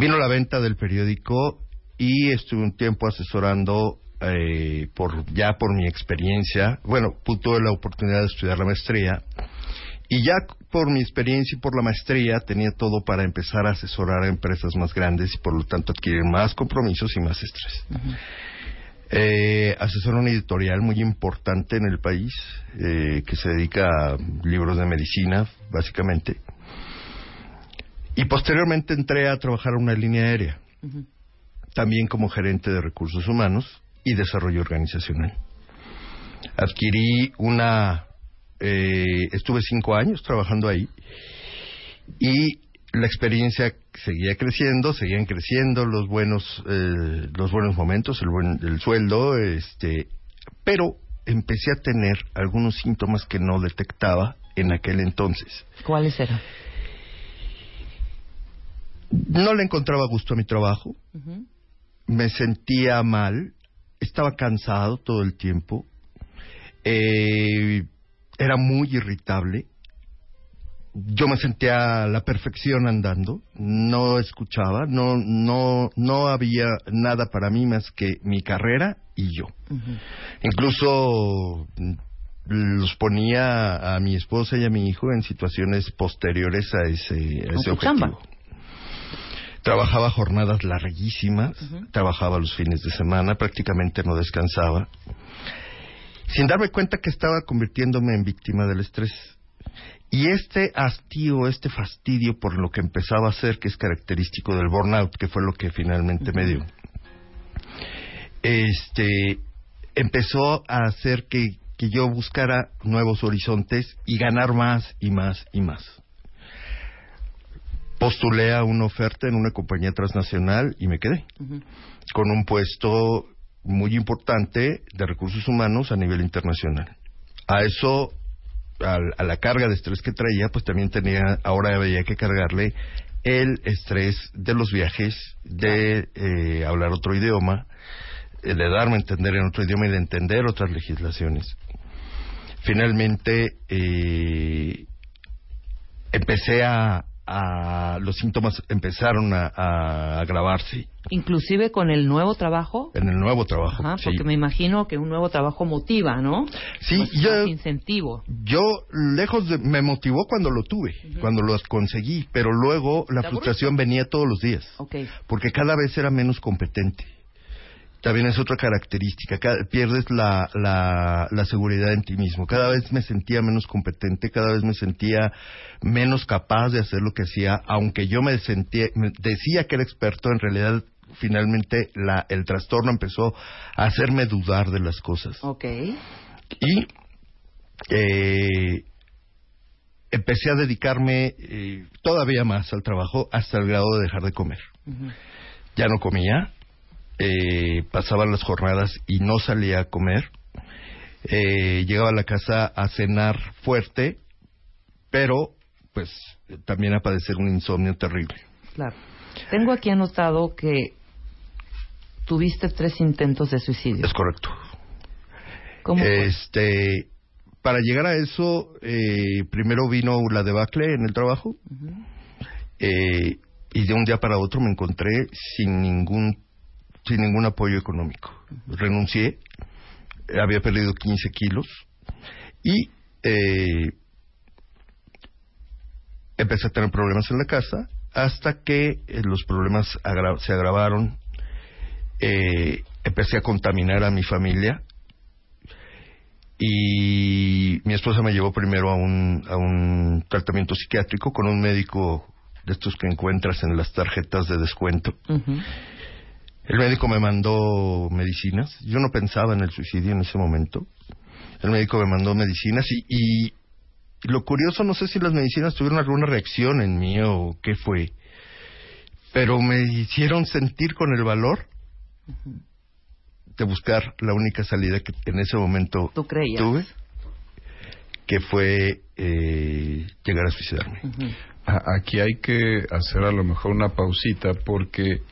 Vino la venta del periódico y estuve un tiempo asesorando eh, por ya por mi experiencia. Bueno, tuve la oportunidad de estudiar la maestría y ya por mi experiencia y por la maestría tenía todo para empezar a asesorar a empresas más grandes y por lo tanto adquirir más compromisos y más estrés. Eh, asesoro una editorial muy importante en el país eh, que se dedica a libros de medicina, básicamente. Y posteriormente entré a trabajar en una línea aérea, también como gerente de recursos humanos y desarrollo organizacional. Adquirí una... eh, estuve cinco años trabajando ahí y la experiencia seguía creciendo, seguían creciendo los buenos, eh, los buenos momentos, el buen, el sueldo, este, pero empecé a tener algunos síntomas que no detectaba en aquel entonces.
¿Cuáles eran?
No le encontraba gusto a mi trabajo, me sentía mal, estaba cansado todo el tiempo, eh, era muy irritable, yo me sentía a la perfección andando, no escuchaba, no, no, no había nada para mí más que mi carrera y yo. Incluso mm, los ponía a mi esposa y a mi hijo en situaciones posteriores a ese, a ese
tu chamba.
Trabajaba jornadas larguísimas, trabajaba los fines de semana, prácticamente no descansaba, sin darme cuenta que estaba convirtiéndome en víctima del estrés. Y este hastío, este fastidio por lo que empezaba a hacer, que es característico del burnout, que fue lo que finalmente me dio, este, empezó a hacer que, que yo buscara nuevos horizontes y ganar más y más y más. Postulé a una oferta en una compañía transnacional y me quedé con un puesto muy importante de recursos humanos a nivel internacional. A eso, al- a, la carga de estrés que traía, pues también tenía, ahora había que cargarle el estrés de los viajes, de eh, hablar otro idioma, eh, de darme a entender en otro idioma y de entender otras legislaciones. Finalmente, eh, empecé a, a- los síntomas empezaron a, a agravarse
Inclusive con el nuevo trabajo.
en el nuevo trabajo.
Ajá,
sí.
porque me imagino que un nuevo trabajo motiva, ¿no?
Sí,
Pues
yo-
incentivo.
Yo, lejos de... Me motivó cuando lo tuve, cuando lo conseguí, pero luego la
¿Te
frustración venía todos los días, porque cada vez era menos competente. También es otra característica, cada- pierdes la, la, la seguridad en ti mismo. Cada vez me sentía menos competente, cada vez me sentía menos capaz de hacer lo que hacía, aunque yo me sentía, me decía que era experto, en realidad finalmente la, el trastorno empezó a hacerme dudar de las cosas.
Ok.
Y eh, empecé a dedicarme eh, todavía más al trabajo hasta el grado de dejar de comer. Ya no comía, eh, pasaba las jornadas y no salía a comer. Eh, llegaba a la casa a cenar fuerte, pero pues también a padecer un insomnio terrible.
Claro. Tengo aquí anotado que tuviste tres intentos de suicidio.
Es correcto.
¿Cómo fue?
Este, para llegar a eso, eh, primero vino la debacle en el trabajo eh, y de un día para otro me encontré sin ningún sin ningún apoyo económico. Renuncié, había perdido 15 kilos y eh, empecé a tener problemas en la casa hasta que eh, los problemas se agravaron. Eh, empecé a contaminar a mi familia y mi esposa me llevó primero a un, tratamiento psiquiátrico con un médico de estos que encuentras en las tarjetas de descuento.
Ujú.
El médico me mandó medicinas. Yo no pensaba en el suicidio en ese momento. El médico me mandó medicinas y, y lo curioso, no sé si las medicinas tuvieron alguna reacción en mí o qué fue, pero me hicieron sentir con el valor de buscar la única salida que en ese momento tuve, que fue eh, llegar a suicidarme.
Aquí hay que hacer a lo mejor una pausita porque,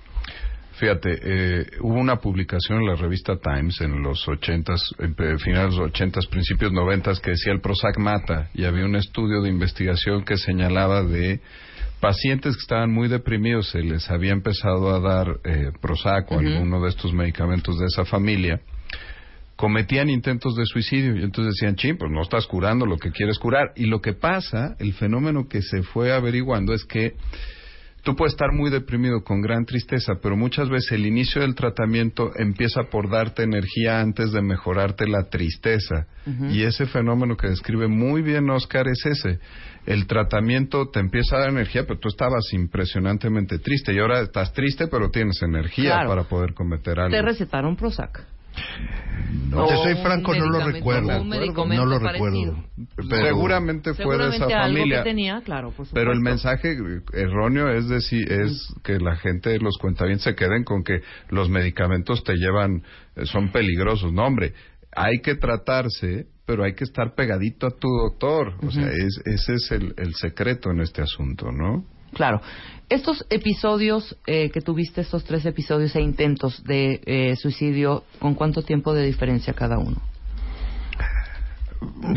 fíjate, eh, hubo una publicación en la revista Times en los ochentas, en pe- finales de los ochentas, principios noventas, que decía el Prozac mata y había un estudio de investigación que señalaba de pacientes que estaban muy deprimidos, se les había empezado a dar eh, Prozac o alguno de estos medicamentos de esa familia cometían intentos de suicidio y entonces decían, ching, pues no estás curando lo que quieres curar. Y lo que pasa, el fenómeno que se fue averiguando es que tú puedes estar muy deprimido con gran tristeza, pero muchas veces el inicio del tratamiento empieza por darte energía antes de mejorarte la tristeza. Y ese fenómeno que describe muy bien Oscar es ese. El tratamiento te empieza a dar energía, pero tú estabas impresionantemente triste y ahora estás triste, pero tienes energía
Claro.
para poder cometer algo.
Te recetaron Prozac.
No, te soy franco, no lo recuerdo. no lo
parecido.
recuerdo. Pero-
Seguramente fue de esa
algo
familia.
que tenía, claro, por
Pero el mensaje erróneo es decir, es que la gente, los cuentavientes se queden con que los medicamentos te llevan, eh, son peligrosos. No, hombre, hay que tratarse, pero hay que estar pegadito a tu doctor. O sea, es, ese es el, el secreto en este asunto, ¿no?
Claro. Estos episodios eh, que tuviste, estos tres episodios e intentos de eh, suicidio, ¿con cuánto tiempo de diferencia cada uno?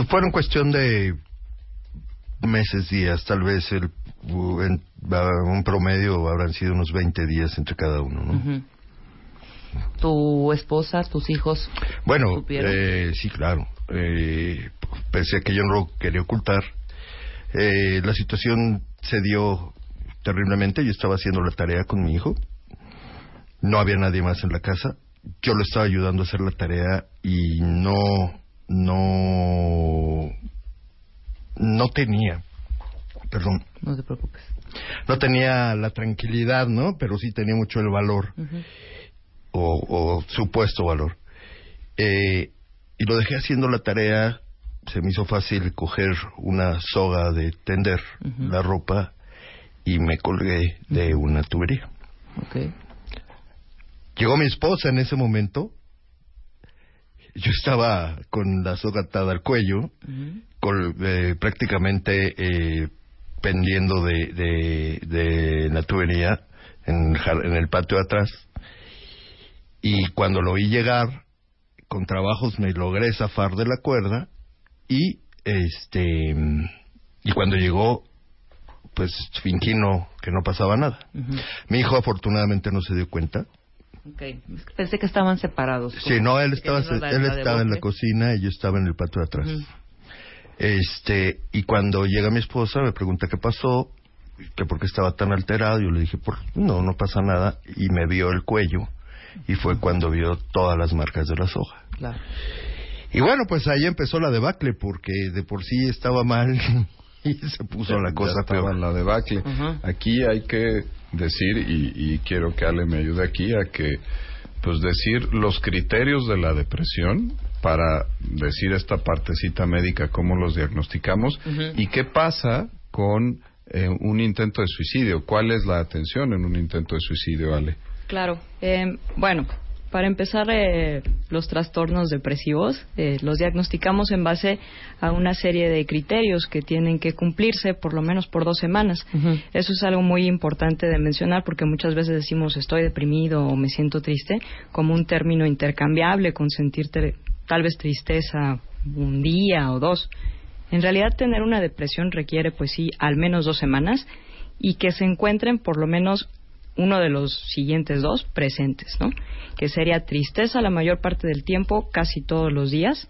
Fueron cuestión de meses, días, tal vez el, en- un promedio habrán sido unos 20 días entre cada uno, ¿no?
¿Tu esposa, tus hijos?
Bueno, eh, sí, claro. Eh, pese a que yo no lo quería ocultar, eh, la situación se dio terriblemente. Yo estaba haciendo la tarea con mi hijo. No había nadie más en la casa. Yo lo estaba ayudando a hacer la tarea y no, no, no tenía, perdón,
No te preocupes.
no tenía la tranquilidad, ¿no? Pero sí tenía mucho el valor o, o supuesto valor. Eh, y lo dejé haciendo la tarea, se me hizo fácil coger una soga de tender la ropa y me colgué de una tubería.
Ok.
Llegó mi esposa en ese momento, yo estaba con la soga atada al cuello, col- eh, prácticamente eh, pendiendo de, de, de la tubería en, en el patio de atrás. Y cuando lo vi llegar, con trabajos me logré zafar de la cuerda y este y cuando llegó pues fingí no, que no pasaba nada. Mi hijo afortunadamente no se dio cuenta.
Ok. Pensé que estaban separados.
Sí, no, él estaba, él estaba en la cocina y yo estaba en el patio de atrás. Este, y cuando llega mi esposa me pregunta qué pasó, que por qué estaba tan alterado, yo le dije, por, no, no pasa nada, y me vio el cuello, y fue cuando vio todas las marcas de la.
Claro.
Y bueno, pues ahí empezó la debacle, porque de por sí estaba mal, y se puso la cosa peor.
la debacle. Aquí hay que decir, y, y quiero que Ale me ayude aquí, a que, pues decir los criterios de la depresión para decir esta partecita médica, cómo los diagnosticamos y qué pasa con eh, un intento de suicidio. ¿Cuál es la atención en un intento de suicidio, Ale?
Claro. Eh, bueno, para empezar, eh, los trastornos depresivos eh, los diagnosticamos en base a una serie de criterios que tienen que cumplirse por lo menos por dos semanas. Eso es algo muy importante de mencionar porque muchas veces decimos estoy deprimido o me siento triste como un término intercambiable con sentirte tal vez tristeza un día o dos. En realidad tener una depresión requiere pues sí al menos dos semanas y que se encuentren por lo menos uno de los siguientes dos presentes, ¿no? Que sería tristeza la mayor parte del tiempo, casi todos los días,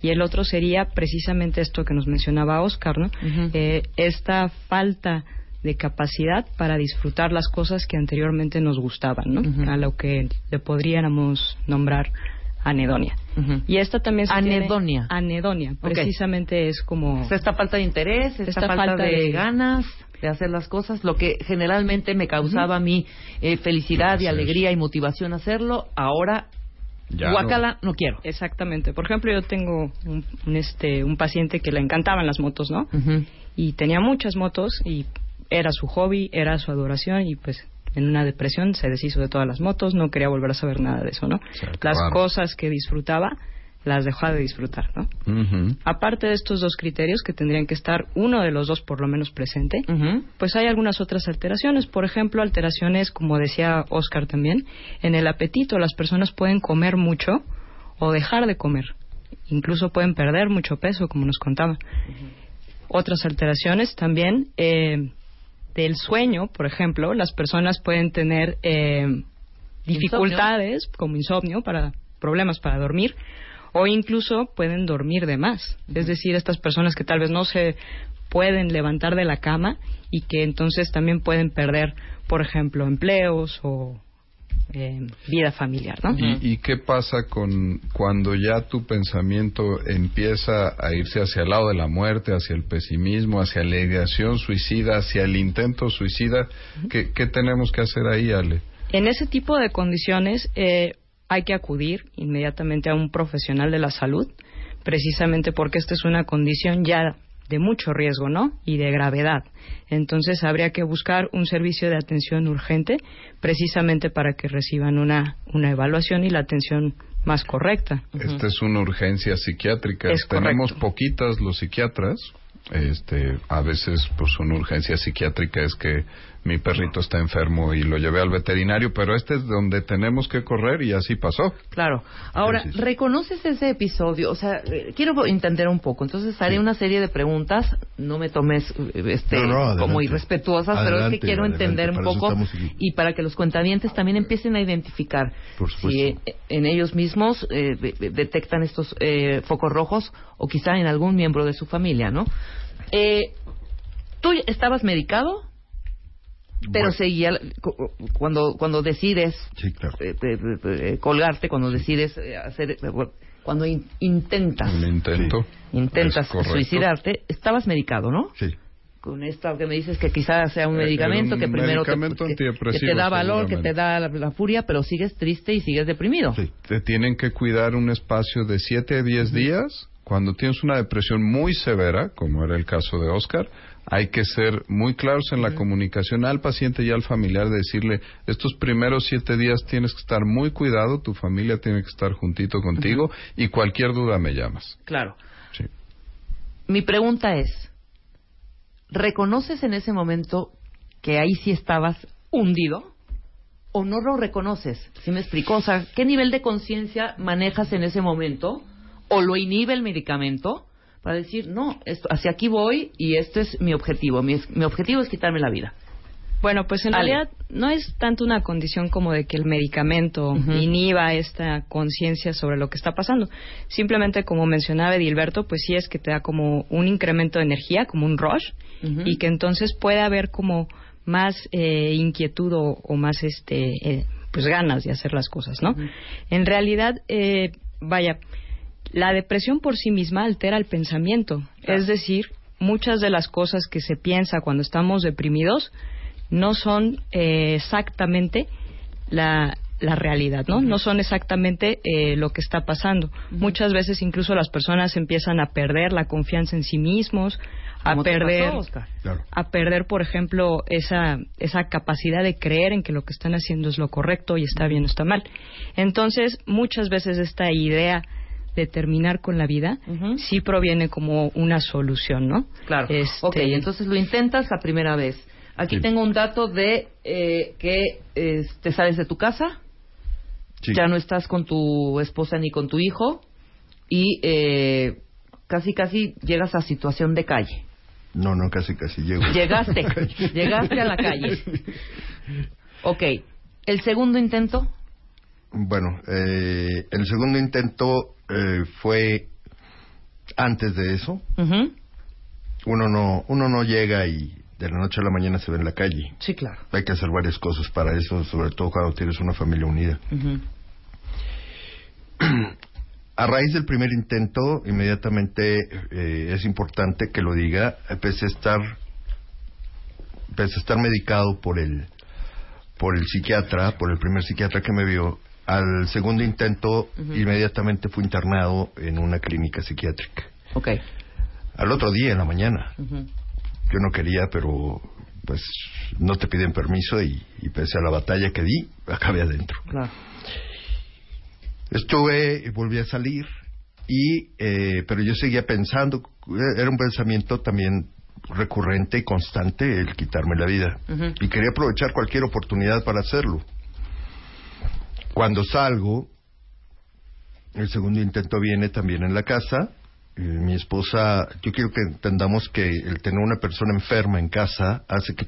y el otro sería precisamente esto que nos mencionaba Oscar, ¿no? Eh, esta falta de capacidad para disfrutar las cosas que anteriormente nos gustaban, ¿no? A lo que le podríamos nombrar anedonia. Y esta también se tiene-
Anedonia.
anedonia, precisamente es como
Es esta falta de interés, esta,
Esta
falta,
falta
de,
de-
ganas de hacer las cosas, lo que generalmente me causaba a mí eh, felicidad y alegría y motivación hacerlo, ahora guacala, no. quiero.
Exactamente. Por ejemplo, yo tengo un, un, este, un paciente que le encantaban las motos, ¿no? Y tenía muchas motos y era su hobby, era su adoración y pues en una depresión se deshizo de todas las motos, no quería volver a saber nada de eso, ¿no? Las cosas que disfrutaba las dejó de disfrutar, ¿no? Aparte de estos dos criterios que tendrían que estar uno de los dos por lo menos presente, pues hay algunas otras alteraciones. Por ejemplo, alteraciones, como decía Oscar también, en el apetito. Las personas pueden comer mucho o dejar de comer. Incluso pueden perder mucho peso, como nos contaba. Otras alteraciones también eh, del sueño, por ejemplo, las personas pueden tener eh, dificultades como insomnio para problemas para dormir o incluso pueden dormir de más. Es decir, estas personas que tal vez no se pueden levantar de la cama y que entonces también pueden perder, por ejemplo, empleos o eh, vida familiar, ¿no?
¿Y, y qué pasa con cuando ya tu pensamiento empieza a irse hacia el lado de la muerte, hacia el pesimismo, hacia la ideación suicida, hacia el intento suicida? ¿Qué, qué tenemos que hacer ahí, Ale?
En ese tipo de condiciones eh, hay que acudir inmediatamente a un profesional de la salud, precisamente porque esta es una condición ya de mucho riesgo, ¿no? Y de gravedad. Entonces habría que buscar un servicio de atención urgente, precisamente para que reciban una, una evaluación y la atención más correcta.
Esta es una urgencia psiquiátrica.
Es
Tenemos
correcto.
poquitas los psiquiatras. Este, a veces, pues, una urgencia psiquiátrica es que mi perrito está enfermo y lo llevé al veterinario, pero este es donde tenemos que correr y así pasó.
Claro. Ahora. ¿reconoces ese episodio? O sea, eh, quiero entender un poco. Entonces haré una serie de preguntas. No me tomes eh, este,
No, no, adelante.
como irrespetuosas, pero es que quiero
adelante,
entender un poco y para que los cuentavientes también empiecen a identificar
Por
si eh, en ellos mismos eh, de- de- detectan estos eh, focos rojos o quizá en algún miembro de su familia, ¿no? Eh, ¿Tú estabas medicado? Pero
Bueno.
seguía cu- cuando cuando decides
Sí, claro.
eh, eh, colgarte cuando decides eh, hacer cuando in- intentas
Un intento.
intentas suicidarte estabas medicado no
Sí.
con esto que me dices que quizás sea un medicamento que primero te, que- te da valor que te da la, la furia pero sigues triste y sigues deprimido
Sí.
Te tienen que cuidar un espacio de 7 a 10 días. Cuando tienes una depresión muy severa, como era el caso de Oscar, hay que ser muy claros en la comunicación al paciente y al familiar, de decirle, estos primeros siete días tienes que estar muy cuidado, tu familia tiene que estar juntito contigo y cualquier duda me llamas.
claro
Sí.
mi pregunta es ¿reconoces en ese momento que ahí sí estabas hundido? ¿O no lo reconoces? ¿Sí me explico? O sea, ¿qué nivel de conciencia manejas en ese momento? ¿O lo inhibe el medicamento? Para decir, no, esto, hacia aquí voy y este es mi objetivo. Mi, mi objetivo es quitarme la vida.
Bueno, pues en
Ale.
realidad no es tanto una condición como de que el medicamento inhiba esta conciencia sobre lo que está pasando. Simplemente, como mencionaba Edilberto, pues sí es que te da como un incremento de energía, como un rush, y que entonces puede haber como más eh, inquietud o, o más este eh, pues ganas de hacer las cosas, ¿no? En realidad, eh, vaya, la depresión por sí misma altera el pensamiento, es decir, muchas de las cosas que se piensa cuando estamos deprimidos no son eh, exactamente la, la realidad, ¿no? No son exactamente eh, lo que está pasando. Muchas veces incluso las personas empiezan a perder la confianza en sí mismos, a
¿Cómo te
perder
pasó, Oscar?
Claro.
a perder, por ejemplo, esa, esa capacidad de creer en que lo que están haciendo es lo correcto y está bien o está mal. Entonces, muchas veces esta idea de terminar con la vida
Ujú.
sí proviene como una solución, ¿no?
Claro.
Este-
Ok, entonces lo intentas la primera vez. Aquí
Sí.
tengo un dato de eh, que eh, te sales de tu casa,
Sí.
ya no estás con tu esposa ni con tu hijo y eh, casi casi llegas a situación de calle.
No, no, casi, casi llego.
Llegaste, llegaste a la calle. Ok, el segundo intento,
Bueno, eh, el segundo intento eh, fue antes de eso. Uno no, uno no llega y de la noche a la mañana se ve en la calle.
sí, claro.
Hay que hacer varias cosas para eso, sobre todo cuando tienes una familia unida. A raíz del primer intento, inmediatamente eh, es importante que lo diga, empecé a estar, empecé a estar medicado por el, por el psiquiatra, por el primer psiquiatra que me vio. Al segundo intento, inmediatamente fui internado en una clínica psiquiátrica.
Ok.
Al otro día, en la mañana. Yo no quería, pero pues no te piden permiso y, y pese a la batalla que di, acabé adentro.
Claro.
Estuve, volví a salir, y, eh, pero yo seguía pensando, era un pensamiento también recurrente y constante el quitarme la vida. Y quería aprovechar cualquier oportunidad para hacerlo. Cuando salgo, el segundo intento viene también en la casa. mi esposa, yo quiero que entendamos que el tener una persona enferma en casa hace que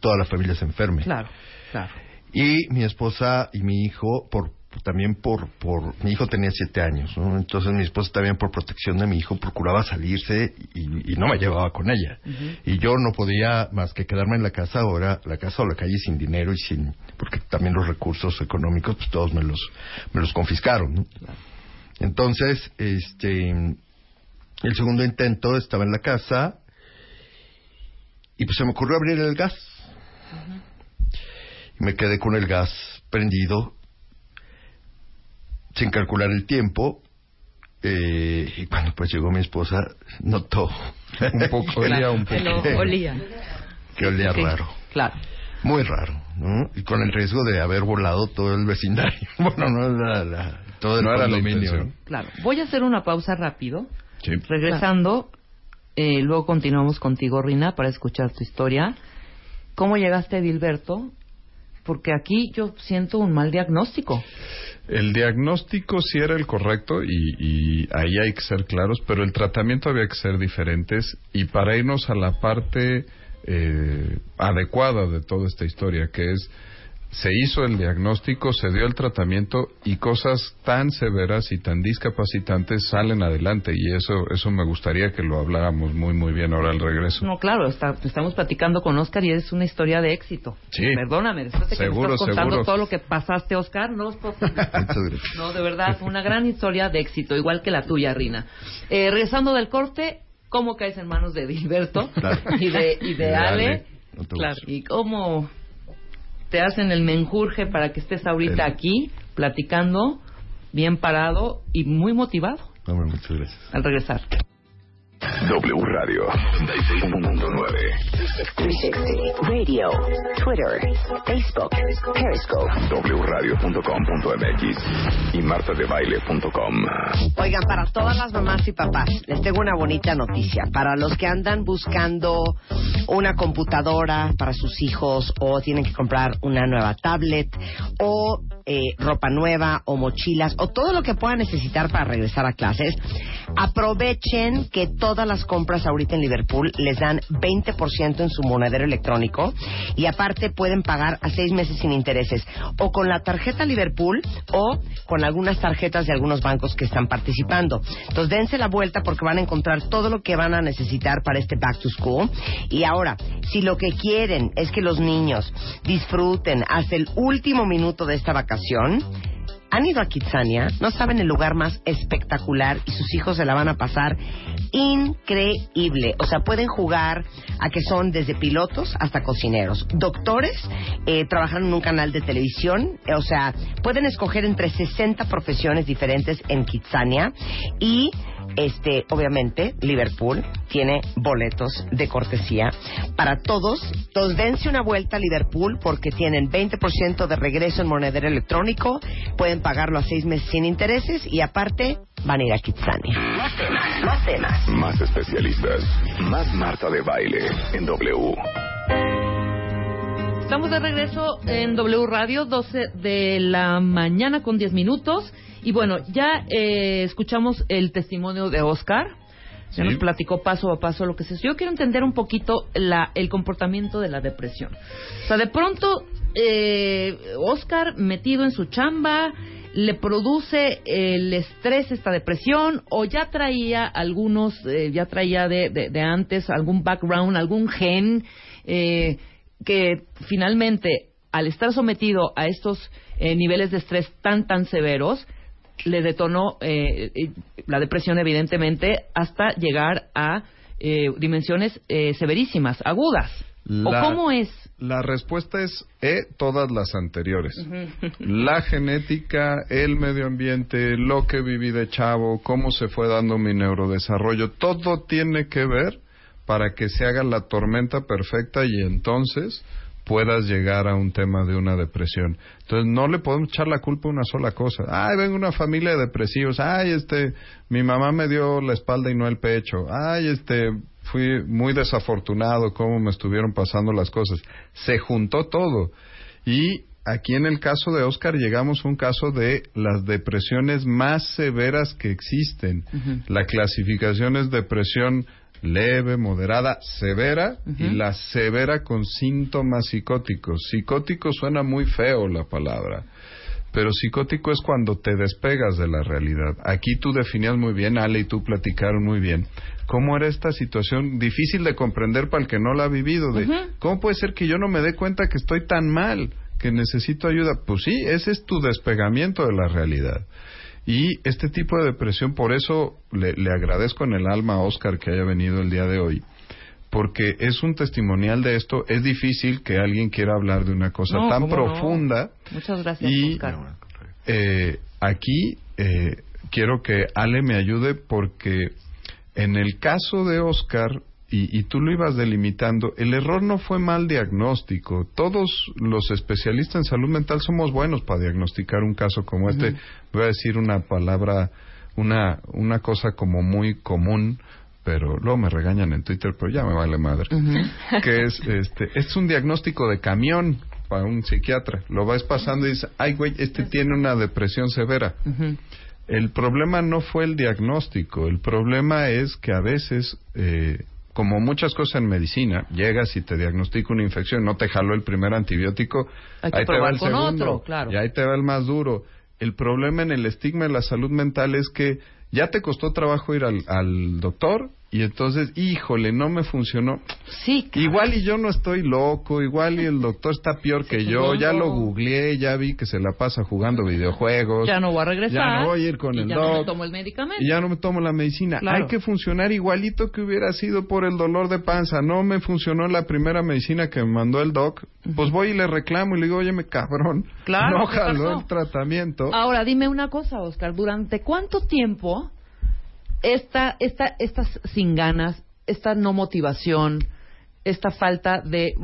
toda la familia se enferme.
Claro, claro.
Y mi esposa y mi hijo, por también por, por mi hijo tenía siete años, ¿no? entonces mi esposa también por protección de mi hijo procuraba salirse y, y no me llevaba con ella. Y yo no podía más que quedarme en la casa ahora, la casa o la calle sin dinero y sin, porque también los recursos económicos, pues todos me los, me los confiscaron, ¿no? Entonces, este, el segundo intento estaba en la casa y pues se me ocurrió abrir el gas. Y me quedé con el gas prendido sin calcular el tiempo. eh, y cuando pues llegó mi esposa, notó
Un poco, olía un
Que
poco.
olía.
que olía raro.
Claro.
Muy raro, ¿no? Y con el riesgo de haber volado todo el vecindario. Bueno, no la, la- todo el
No era la.
Claro. Voy a hacer una pausa rápido.
Sí.
Regresando, eh, luego continuamos contigo, Rina, para escuchar tu historia. ¿Cómo llegaste a Edilberto? Porque aquí yo siento un mal diagnóstico.
El diagnóstico sí era el correcto y, y ahí hay que ser claros, pero el tratamiento había que ser diferentes y para irnos a la parte eh, adecuada de toda esta historia, que es se hizo el diagnóstico, se dio el tratamiento y cosas tan severas y tan discapacitantes salen adelante y eso eso me gustaría que lo habláramos muy muy bien ahora al regreso.
No, claro, está- estamos platicando con Oscar y es una historia de éxito.
Sí.
Perdóname, después de que
Seguro,
me estás contando
seguro.
todo lo que pasaste, Oscar, no los puedo
Muchas gracias.
No, de verdad, fue una gran historia de éxito, igual que la tuya, Rina. Eh, regresando del corte, ¿cómo caes en manos de Dilberto
Claro.
y de, y de
De
Ale?
No
claro, y cómo te hacen el menjurje para que estés ahorita
El-
aquí platicando, bien parado y muy motivado
Hombre, muchas gracias.
al regresar.
W Radio 96.9.
360 Radio, Twitter, Facebook, Periscope.
wradio.com.mx y martadebaile.com.
Oigan, para todas las mamás y papás, les tengo una bonita noticia. Para los que andan buscando una computadora para sus hijos o tienen que comprar una nueva tablet o eh, ropa nueva o mochilas o todo lo que puedan necesitar para regresar a clases, aprovechen que todas las compras ahorita en Liverpool les dan 20% en su monedero electrónico y aparte pueden pagar a seis meses sin intereses o con la tarjeta Liverpool o con algunas tarjetas de algunos bancos que están participando. Entonces dense la vuelta porque van a encontrar todo lo que van a necesitar para este back to school. Y ahora, si lo que quieren es que los niños disfruten hasta el último minuto de esta vacación, han ido a Kitsania, no saben el lugar más espectacular y sus hijos se la van a pasar increíble. O sea, pueden jugar a que son desde pilotos hasta cocineros. Doctores eh, trabajan en un canal de televisión, eh, o sea, pueden escoger entre 60 profesiones diferentes en Kitsania y este, obviamente, Liverpool tiene boletos de cortesía para todos. Entonces, dense una vuelta a Liverpool porque tienen 20% de regreso en monedero electrónico. Pueden pagarlo a seis meses sin intereses y aparte van a ir a Kitsania.
Más temas, más temas.
Más especialistas, más Marta de Baile en W.
Estamos de regreso en W Radio, 12 de la mañana con 10 minutos. Y bueno, ya eh, escuchamos el testimonio de Oscar. Ya
Sí.
nos platicó paso a paso lo que se Yo quiero entender un poquito la, el comportamiento de la depresión. O sea, de pronto, eh, Oscar metido en su chamba, le produce el estrés esta depresión o ya traía algunos, eh, ya traía de, de- de antes algún background, algún gen eh, que finalmente al estar sometido a estos eh, niveles de estrés tan tan severos le detonó eh, eh, la depresión evidentemente hasta llegar a eh, dimensiones eh, severísimas, agudas.
La-
¿O cómo es?
La respuesta es E, todas las anteriores. La genética, el medio ambiente, lo que viví de chavo, cómo se fue dando mi neurodesarrollo, todo tiene que ver para que se haga la tormenta perfecta y entonces puedas llegar a un tema de una depresión. Entonces no le podemos echar la culpa a una sola cosa. Ay, vengo una familia de depresivos. Ay, este, mi mamá me dio la espalda y no el pecho. Ay, este, fui muy desafortunado cómo me estuvieron pasando las cosas. Se juntó todo. Y aquí en el caso de Oscar llegamos a un caso de las depresiones más severas que existen. La clasificación es depresión leve, moderada, severa y la severa con síntomas psicóticos. Psicótico suena muy feo la palabra. Pero psicótico es cuando te despegas de la realidad. Aquí tú definías muy bien, Ale y tú platicaron muy bien, cómo era esta situación difícil de comprender para el que no la ha vivido. De, ¿Cómo puede ser que yo no me dé cuenta que estoy tan mal, que necesito ayuda? Pues sí, ese es tu despegamiento de la realidad. Y este tipo de depresión, por eso le, le agradezco en el alma a Oscar que haya venido el día de hoy, porque es un testimonial de esto. Es difícil que alguien quiera hablar de una cosa
No,
tan profunda.
Muchas gracias,
Y
Oscar.
eh, aquí eh, quiero que Ale me ayude porque en el caso de Oscar y, y tú lo ibas delimitando, el error no fue mal diagnóstico. Todos los especialistas en salud mental somos buenos para diagnosticar un caso como este. Voy a decir una palabra, una, una cosa como muy común, pero luego me regañan en Twitter, pero ya me vale madre. Que es, este, es un diagnóstico de camión para un psiquiatra. Lo vas pasando y dices, ay güey, este tiene una depresión severa. El problema no fue el diagnóstico, el problema es que a veces, eh, como muchas cosas en medicina, llegas y te diagnostica una infección, no te jaló el primer antibiótico,
Hay que
ahí te va el segundo,
otro, claro.
y ahí te va el más duro. El problema en el estigma de la salud mental es que ya te costó trabajo ir al, al doctor y entonces, híjole, no me funcionó.
Sí,
Igual y yo no estoy loco, igual y el doctor está peor que yo, ya lo googleé, ya vi que se la pasa jugando videojuegos.
Ya no voy a regresar.
Ya no voy a ir con
y
el
ya no me tomo el medicamento.
Y ya no me tomo la medicina.
Claro.
Hay que funcionar igualito que hubiera sido por el dolor de panza. No me funcionó la primera medicina que me mandó el doc. Pues voy y le reclamo y le digo, oye, me cabrón.
Claro,
No
¿qué
jaló el tratamiento.
Ahora, dime una cosa, Oscar. ¿Durante cuánto tiempo esta, esta, estas sin ganas, esta no motivación, esta falta de,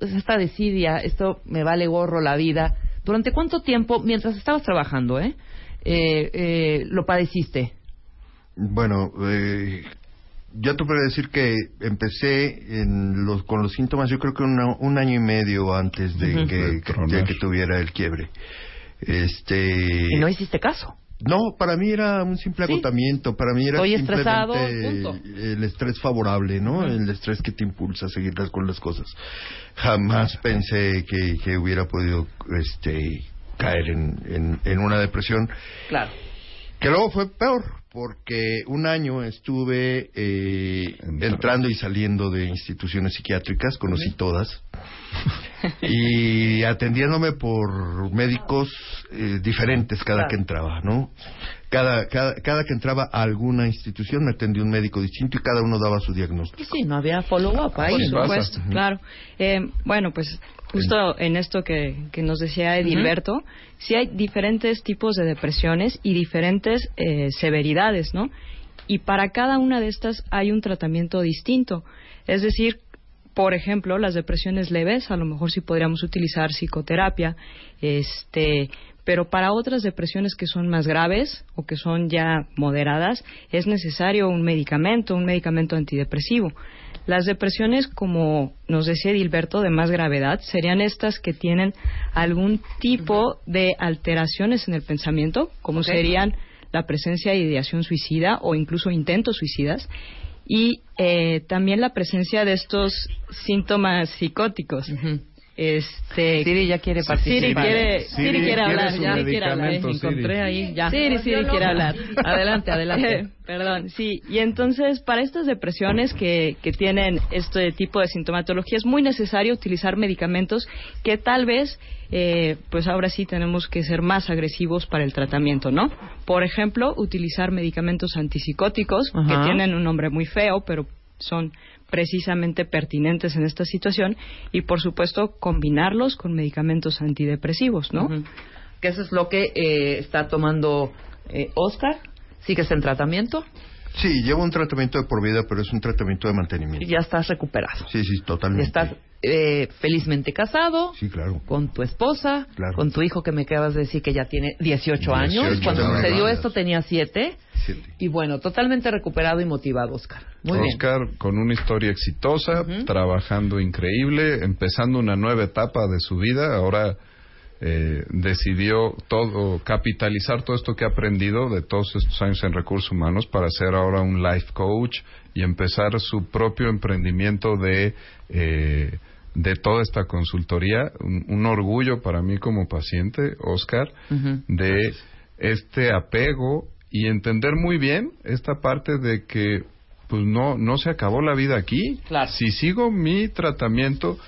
esta desidia, esto me vale gorro la vida, ¿durante cuánto tiempo, mientras estabas trabajando, eh, eh, eh, lo padeciste?
Bueno, eh, yo te puedo decir que empecé en los, con los síntomas, yo creo que una- un año y medio antes de, que,
De
que-
tronar.
de que tuviera el quiebre. Este.
Y no hiciste caso.
No, para mí era un simple
Sí.
agotamiento, para mí era
Estoy
simplemente el estrés favorable, ¿no? El estrés que te impulsa a seguir con las cosas. Jamás pensé que, que hubiera podido este, caer en, en, en una depresión.
Claro.
Que luego fue peor, porque un año estuve eh, entrando y saliendo de instituciones psiquiátricas, conocí todas, y atendiéndome por médicos eh, diferentes cada
Claro.
que entraba, ¿no? Cada, cada, cada que entraba a alguna institución me atendía un médico distinto y cada uno daba su diagnóstico.
Sí, no había follow-up ahí.
Por
pasa.
supuesto, claro. Eh, bueno, pues justo en esto que, que nos decía Edilberto, sí hay diferentes tipos de depresiones y diferentes eh, severidades, ¿no? Y para cada una de estas hay un tratamiento distinto. Es decir, por ejemplo, las depresiones leves, a lo mejor sí podríamos utilizar psicoterapia, este, pero para otras depresiones que son más graves o que son ya moderadas, es necesario un medicamento, un medicamento antidepresivo. Las depresiones, como nos decía Edilberto, de más gravedad, serían estas que tienen algún tipo de alteraciones en el pensamiento, como serían la presencia de ideación suicida o incluso intentos suicidas, y eh, también la presencia de estos síntomas psicóticos. Este,
Siri ya quiere participar.
Siri quiere,
Siri
Siri quiere hablar, ya quiere hablar.
medicamento, Siri.
Encontré ahí, ya.
Siri, Siri quiere hablar. Adelante, adelante.
Eh, Perdón, sí. Y entonces, para estas depresiones que, que tienen este tipo de sintomatología, es muy necesario utilizar medicamentos que tal vez, eh, pues ahora sí tenemos que ser más agresivos para el tratamiento, ¿no? Por ejemplo, utilizar medicamentos antipsicóticos,
Ajá.
que tienen un nombre muy feo, pero son precisamente pertinentes en esta situación. Y, por supuesto, combinarlos con medicamentos antidepresivos, ¿no?
Que eso es lo que eh, está tomando eh, Oscar. ¿Sigues en tratamiento?
Sí, llevo un tratamiento de por vida, pero es un tratamiento de mantenimiento.
Y ya estás recuperado.
Sí, sí, totalmente.
Estás eh, felizmente casado.
Sí, claro.
Con tu esposa,
Claro.
con tu hijo que me acabas de decir que ya tiene 18 años.
18
Cuando
de
sucedió esto tenía 7.
Siete.
Y bueno, totalmente recuperado y motivado, Oscar. Muy bien.
Oscar con una historia exitosa, trabajando increíble, empezando una nueva etapa de su vida. Ahora eh, decidió todo capitalizar todo esto que ha aprendido de todos estos años en recursos humanos para ser ahora un life coach y empezar su propio emprendimiento de eh, de toda esta consultoría. Un, un orgullo para mí como paciente, Oscar, de este apego y entender muy bien esta parte de que pues no no se acabó la vida aquí.
Claro.
Si sigo mi tratamiento,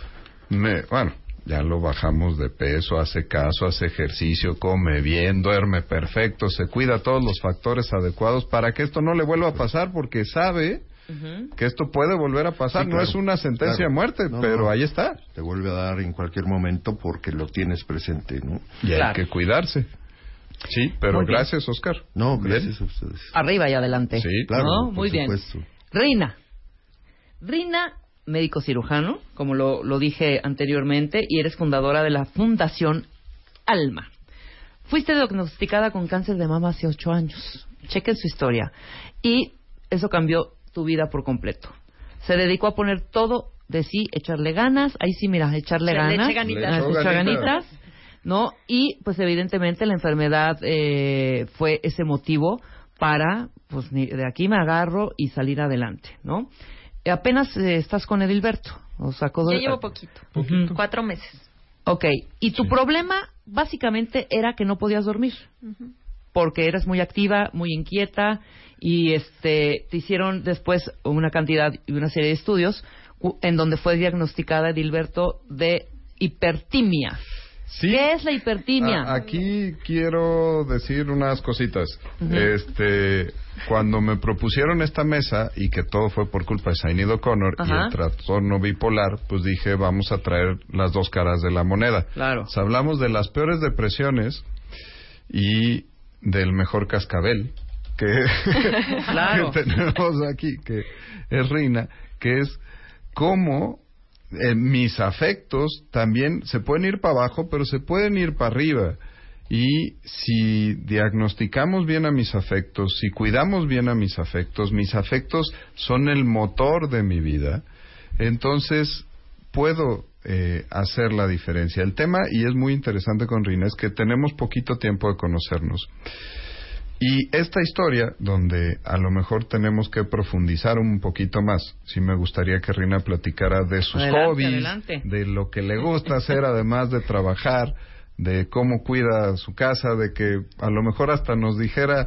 me, bueno, ya lo bajamos de peso, hace caso, hace ejercicio, come bien, duerme perfecto, se cuida todos los factores adecuados para que esto no le vuelva a pasar porque sabe que esto puede volver a pasar.
Sí,
no
claro.
es una sentencia
Claro.
de muerte,
No,
pero
no.
ahí está.
Te vuelve a dar en cualquier momento porque lo tienes presente, ¿no?
Y hay que cuidarse. Sí, pero
Muy bien.
gracias, Oscar.
No,
Bien.
gracias a ustedes.
Arriba y adelante.
Sí,
Claro,
¿No?
por
Muy bien.
supuesto.
Reina, Rina, médico cirujano, como lo, lo dije anteriormente, y eres fundadora de la Fundación Alma. Fuiste diagnosticada con cáncer de mama hace ocho años. Chequen su historia. Y eso cambió tu vida por completo. Se dedicó a poner todo de sí, echarle ganas. Ahí sí, mira, echarle
Se le
ganas.
eche ganitas. Le ganitas.
¿no? Y pues evidentemente la enfermedad eh, fue ese motivo para, pues de aquí me agarro y salir adelante, ¿no? Apenas eh, estás con Edilberto. O sacó
Ya llevo poquito. Cuatro meses.
Ok, y tu problema básicamente era que no podías dormir porque eras muy activa, muy inquieta y este te hicieron después una cantidad y una serie de estudios en donde fue diagnosticada Edilberto de hipertimia. ¿Qué es la hipertimia?
A- aquí quiero decir unas cositas. Este, cuando me propusieron esta mesa y que todo fue por culpa de Sinead O'Connor y
Ajá.
el trastorno bipolar, pues dije, vamos a traer las dos caras de la moneda.
Claro.
Hablamos de las peores depresiones y del mejor cascabel que,
Claro.
que tenemos aquí, que es Rina, que es cómo eh, mis afectos también se pueden ir para abajo, pero se pueden ir para arriba. Y si diagnosticamos bien a mis afectos, si cuidamos bien a mis afectos, mis afectos son el motor de mi vida, entonces puedo eh, hacer la diferencia. El tema, y es muy interesante con Rina, es que tenemos poquito tiempo de conocernos. Y esta historia, donde a lo mejor tenemos que profundizar un poquito más, sí me gustaría que Rina platicara de sus
Adelante,
hobbies,
adelante.
de lo que le gusta hacer además de trabajar, de cómo cuida su casa, de que a lo mejor hasta nos dijera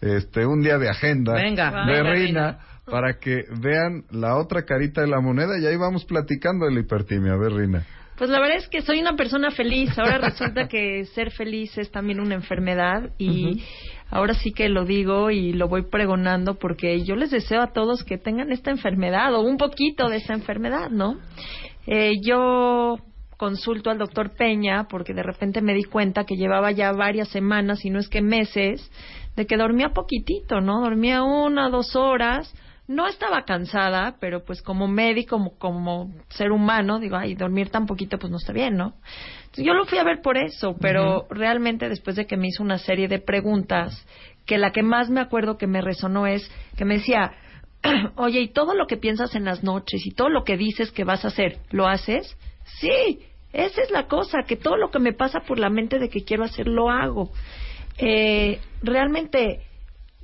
este un día de agenda
Venga,
de Rina. para que vean la otra carita de la moneda y ahí vamos platicando de la hipertimia. A ver, Rina.
Pues la verdad es que soy una persona feliz. Ahora resulta que ser feliz es también una enfermedad y ahora sí que lo digo y lo voy pregonando porque yo les deseo a todos que tengan esta enfermedad o un poquito de esta enfermedad, ¿no? Eh, yo consulto al doctor Peña porque de repente me di cuenta que llevaba ya varias semanas y no es que meses de que dormía poquitito, ¿no? Dormía una, dos horas. No estaba cansada, pero pues como médico, como, como ser humano, digo, ay, dormir tan poquito pues no está bien, ¿no? Entonces, yo lo fui a ver por eso, pero realmente después de que me hizo una serie de preguntas, que la que más me acuerdo que me resonó es que me decía, oye, ¿y todo lo que piensas en las noches y todo lo que dices que vas a hacer, lo haces? Sí, esa es la cosa, que todo lo que me pasa por la mente de que quiero hacer, lo hago. Eh, realmente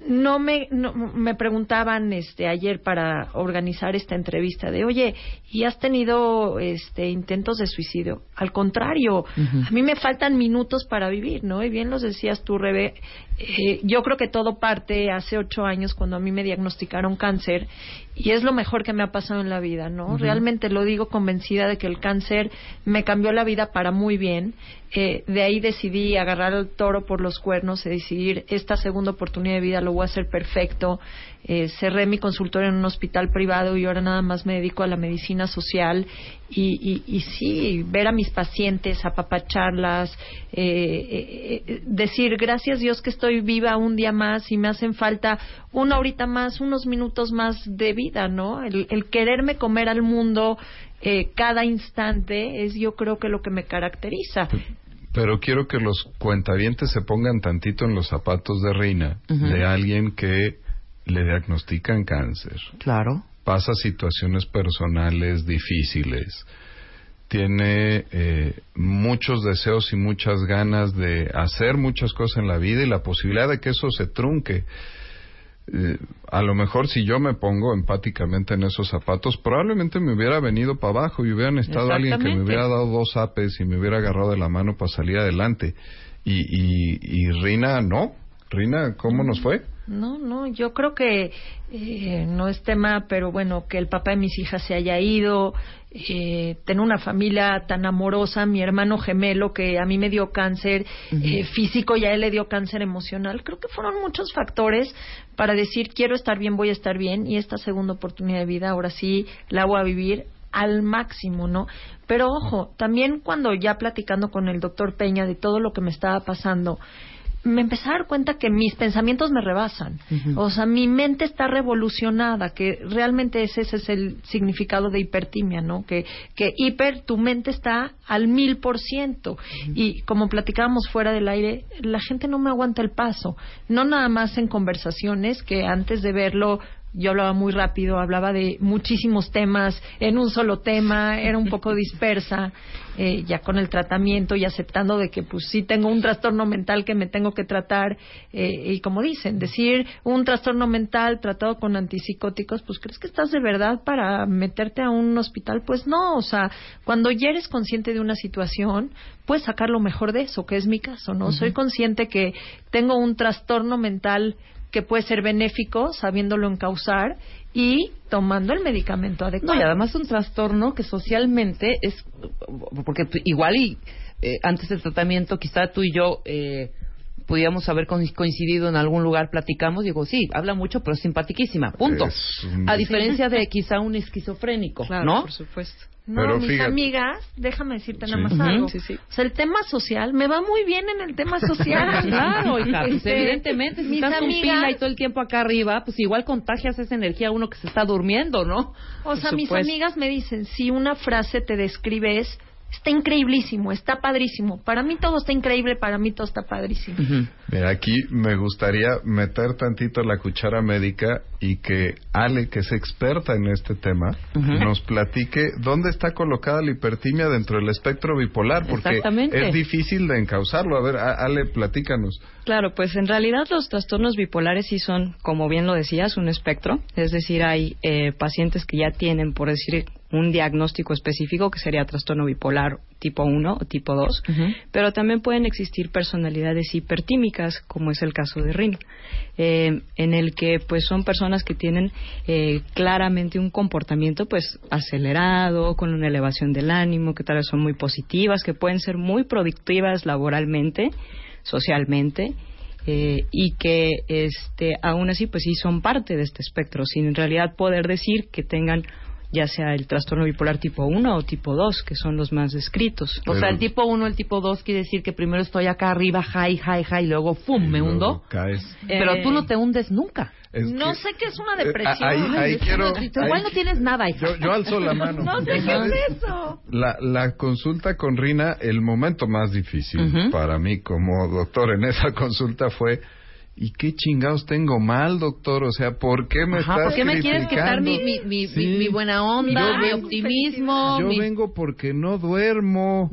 no me no- me preguntaban este ayer para organizar esta entrevista de oye y has tenido este intentos de suicidio al contrario a mí me faltan minutos para vivir no y bien los decías tú Rebe eh, yo creo que todo parte hace ocho años cuando a mí me diagnosticaron cáncer y es lo mejor que me ha pasado en la vida no realmente lo digo convencida de que el cáncer me cambió la vida para muy bien. Eh, de ahí decidí agarrar el toro por los cuernos y decidir esta segunda oportunidad de vida lo voy a hacer perfecto. Eh, cerré mi consultorio en un hospital privado y ahora nada más me dedico a la medicina social y, y, y sí, ver a mis pacientes, apapacharlas, eh, eh, eh, decir gracias Dios que estoy viva un día más y me hacen falta una horita más, unos minutos más de vida, ¿no? El, el quererme comer al mundo eh, cada instante es yo creo que lo que me caracteriza.
Pero quiero que los cuentavientes se pongan tantito en los zapatos de Reina, de alguien que le diagnostican cáncer.
Claro.
Pasa situaciones personales difíciles. Tiene eh, muchos deseos y muchas ganas de hacer muchas cosas en la vida y la posibilidad de que eso se trunque. Eh, a lo mejor si yo me pongo empáticamente en esos zapatos, probablemente me hubiera venido para abajo y hubiera estado alguien que me hubiera dado dos apes y me hubiera agarrado de la mano para salir adelante. Y, y, y Rina, no. Rina, ¿cómo nos fue?
No, no, yo creo que eh, no es tema, pero bueno, que el papá de mis hijas se haya ido, eh, tener una familia tan amorosa, mi hermano gemelo que a mí me dio cáncer eh, físico y a él le dio cáncer emocional, creo que fueron muchos factores para decir quiero estar bien, voy a estar bien y esta segunda oportunidad de vida ahora sí la voy a vivir al máximo, ¿no? Pero ojo, también cuando ya platicando con el doctor Peña de todo lo que me estaba pasando, me empecé a dar cuenta que mis pensamientos me rebasan. O sea, mi mente está revolucionada, que realmente ese, ese es el significado de hipertimia, ¿no? Que, que hiper, tu mente está al mil por ciento. Y como platicábamos fuera del aire, la gente no me aguanta el paso. No nada más en conversaciones, que antes de verlo yo hablaba muy rápido, hablaba de muchísimos temas en un solo tema, era un poco dispersa, eh, ya con el tratamiento y aceptando de que pues sí tengo un trastorno mental que me tengo que tratar eh, y como dicen, decir un trastorno mental tratado con antipsicóticos, pues crees que estás de verdad para meterte a un hospital, pues no, o sea, cuando ya eres consciente de una situación, puedes sacar lo mejor de eso, que es mi caso, ¿no? Soy consciente que tengo un trastorno mental que puede ser benéfico sabiéndolo encauzar y tomando el medicamento adecuado.
No, y además un trastorno que socialmente es, porque igual y eh, antes del tratamiento quizá tú y yo eh, pudiéramos haber coincidido en algún lugar, platicamos, digo, sí, habla mucho, pero es simpaticísima, punto. A diferencia de quizá un esquizofrénico, ¿no?
Por supuesto.
No, mis amigas, déjame decirte nada más algo. O sea, el tema social, me va muy bien en el tema social.
claro, hija, pues
Este,
evidentemente, si
mis
estás con
amigas-
pila y todo el tiempo acá arriba, pues igual contagias esa energía a uno que se está durmiendo, ¿no?
O sea, mis amigas me dicen, si una frase te describe es, está increíblísimo, está padrísimo. Para mí todo está increíble, para mí todo está padrísimo.
Mira, aquí me gustaría meter tantito la cuchara médica y que Ale, que es experta en este tema, nos platique dónde está colocada la hipertimia dentro del espectro bipolar, porque es difícil de encauzarlo. A ver, Ale, platícanos.
Claro, pues en realidad los trastornos bipolares sí son, como bien lo decías, un espectro. Es decir, hay eh, pacientes que ya tienen, por decir, un diagnóstico específico que sería trastorno bipolar tipo 1 o tipo 2, pero también pueden existir personalidades hipertímicas, como es el caso de Rin, eh, en el que pues son personas que tienen eh, claramente un comportamiento pues acelerado, con una elevación del ánimo, que tal vez son muy positivas, que pueden ser muy productivas laboralmente, socialmente, eh, y que este aún así pues sí son parte de este espectro, sin en realidad poder decir que tengan ya sea el trastorno bipolar tipo 1 o tipo 2, que son los más descritos.
O sea, el tipo 1, el tipo 2 quiere decir que primero estoy acá arriba, high, high, high, y luego ¡fum! me hundo.
Caes.
Pero
Eh,
tú no te hundes nunca.
Es
no
que-
sé qué es una
Eh,
depresión.
ahí- ahí
Ay,
quiero-
una-
Igual
ahí-
no tienes nada.
Yo, yo alzo la mano.
No sé qué es eso.
La, la consulta con Rina, el momento más difícil para mí como doctor en esa consulta fue, ¿y qué chingados tengo mal, doctor? O sea, ¿por qué me
Ajá,
estás
¿por qué me quieres quitar mi,
criticando?
mi, mi,
Sí.
mi- mi buena onda,
Yo
mi optimismo?
Yo vengo porque no duermo.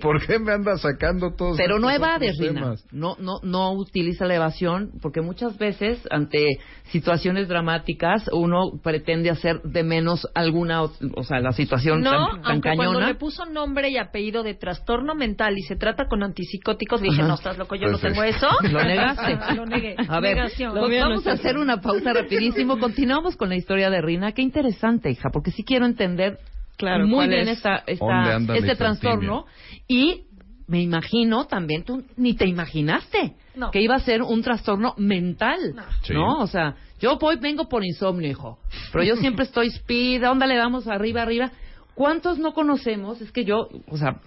¿Por qué me anda sacando todos
Pero no evades, Rina. No, no, no utiliza la evasión, porque muchas veces, ante situaciones dramáticas, uno pretende hacer de menos alguna, o sea, la situación
No,
tan, tan
aunque cuando le puso nombre y apellido de trastorno mental y se trata con antipsicóticos, dije,
Ajá.
no, estás loco, yo no
Pues
tengo
es-
eso.
Lo negaste.
Lo negué.
A ver,
Negación.
pues vamos a hacer una pausa rapidísimo. Continuamos con la historia de Rina. Qué interesante, hija, porque sí quiero entender
Claro,
muy
¿cuál
bien
es?
esta,
¿Dónde
esta,
anda la
este trastorno. Y me imagino también, tú ni te imaginaste
No.
que iba a ser un trastorno mental.
No.
Sí.
¿No? O sea, yo voy, vengo por insomnio, hijo. Pero yo siempre estoy speed, ¿a dónde le damos arriba, arriba? ¿Cuántos no conocemos? Es que yo, o sea,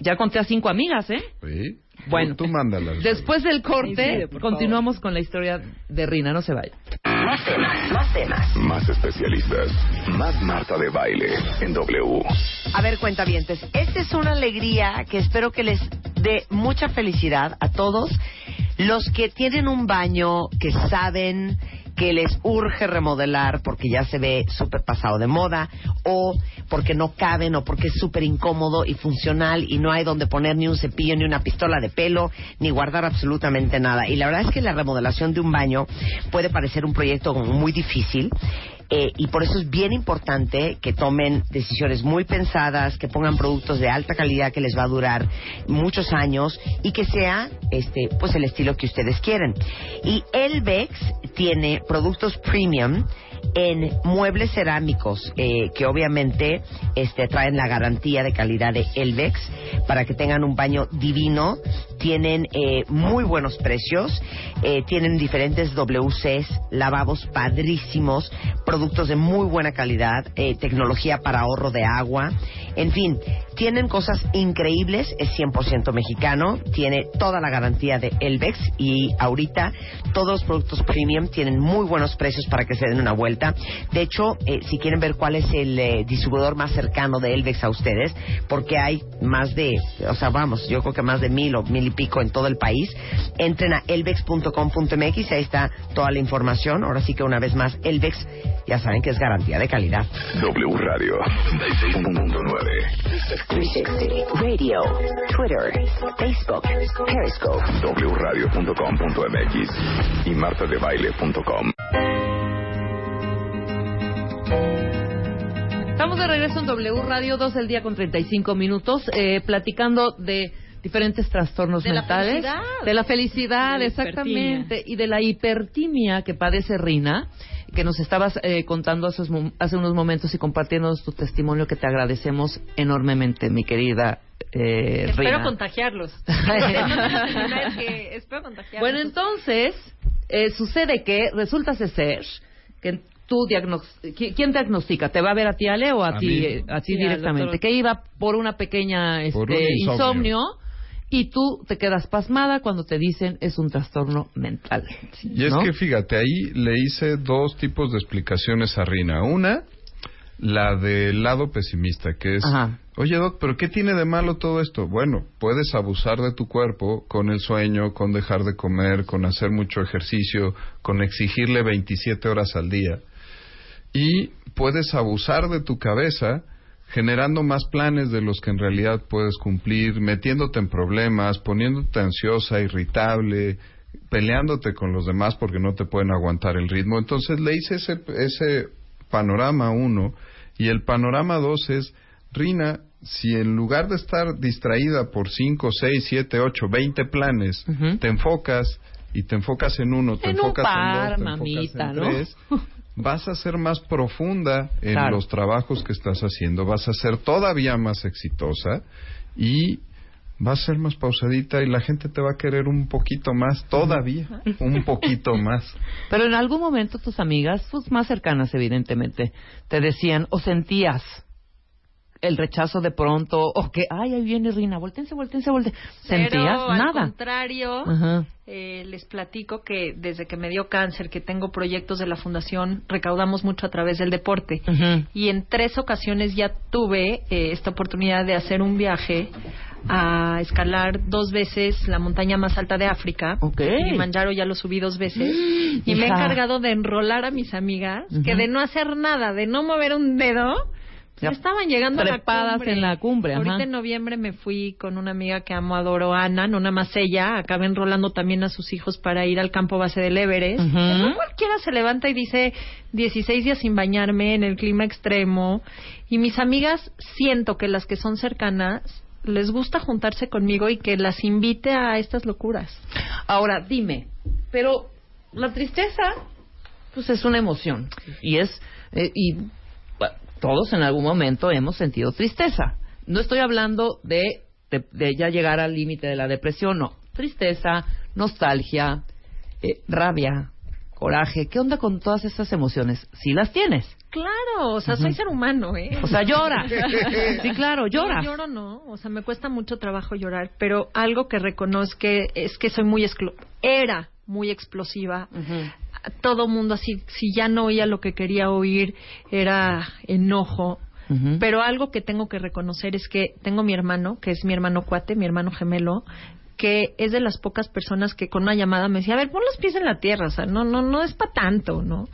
ya conté a cinco amigas, ¿eh?
Sí.
Bueno,
tú, tú mándalas.
Después del corte,
sí,
continuamos con la historia de Rina. No se vaya.
Más temas, más temas.
Más especialistas. Más Marta de Baile en W.
A ver, cuentavientes, esta es una alegría que espero que les dé mucha felicidad a todos los que tienen un baño que saben que les urge remodelar porque ya se ve súper pasado de moda o porque no caben o porque es súper incómodo y funcional y no hay donde poner ni un cepillo ni una pistola de pelo ni guardar absolutamente nada. Y la verdad es que la remodelación de un baño puede parecer un proyecto muy difícil eh, y por eso es bien importante que tomen decisiones muy pensadas, que pongan productos de alta calidad que les va a durar muchos años y que sea este pues el estilo que ustedes quieren. Y Elvex tiene productos premium en muebles cerámicos eh, que obviamente este, traen la garantía de calidad de Elvex para que tengan un baño divino. Tienen eh, muy buenos precios, eh, tienen diferentes WCs, lavabos padrísimos, productos de muy buena calidad, eh, tecnología para ahorro de agua. En fin, Tienen cosas increíbles, es 100% mexicano, tiene toda la garantía de Elvex y ahorita todos los productos premium tienen muy buenos precios para que se den una vuelta. De hecho, eh, si quieren ver cuál es el distribuidor más cercano de Elvex a ustedes, porque hay más de, o sea, vamos, yo creo que más de mil o mil y pico en todo el país, entren a elvex.com.mx y ahí está toda la información. Ahora sí que una vez más, Elvex, ya saben que es garantía de calidad.
W Radio 96.9.
360 Radio, Twitter, Facebook, Periscope.
wradio.com.mx y martadebaile.com.
Estamos de regreso en W Radio 2 del día con 35 minutos, eh, platicando de diferentes trastornos
De la
mentales.
felicidad.
De la felicidad,
De la
exactamente. Y de la hipertimia que padece Rina, que nos estabas eh, contando hace, hace unos momentos y compartiéndonos tu testimonio que te agradecemos enormemente, mi querida eh,
Espero
Rina.
contagiarlos. Que espero contagiarlos.
Bueno, entonces, eh, sucede que resulta ser que tú diagnos ¿qui- ¿quién diagnostica? ¿Te va a ver a ti, Ale, o a,
A
ti, eh, a ti
Sí, al
directamente? Que iba por una pequeña este,
Por un insomnio.
insomnio. Y tú te quedas pasmada cuando te dicen es un trastorno mental.
Y es que fíjate, ahí le hice dos tipos de explicaciones a Rina. Una, la del lado pesimista, que es,
Ajá.
oye Doc, pero ¿qué tiene de malo todo esto? Bueno, puedes abusar de tu cuerpo con el sueño, con dejar de comer, con hacer mucho ejercicio, con exigirle 27 horas al día. Y puedes abusar de tu cabeza generando más planes de los que en realidad puedes cumplir, metiéndote en problemas, poniéndote ansiosa, irritable, peleándote con los demás porque no te pueden aguantar el ritmo. Entonces le hice ese, ese panorama uno y el panorama dos es, Rina, si en lugar de estar distraída por 5, 6, 7, 8, 20 planes, te enfocas y te enfocas en uno, te
En un
enfocas
par,
en dos, te
mamita,
enfocas
¿no?
en tres, vas a ser más profunda en
Claro.
los trabajos que estás haciendo, vas a ser todavía más exitosa y vas a ser más pausadita y la gente te va a querer un poquito más, todavía, un poquito más.
Pero en algún momento tus amigas, pues más cercanas evidentemente, te decían o sentías el rechazo de pronto o que, ay, ahí viene Rina, voltense, voltense, voltense. ¿Sentías?
Pero, Al
Nada.
contrario,
Ajá.
eh, les platico que desde que me dio cáncer, que tengo proyectos de la fundación, recaudamos mucho a través del deporte. Y en tres ocasiones ya tuve eh, esta oportunidad de hacer un viaje a escalar dos veces la montaña más alta de África.
Ok.
Kilimanjaro ya lo subí dos veces. y me he encargado de enrolar a mis amigas que de no hacer nada, de no mover un dedo,
Ya
estaban llegando a la
trepadas
cumbre.
en la cumbre, ajá.
Ahorita en noviembre me fui con una amiga que amo, adoro, Ana, no nada más ella, acabé enrolando también a sus hijos para ir al campo base del Everest.
Ujú.
No cualquiera se levanta y dice 16 días sin bañarme en el clima extremo. Y mis amigas, siento que las que son cercanas, les gusta juntarse conmigo y que las invite a estas locuras.
Ahora, dime, pero la tristeza, pues es una emoción. Y es, eh, y todos en algún momento hemos sentido tristeza. No estoy hablando de, de, de ya llegar al límite de la depresión, no. Tristeza, nostalgia, eh, rabia, coraje. ¿Qué onda con todas estas emociones? Si las tienes.
Claro, o sea, soy ser humano, ¿eh?
O sea, llora. Sí, claro, lloras.
No, lloro no, o sea, me cuesta mucho trabajo llorar, pero algo que reconozco es que soy muy era muy explosiva. Todo mundo así, si ya no oía lo que quería oír, era enojo. Pero algo que tengo que reconocer es que tengo mi hermano, que es mi hermano cuate, mi hermano gemelo, que es de las pocas personas que con una llamada me decía, a ver, pon los pies en la tierra, o sea, no, no, no es para tanto, ¿no?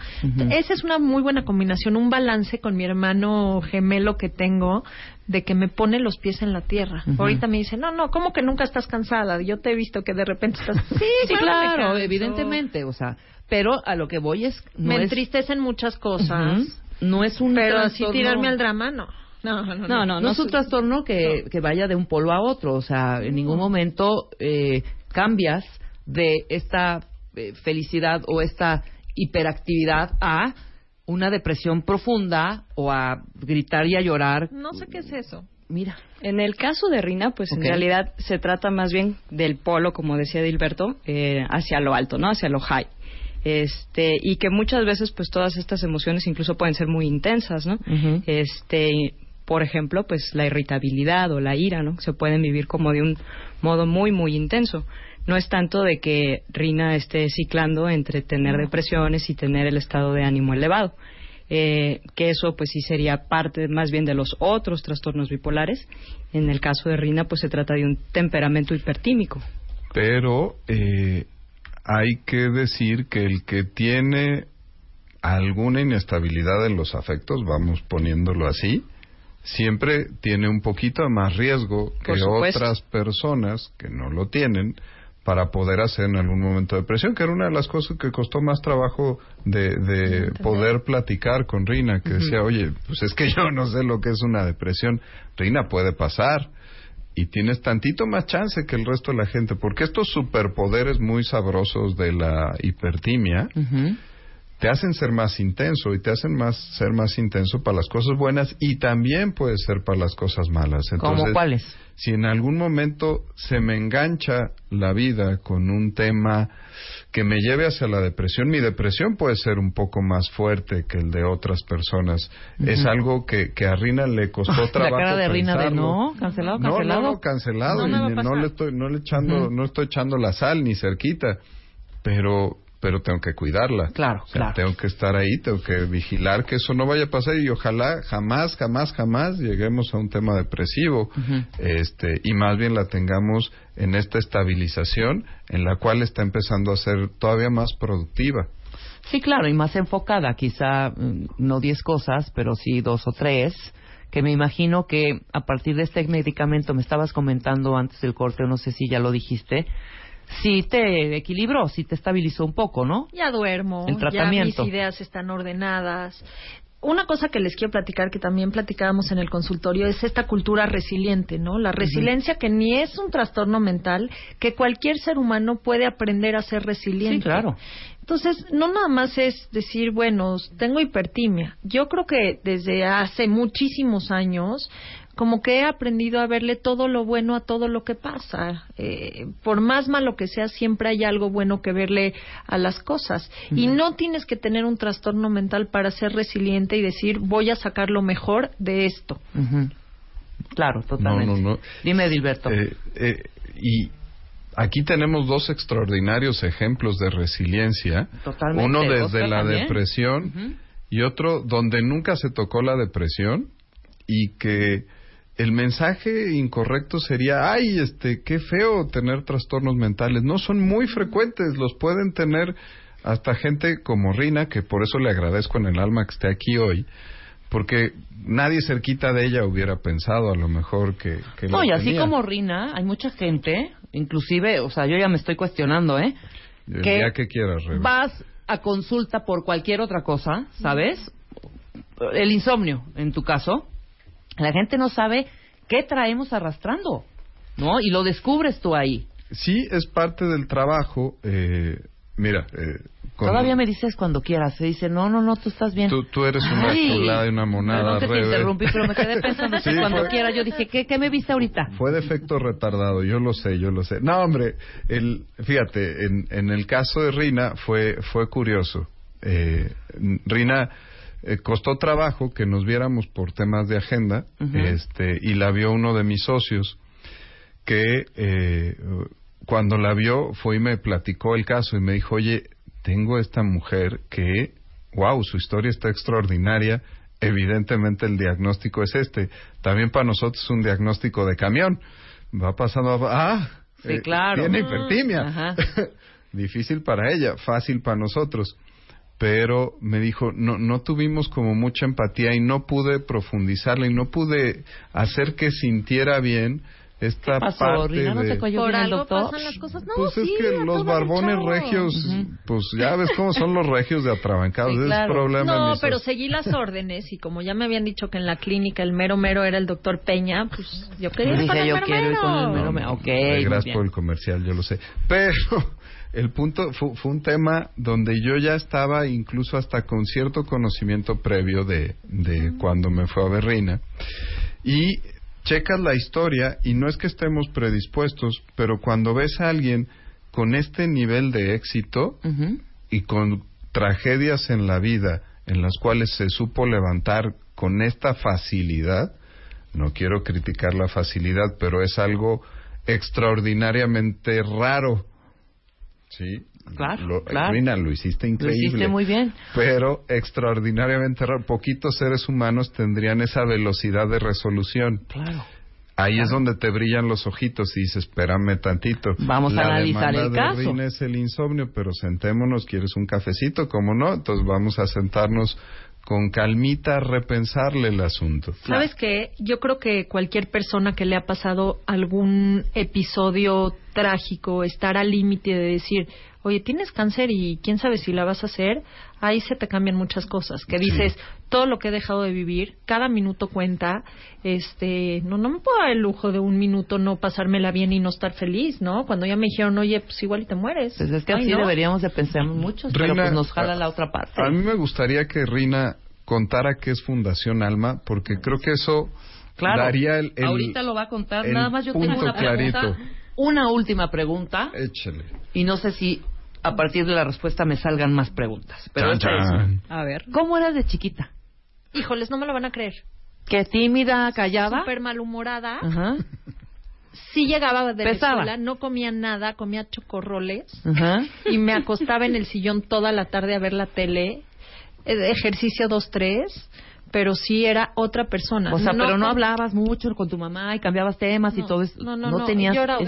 Esa es una muy buena combinación, un balance con mi hermano gemelo que tengo de que me pone los pies en la tierra. Ahorita me dice, no, no, ¿cómo que nunca estás cansada? Yo te he visto que de repente estás... Sí,
Sí, claro, evidentemente, o sea, pero a lo que voy es no
me
es
entristecen muchas cosas,
no es un
pero así
trastorno-
tirarme al drama, no. No, no, no.
No, no,
no, es un trastorno que, que vaya de un polo a otro, o sea, en ningún momento eh, cambias de esta eh, felicidad o esta hiperactividad a una depresión profunda o a gritar y a llorar.
No sé qué es eso.
Mira,
En el caso de Rina, pues en realidad se trata más bien del polo, como decía Dilberto, eh, hacia lo alto, ¿no? Hacia lo high. Este, y que muchas veces, pues todas estas emociones incluso pueden ser muy intensas, ¿no? Este, por ejemplo, pues la irritabilidad o la ira, ¿no? Se pueden vivir como de un modo muy, muy intenso. No es tanto de que Rina esté ciclando entre tener depresiones y tener el estado de ánimo elevado. Eh, que eso pues sí sería parte más bien de los otros trastornos bipolares. En el caso de Rina pues se trata de un temperamento hipertímico.
Pero eh, hay que decir que el que tiene alguna inestabilidad en los afectos, vamos poniéndolo así, siempre tiene un poquito más riesgo que otras personas que no lo tienen para poder hacer en algún momento depresión, que era una de las cosas que costó más trabajo de, de poder platicar con Rina, que decía, oye, pues es que yo no sé lo que es una depresión. Rina puede pasar y tienes tantito más chance que el resto de la gente, porque estos superpoderes muy sabrosos de la hipertimia te hacen ser más intenso y te hacen más ser más intenso para las cosas buenas y también puede ser para las cosas malas.
¿Cómo
Entonces,
cuáles?
si en algún momento se me engancha la vida con un tema que me lleve hacia la depresión, mi depresión puede ser un poco más fuerte que el de otras personas. Es algo que, que a Rina le costó
La
trabajo.
cara de Rina de no, cancelado, cancelado.
No, no, cancelado.
No,
y
no
le estoy, no le echando, no estoy echando la sal ni cerquita, pero, pero tengo que cuidarla.
Claro,
O sea, Tengo que estar ahí, tengo que vigilar que eso no vaya a pasar y ojalá jamás, jamás, jamás lleguemos a un tema depresivo, este, y más bien la tengamos en esta estabilización en la cual está empezando a ser todavía más productiva.
Sí, claro, y más enfocada, quizá mm, no diez cosas, pero sí dos o tres, que me imagino que a partir de este medicamento, me estabas comentando antes del corte, no sé si ya lo dijiste, sí te equilibró, sí te estabilizó un poco, ¿no?
Ya duermo,
El
ya
tratamiento.
mis ideas están ordenadas. Una cosa que les quiero platicar, que también platicábamos en el consultorio, es esta cultura resiliente, ¿no? La resiliencia que ni es un trastorno mental, que cualquier ser humano puede aprender a ser resiliente.
Sí, claro.
Entonces, no nada más es decir, bueno, tengo hipertimia. Yo creo que desde hace muchísimos años, como que he aprendido a verle todo lo bueno a todo lo que pasa. Eh, por más malo que sea, siempre hay algo bueno que verle a las cosas. Y no tienes que tener un trastorno mental para ser resiliente y decir, voy a sacar lo mejor de esto.
Claro, totalmente.
No, no, no.
Dime, Dilberto.
Eh, eh, y aquí tenemos dos extraordinarios ejemplos de resiliencia.
Totalmente.
Uno desde
Oscar
la
también.
depresión y otro donde nunca se tocó la depresión y que el mensaje incorrecto sería, ay, este, qué feo tener trastornos mentales. No son muy frecuentes, los pueden tener hasta gente como Rina, que por eso le agradezco en el alma que esté aquí hoy, porque nadie cerquita de ella hubiera pensado a lo mejor que, que
No, y así
tenía.
como Rina, hay mucha gente, inclusive, o sea, yo ya me estoy cuestionando, ¿eh?
El
que
día que quieras, Rebe.
Vas a consulta por cualquier otra cosa, ¿sabes? El insomnio, en tu caso. La gente no sabe qué traemos arrastrando, ¿no? Y lo descubres tú ahí.
Sí, es parte del trabajo. Eh, mira, eh,
Todavía me dices cuando quieras. Se dice, no, no, no, tú estás bien.
tú, tú eres una chulada y una monada,
Perdón que te interrumpí, pero me quedé pensando que
Sí,
cuando
fue-
quiera. Yo dije, ¿qué, ¿qué me viste ahorita?
Fue de efecto retardado, yo lo sé, yo lo sé. No, hombre, el, fíjate, en, en el caso de Rina fue, fue curioso. Eh, Rina eh, costó trabajo que nos viéramos por temas de agenda, este, y la vio uno de mis socios que eh, cuando la vio fue y me platicó el caso y me dijo, oye, tengo esta mujer que, wow, su historia está extraordinaria. Evidentemente el diagnóstico es este. También para nosotros es un diagnóstico de camión. Va pasando, a- ah,
Sí,
eh,
claro.
tiene hipertimia. Difícil para ella, fácil para nosotros. Pero me dijo, no, no tuvimos como mucha empatía y no pude profundizarla y no pude hacer que sintiera bien esta
pasó,
parte
Rina? ¿No
de...
te cayó
Por algo
doctor?
pasan las cosas. No,
Pues
sí,
es que los barbones regios, pues ya ves cómo son los regios de atrabancados.
Sí, claro.
es problema.
No, pero seguí las órdenes y como ya me habían dicho que en la clínica el mero mero era el doctor Peña, pues yo quería ir
Dije,
con el
yo
mero
quiero ir con el
mero.
mero mero. Ok,
Ay,
muy
gracias por el comercial, yo lo sé. Pero el punto fue, fue un tema donde yo ya estaba incluso hasta con cierto conocimiento previo de, de cuando me fue a Berrina. Y checas la historia y no es que estemos predispuestos, pero cuando ves a alguien con este nivel de éxito y con tragedias en la vida en las cuales se supo levantar con esta facilidad, no quiero criticar la facilidad, pero es algo extraordinariamente raro. Sí.
Claro,
Lo,
claro.
Rina, lo hiciste increíble.
Lo hiciste muy bien.
Pero extraordinariamente raro. Poquitos seres humanos tendrían esa velocidad de resolución.
Claro.
Ahí es donde te brillan los ojitos y dices, espérame tantito.
Vamos a analizar el
de
caso.
Es el insomnio, pero sentémonos, ¿quieres un cafecito? ¿Cómo no? Entonces vamos a sentarnos con calmita repensarle el asunto.
¿Sabes qué? Yo creo que cualquier persona que le ha pasado algún episodio trágico, estar al límite de decir, oye, tienes cáncer y quién sabe si la vas a hacer, ahí se te cambian muchas cosas. Que
Sí.
Todo lo que he dejado de vivir, cada minuto cuenta, este, no, no me puedo dar el lujo de un minuto no pasármela bien y no estar feliz, ¿no? Cuando ya me dijeron, oye, pues igual y te mueres.
Pues es que
Ay,
así
¿no?
deberíamos de pensar muchos, pero
Reina,
pues nos jala la otra parte.
A mí me gustaría que Rina contara qué es Fundación Alma, porque creo que eso
Claro.
daría el, el-
Ahorita lo va a contar. Nada más yo tengo
punto
una pregunta.
clarito.
Una última pregunta.
Échale.
Y no sé si a partir de la respuesta me salgan más preguntas. Pero
Chan,
esta es-
chan.
A ver. ¿Cómo eras de chiquita?
Híjoles, no me lo van a creer.
¿Qué tímida, callada?
Súper malhumorada.
Ajá.
Sí llegaba de la
Pesaba.
escuela, no comía nada, comía chocorroles
Ajá.
y me acostaba en el sillón toda la tarde a ver la tele, eh, ejercicio dos tres, pero sí era otra persona.
O sea, pero no hablabas mucho con tu mamá y cambiabas temas y todo eso.
No, no, no,
tenías.
yo era-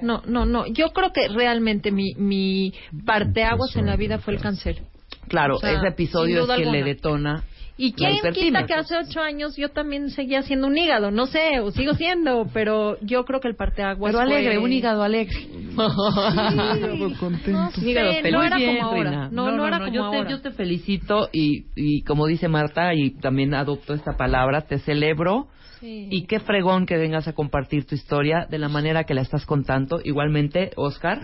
No, no, no. Yo creo que realmente mi, mi parteaguas en la vida fue el cáncer.
Claro,
O sea,
ese episodio es que le detona.
¿Y quién quita que hace ocho años yo también seguía siendo un hígado? No sé, o sigo siendo, pero yo creo que el parteaguas
Pero alegre,
fue...
un hígado alegre.
hígado
contento.
Sí,
Hígado
no
feliz.
era
bien,
como ahora. No, no era como
yo te,
ahora.
Yo te felicito y, y como dice Marta, y también adopto esta palabra, te celebro.
Sí.
Y qué fregón que vengas a compartir tu historia de la manera que la estás contando. Igualmente, Oscar.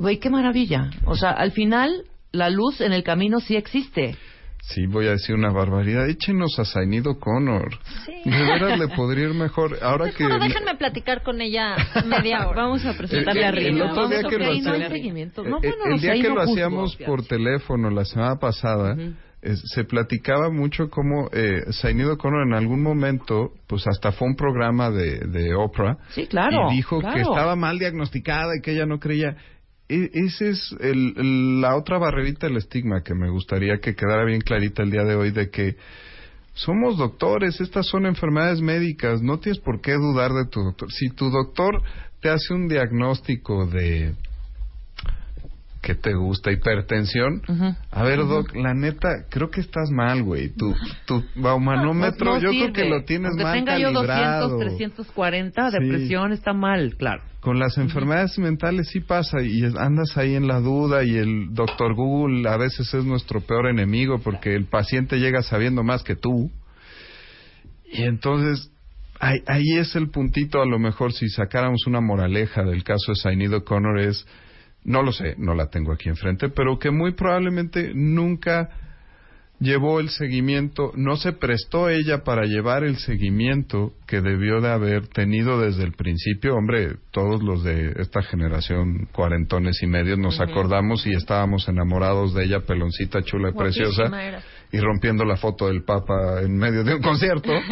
Güey, qué maravilla. O sea, al final, la luz en el camino sí existe.
Sí, voy a decir una barbaridad. Échenos a Zainido Connor. De veras le podría ir mejor. Ahora que...
Bueno, déjenme platicar con ella media hora.
Vamos a
El,
presentarle a
el- el
Rina.
otro día que lo hacíamos, eh, eh, el día que lo hacíamos por teléfono la semana pasada, es- se platicaba mucho cómo eh, Zainido Connor en algún momento, pues hasta fue un programa de, de Oprah.
Sí, claro,
Y dijo
claro.
que estaba mal diagnosticada y que ella no creía. E- ese es el- la otra barrerita del estigma que me gustaría que quedara bien clarita el día de hoy de que somos doctores, estas son enfermedades médicas, no tienes por qué dudar de tu doctor. Si tu doctor te hace un diagnóstico de que te gusta hipertensión, a ver doc, la neta, creo que estás mal, güey. Tu tu baumanómetro,
No, no
yo creo
sirve.
que lo tienes
Aunque
mal
tenga yo
calibrado.
200, 340,
Sí.
depresión, está mal, claro.
Con las enfermedades mentales sí pasa y andas ahí en la duda y el doctor Google a veces es nuestro peor enemigo porque el paciente llega sabiendo más que tú. Y entonces ahí, ahí es el puntito a lo mejor si sacáramos una moraleja del caso de Sainido Connor es, no lo sé, no la tengo aquí enfrente, pero que muy probablemente nunca llevó el seguimiento, no se prestó ella para llevar el seguimiento que debió de haber tenido desde el principio. Hombre, todos los de esta generación, cuarentones y medios, nos acordamos y estábamos enamorados de ella, peloncita, chula y
Guapísima
preciosa,
era.
Y rompiendo la foto del Papa en medio de un concierto.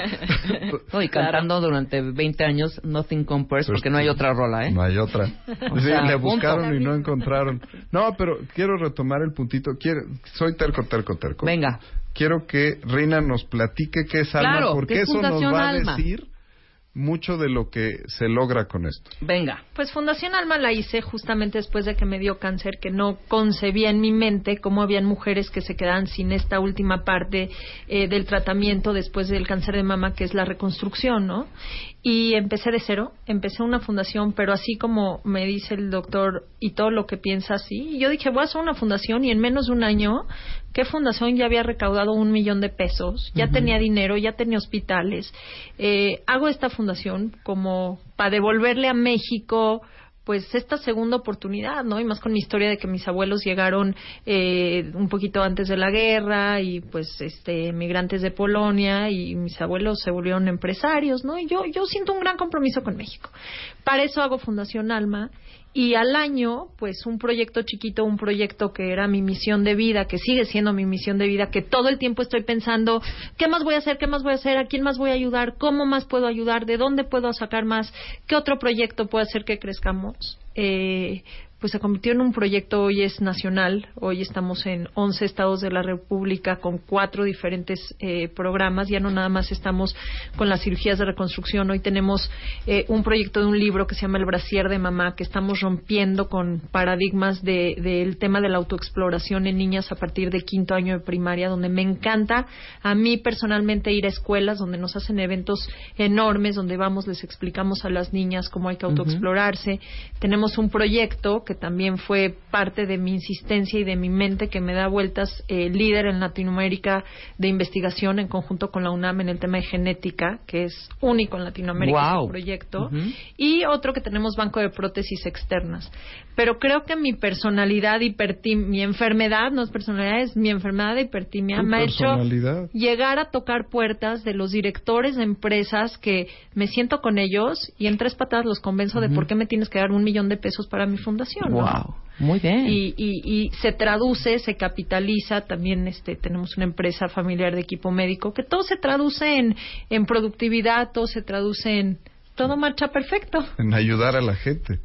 No, y cantando durante 20 años Nothing Compares, porque no hay otra rola, ¿eh?
No hay otra.
O
Sí,
sea,
le
punto.
buscaron y no encontraron. No, pero quiero retomar el puntito. Quiero, soy terco, terco, terco.
Venga.
Quiero que Rina nos platique qué es alma, porque
¿qué es
eso nos va a decir mucho de lo que se logra con esto.
Venga.
Pues Fundación Alma la hice justamente después de que me dio cáncer, que no concebía en mi mente cómo habían mujeres que se quedaban sin esta última parte eh, del tratamiento después del cáncer de mama, que es la reconstrucción, ¿no? Y empecé de cero, empecé una fundación, pero así como me dice el doctor y todo lo que piensa así, y yo dije, voy a hacer una fundación y en menos de un año, ¿qué fundación ya había recaudado un millón de pesos? Ya tenía dinero, ya tenía hospitales. Eh, hago esta fundación como para devolverle a México pues esta segunda oportunidad, ¿no? Y más con mi historia de que mis abuelos llegaron eh, un poquito antes de la guerra y pues este migrantes de Polonia y mis abuelos se volvieron empresarios, ¿no? Y yo yo siento un gran compromiso con México. Para eso hago Fundación Alma y al año, pues un proyecto chiquito, un proyecto que era mi misión de vida, que sigue siendo mi misión de vida, que todo el tiempo estoy pensando, ¿qué más voy a hacer? ¿Qué más voy a hacer? ¿A quién más voy a ayudar? ¿Cómo más puedo ayudar? ¿De dónde puedo sacar más? ¿Qué otro proyecto puede hacer que crezcamos? Eh, pues se convirtió en un proyecto, hoy es nacional, hoy estamos en 11 estados de la República con cuatro diferentes eh, programas, ya no nada más estamos con las cirugías de reconstrucción, hoy tenemos eh, un proyecto de un libro que se llama El brasier de mamá, que estamos rompiendo con paradigmas del de, tema de la autoexploración en niñas a partir de quinto año de primaria, donde me encanta a mí personalmente ir a escuelas donde nos hacen eventos enormes, donde vamos, les explicamos a las niñas cómo hay que autoexplorarse. Tenemos un proyecto que también fue parte de mi insistencia y de mi mente que me da vueltas eh, líder en Latinoamérica de investigación en conjunto con la UNAM en el tema de genética, que es único en Latinoamérica wow. proyecto, y otro que tenemos banco de prótesis externas. Pero creo que mi personalidad hipertimia, mi enfermedad, no es personalidad, es mi enfermedad de hipertimia, me ha hecho llegar a tocar puertas de los directores de empresas que me siento con ellos y en tres patadas los convenzo de por qué me tienes que dar un millón de pesos para mi fundación.
Wow. Muy bien.
Y, y, se traduce, se capitaliza. También este, tenemos una empresa familiar de equipo médico que todo se traduce en, en productividad, todo se traduce en. Todo marcha perfecto.
En ayudar a la gente.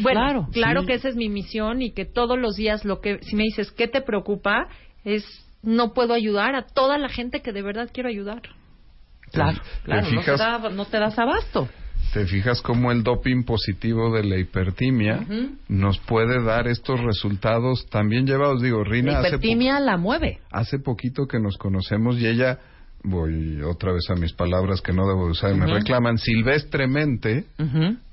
Bueno, claro, claro que esa es mi misión y que todos los días lo que, si me dices, ¿qué te preocupa? Es no puedo ayudar a toda la gente que de verdad quiero ayudar.
Claro, claro, no, no te das abasto
te fijas cómo el doping positivo de la hipertimia nos puede dar estos resultados también llevados. Digo, Rina.
La hipertimia la mueve.
Hace poquito que nos conocemos y ella, voy otra vez a mis palabras que no debo usar, me reclaman, silvestremente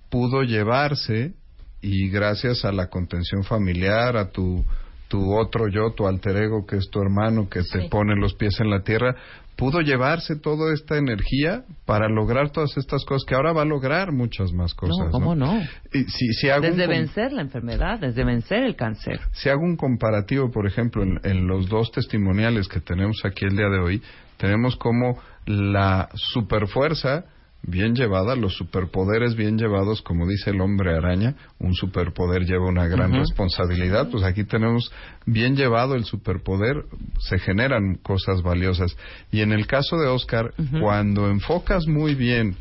pudo llevarse y gracias a la contención familiar, a tu tu otro yo, tu alter ego, que es tu hermano, que te pone los pies en la tierra, pudo llevarse toda esta energía para lograr todas estas cosas que ahora va a lograr muchas más cosas.
No, ¿cómo no?
Y si, si hago
desde vencer la enfermedad, desde vencer el cáncer.
Si hago un comparativo, por ejemplo, en, en los dos testimoniales que tenemos aquí el día de hoy, tenemos como la superfuerza bien llevada, los superpoderes bien llevados, como dice el hombre araña, un superpoder lleva una gran responsabilidad, pues aquí tenemos bien llevado el superpoder, se generan cosas valiosas. Y en el caso de Oscar, cuando enfocas muy bien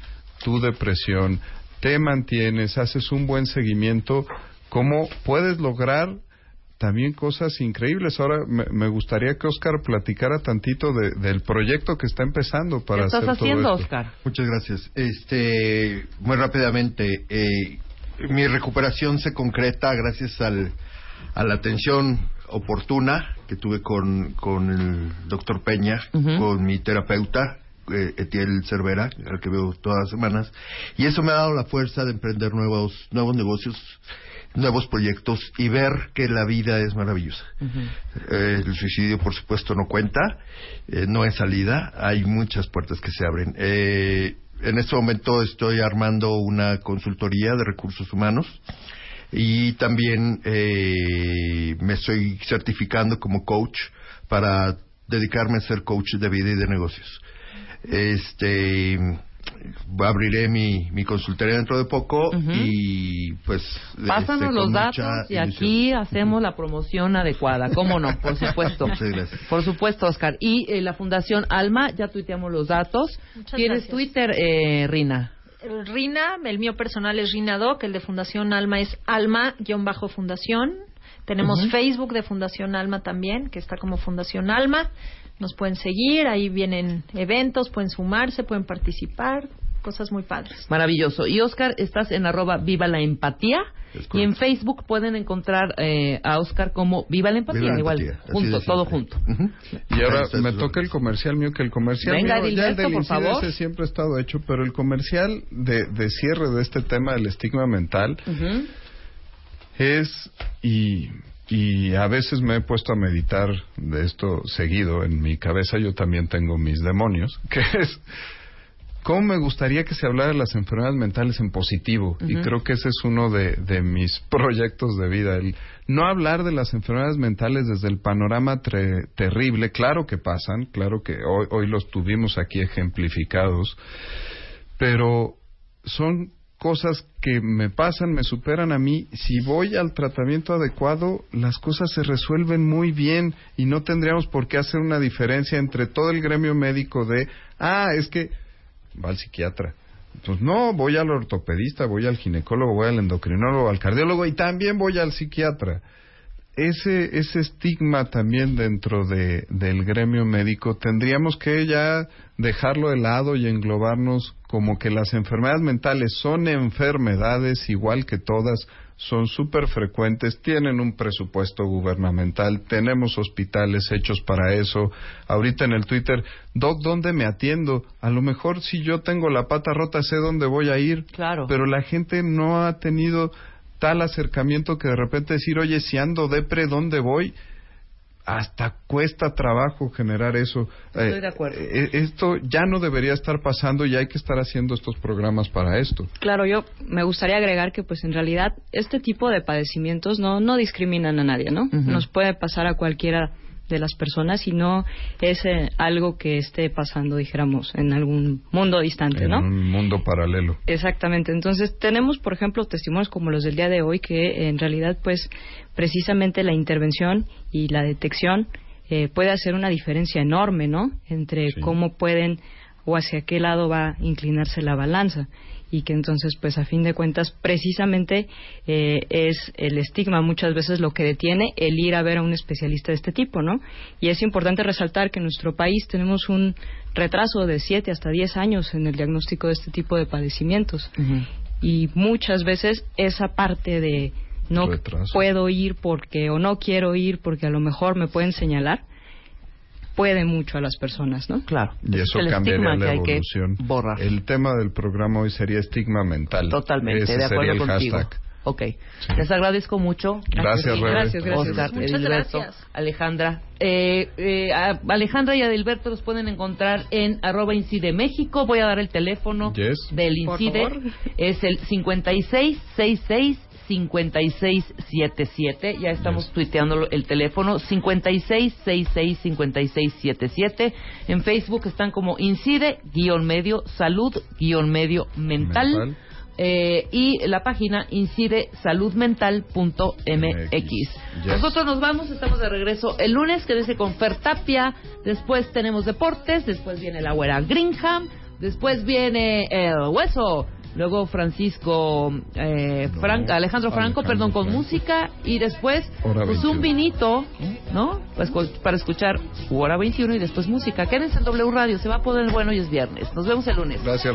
tu depresión, te mantienes, haces un buen seguimiento, ¿cómo puedes lograr también cosas increíbles. Ahora me, gustaría que Oscar platicara tantito del proyecto que está empezando para
¿Qué estás haciendo, Oscar?
Muchas gracias. Este, muy rápidamente, eh, mi recuperación se concreta gracias al, a la atención oportuna que tuve con, con el doctor Peña, con mi terapeuta, eh, Etiel Cervera, al que veo todas las semanas, y eso me ha dado la fuerza de emprender nuevos, nuevos negocios nuevos proyectos y ver que la vida es maravillosa. Eh, el suicidio, por supuesto, no cuenta, eh, no es salida, hay muchas puertas que se abren. Eh, en este momento estoy armando una consultoría de recursos humanos y también me estoy certificando como coach para dedicarme a ser coach de vida y de negocios. Este abriré mi, mi consultoría dentro de poco y pues
pásanos este, los datos y aquí hacemos la promoción adecuada cómo no por supuesto. Por supuesto Oscar. Y eh, la fundación Alma ya tuiteamos los datos. Tienes Twitter eh, Rina
Rina el mío personal es Rina Doc el de Fundación Alma es Alma-Fundación. Tenemos Facebook de Fundación Alma también que está como Fundación Alma nos pueden seguir, ahí vienen eventos, pueden sumarse, pueden participar, cosas muy padres.
Maravilloso. Y Oscar, estás en arroba Viva la Empatía. Y en Facebook pueden encontrar eh, a Oscar como Viva la Empatía, igual, junto, todo junto.
Y ahora me toca el comercial mío, que el comercial
Venga,
mío, ya
el del por favor.
siempre ha estado hecho, pero el comercial de, de cierre de este tema del estigma mental es, y y a veces me he puesto a meditar de esto seguido. En mi cabeza yo también tengo mis demonios, que es cómo me gustaría que se hablara de las enfermedades mentales en positivo. Y creo que ese es uno de, de, mis proyectos de vida. El no hablar de las enfermedades mentales desde el panorama terrible. Claro que pasan, claro que hoy, hoy los tuvimos aquí ejemplificados. Pero son cosas que me pasan, me superan a mí, si voy al tratamiento adecuado, las cosas se resuelven muy bien y no tendríamos por qué hacer una diferencia entre todo el gremio médico de, ah, es que va al psiquiatra. Pues no, voy al ortopedista, voy al ginecólogo, voy al endocrinólogo, al cardiólogo y también voy al psiquiatra ese, ese estigma también dentro de, del gremio médico tendríamos que ya dejarlo de lado y englobarnos como que las enfermedades mentales son enfermedades igual que todas, son súper frecuentes, tienen un presupuesto gubernamental, tenemos hospitales hechos para eso. Ahorita en el Twitter, Doc, ¿dónde me atiendo? A lo mejor si yo tengo la pata rota sé dónde voy a ir,
claro.
pero la gente no ha tenido tal acercamiento que de repente decir, oye, si ando depre, ¿dónde voy? Hasta cuesta trabajo generar eso.
Estoy de acuerdo.
Eh, esto ya no debería estar pasando y hay que estar haciendo estos programas para esto.
Claro, yo me gustaría agregar que, pues, en realidad, este tipo de padecimientos no, no discriminan a nadie, ¿no? Nos puede pasar a cualquiera de las personas y no es eh, algo que esté pasando, dijéramos, en algún mundo distante, ¿no?
En un mundo paralelo.
Exactamente. Entonces, tenemos, por ejemplo, testimonios como los del día de hoy que en realidad, pues, precisamente la intervención y la detección eh, puede hacer una diferencia enorme, ¿no? Entre cómo pueden o hacia qué lado va a inclinarse la balanza y que entonces, pues a fin de cuentas, precisamente eh, es el estigma muchas veces lo que detiene el ir a ver a un especialista de este tipo, ¿no? Y es importante resaltar que en nuestro país tenemos un retraso de 7 hasta 10 años en el diagnóstico de este tipo de padecimientos. Y muchas veces esa parte de no puedo ir porque o no quiero ir porque a lo mejor me pueden señalar, puede mucho a las personas, ¿no?
Claro.
Y eso cambiaría la evolución. El tema del programa hoy sería estigma mental.
Totalmente,
Ese
de acuerdo
sería el
contigo.
hashtag.
Ok. Les agradezco mucho.
Gracias, Rebe.
Gracias, gracias.
Oscar,
Muchas
Edilberto,
gracias.
Alejandra. Eh, eh, a- Alejandra y Adilberto los pueden encontrar en arroba Incide México. Voy a dar el teléfono
Yes.
del
Por
Incide.
favor.
Es el 5666 5677. Ya estamos tuiteando el teléfono 5666 5677. En Facebook están como Incide guion medio salud guion medio mental.
Mental.
Eh, y la página incide saludmental.mx.
Yes.
Nosotros nos vamos, estamos de regreso el lunes, que dice con Fer Tapia, después tenemos deportes, después viene la güera Greenham, después viene el hueso, luego Francisco, eh,
No,
Alejandro Franco,
Alejandro
perdón, con
Franco.
música y después
Hora
pues
21.
un vinito, ¿no? Pues co- para escuchar hora 21 y después música. Quédense en W Radio, se va a poner bueno y es viernes. Nos vemos el lunes.
Gracias.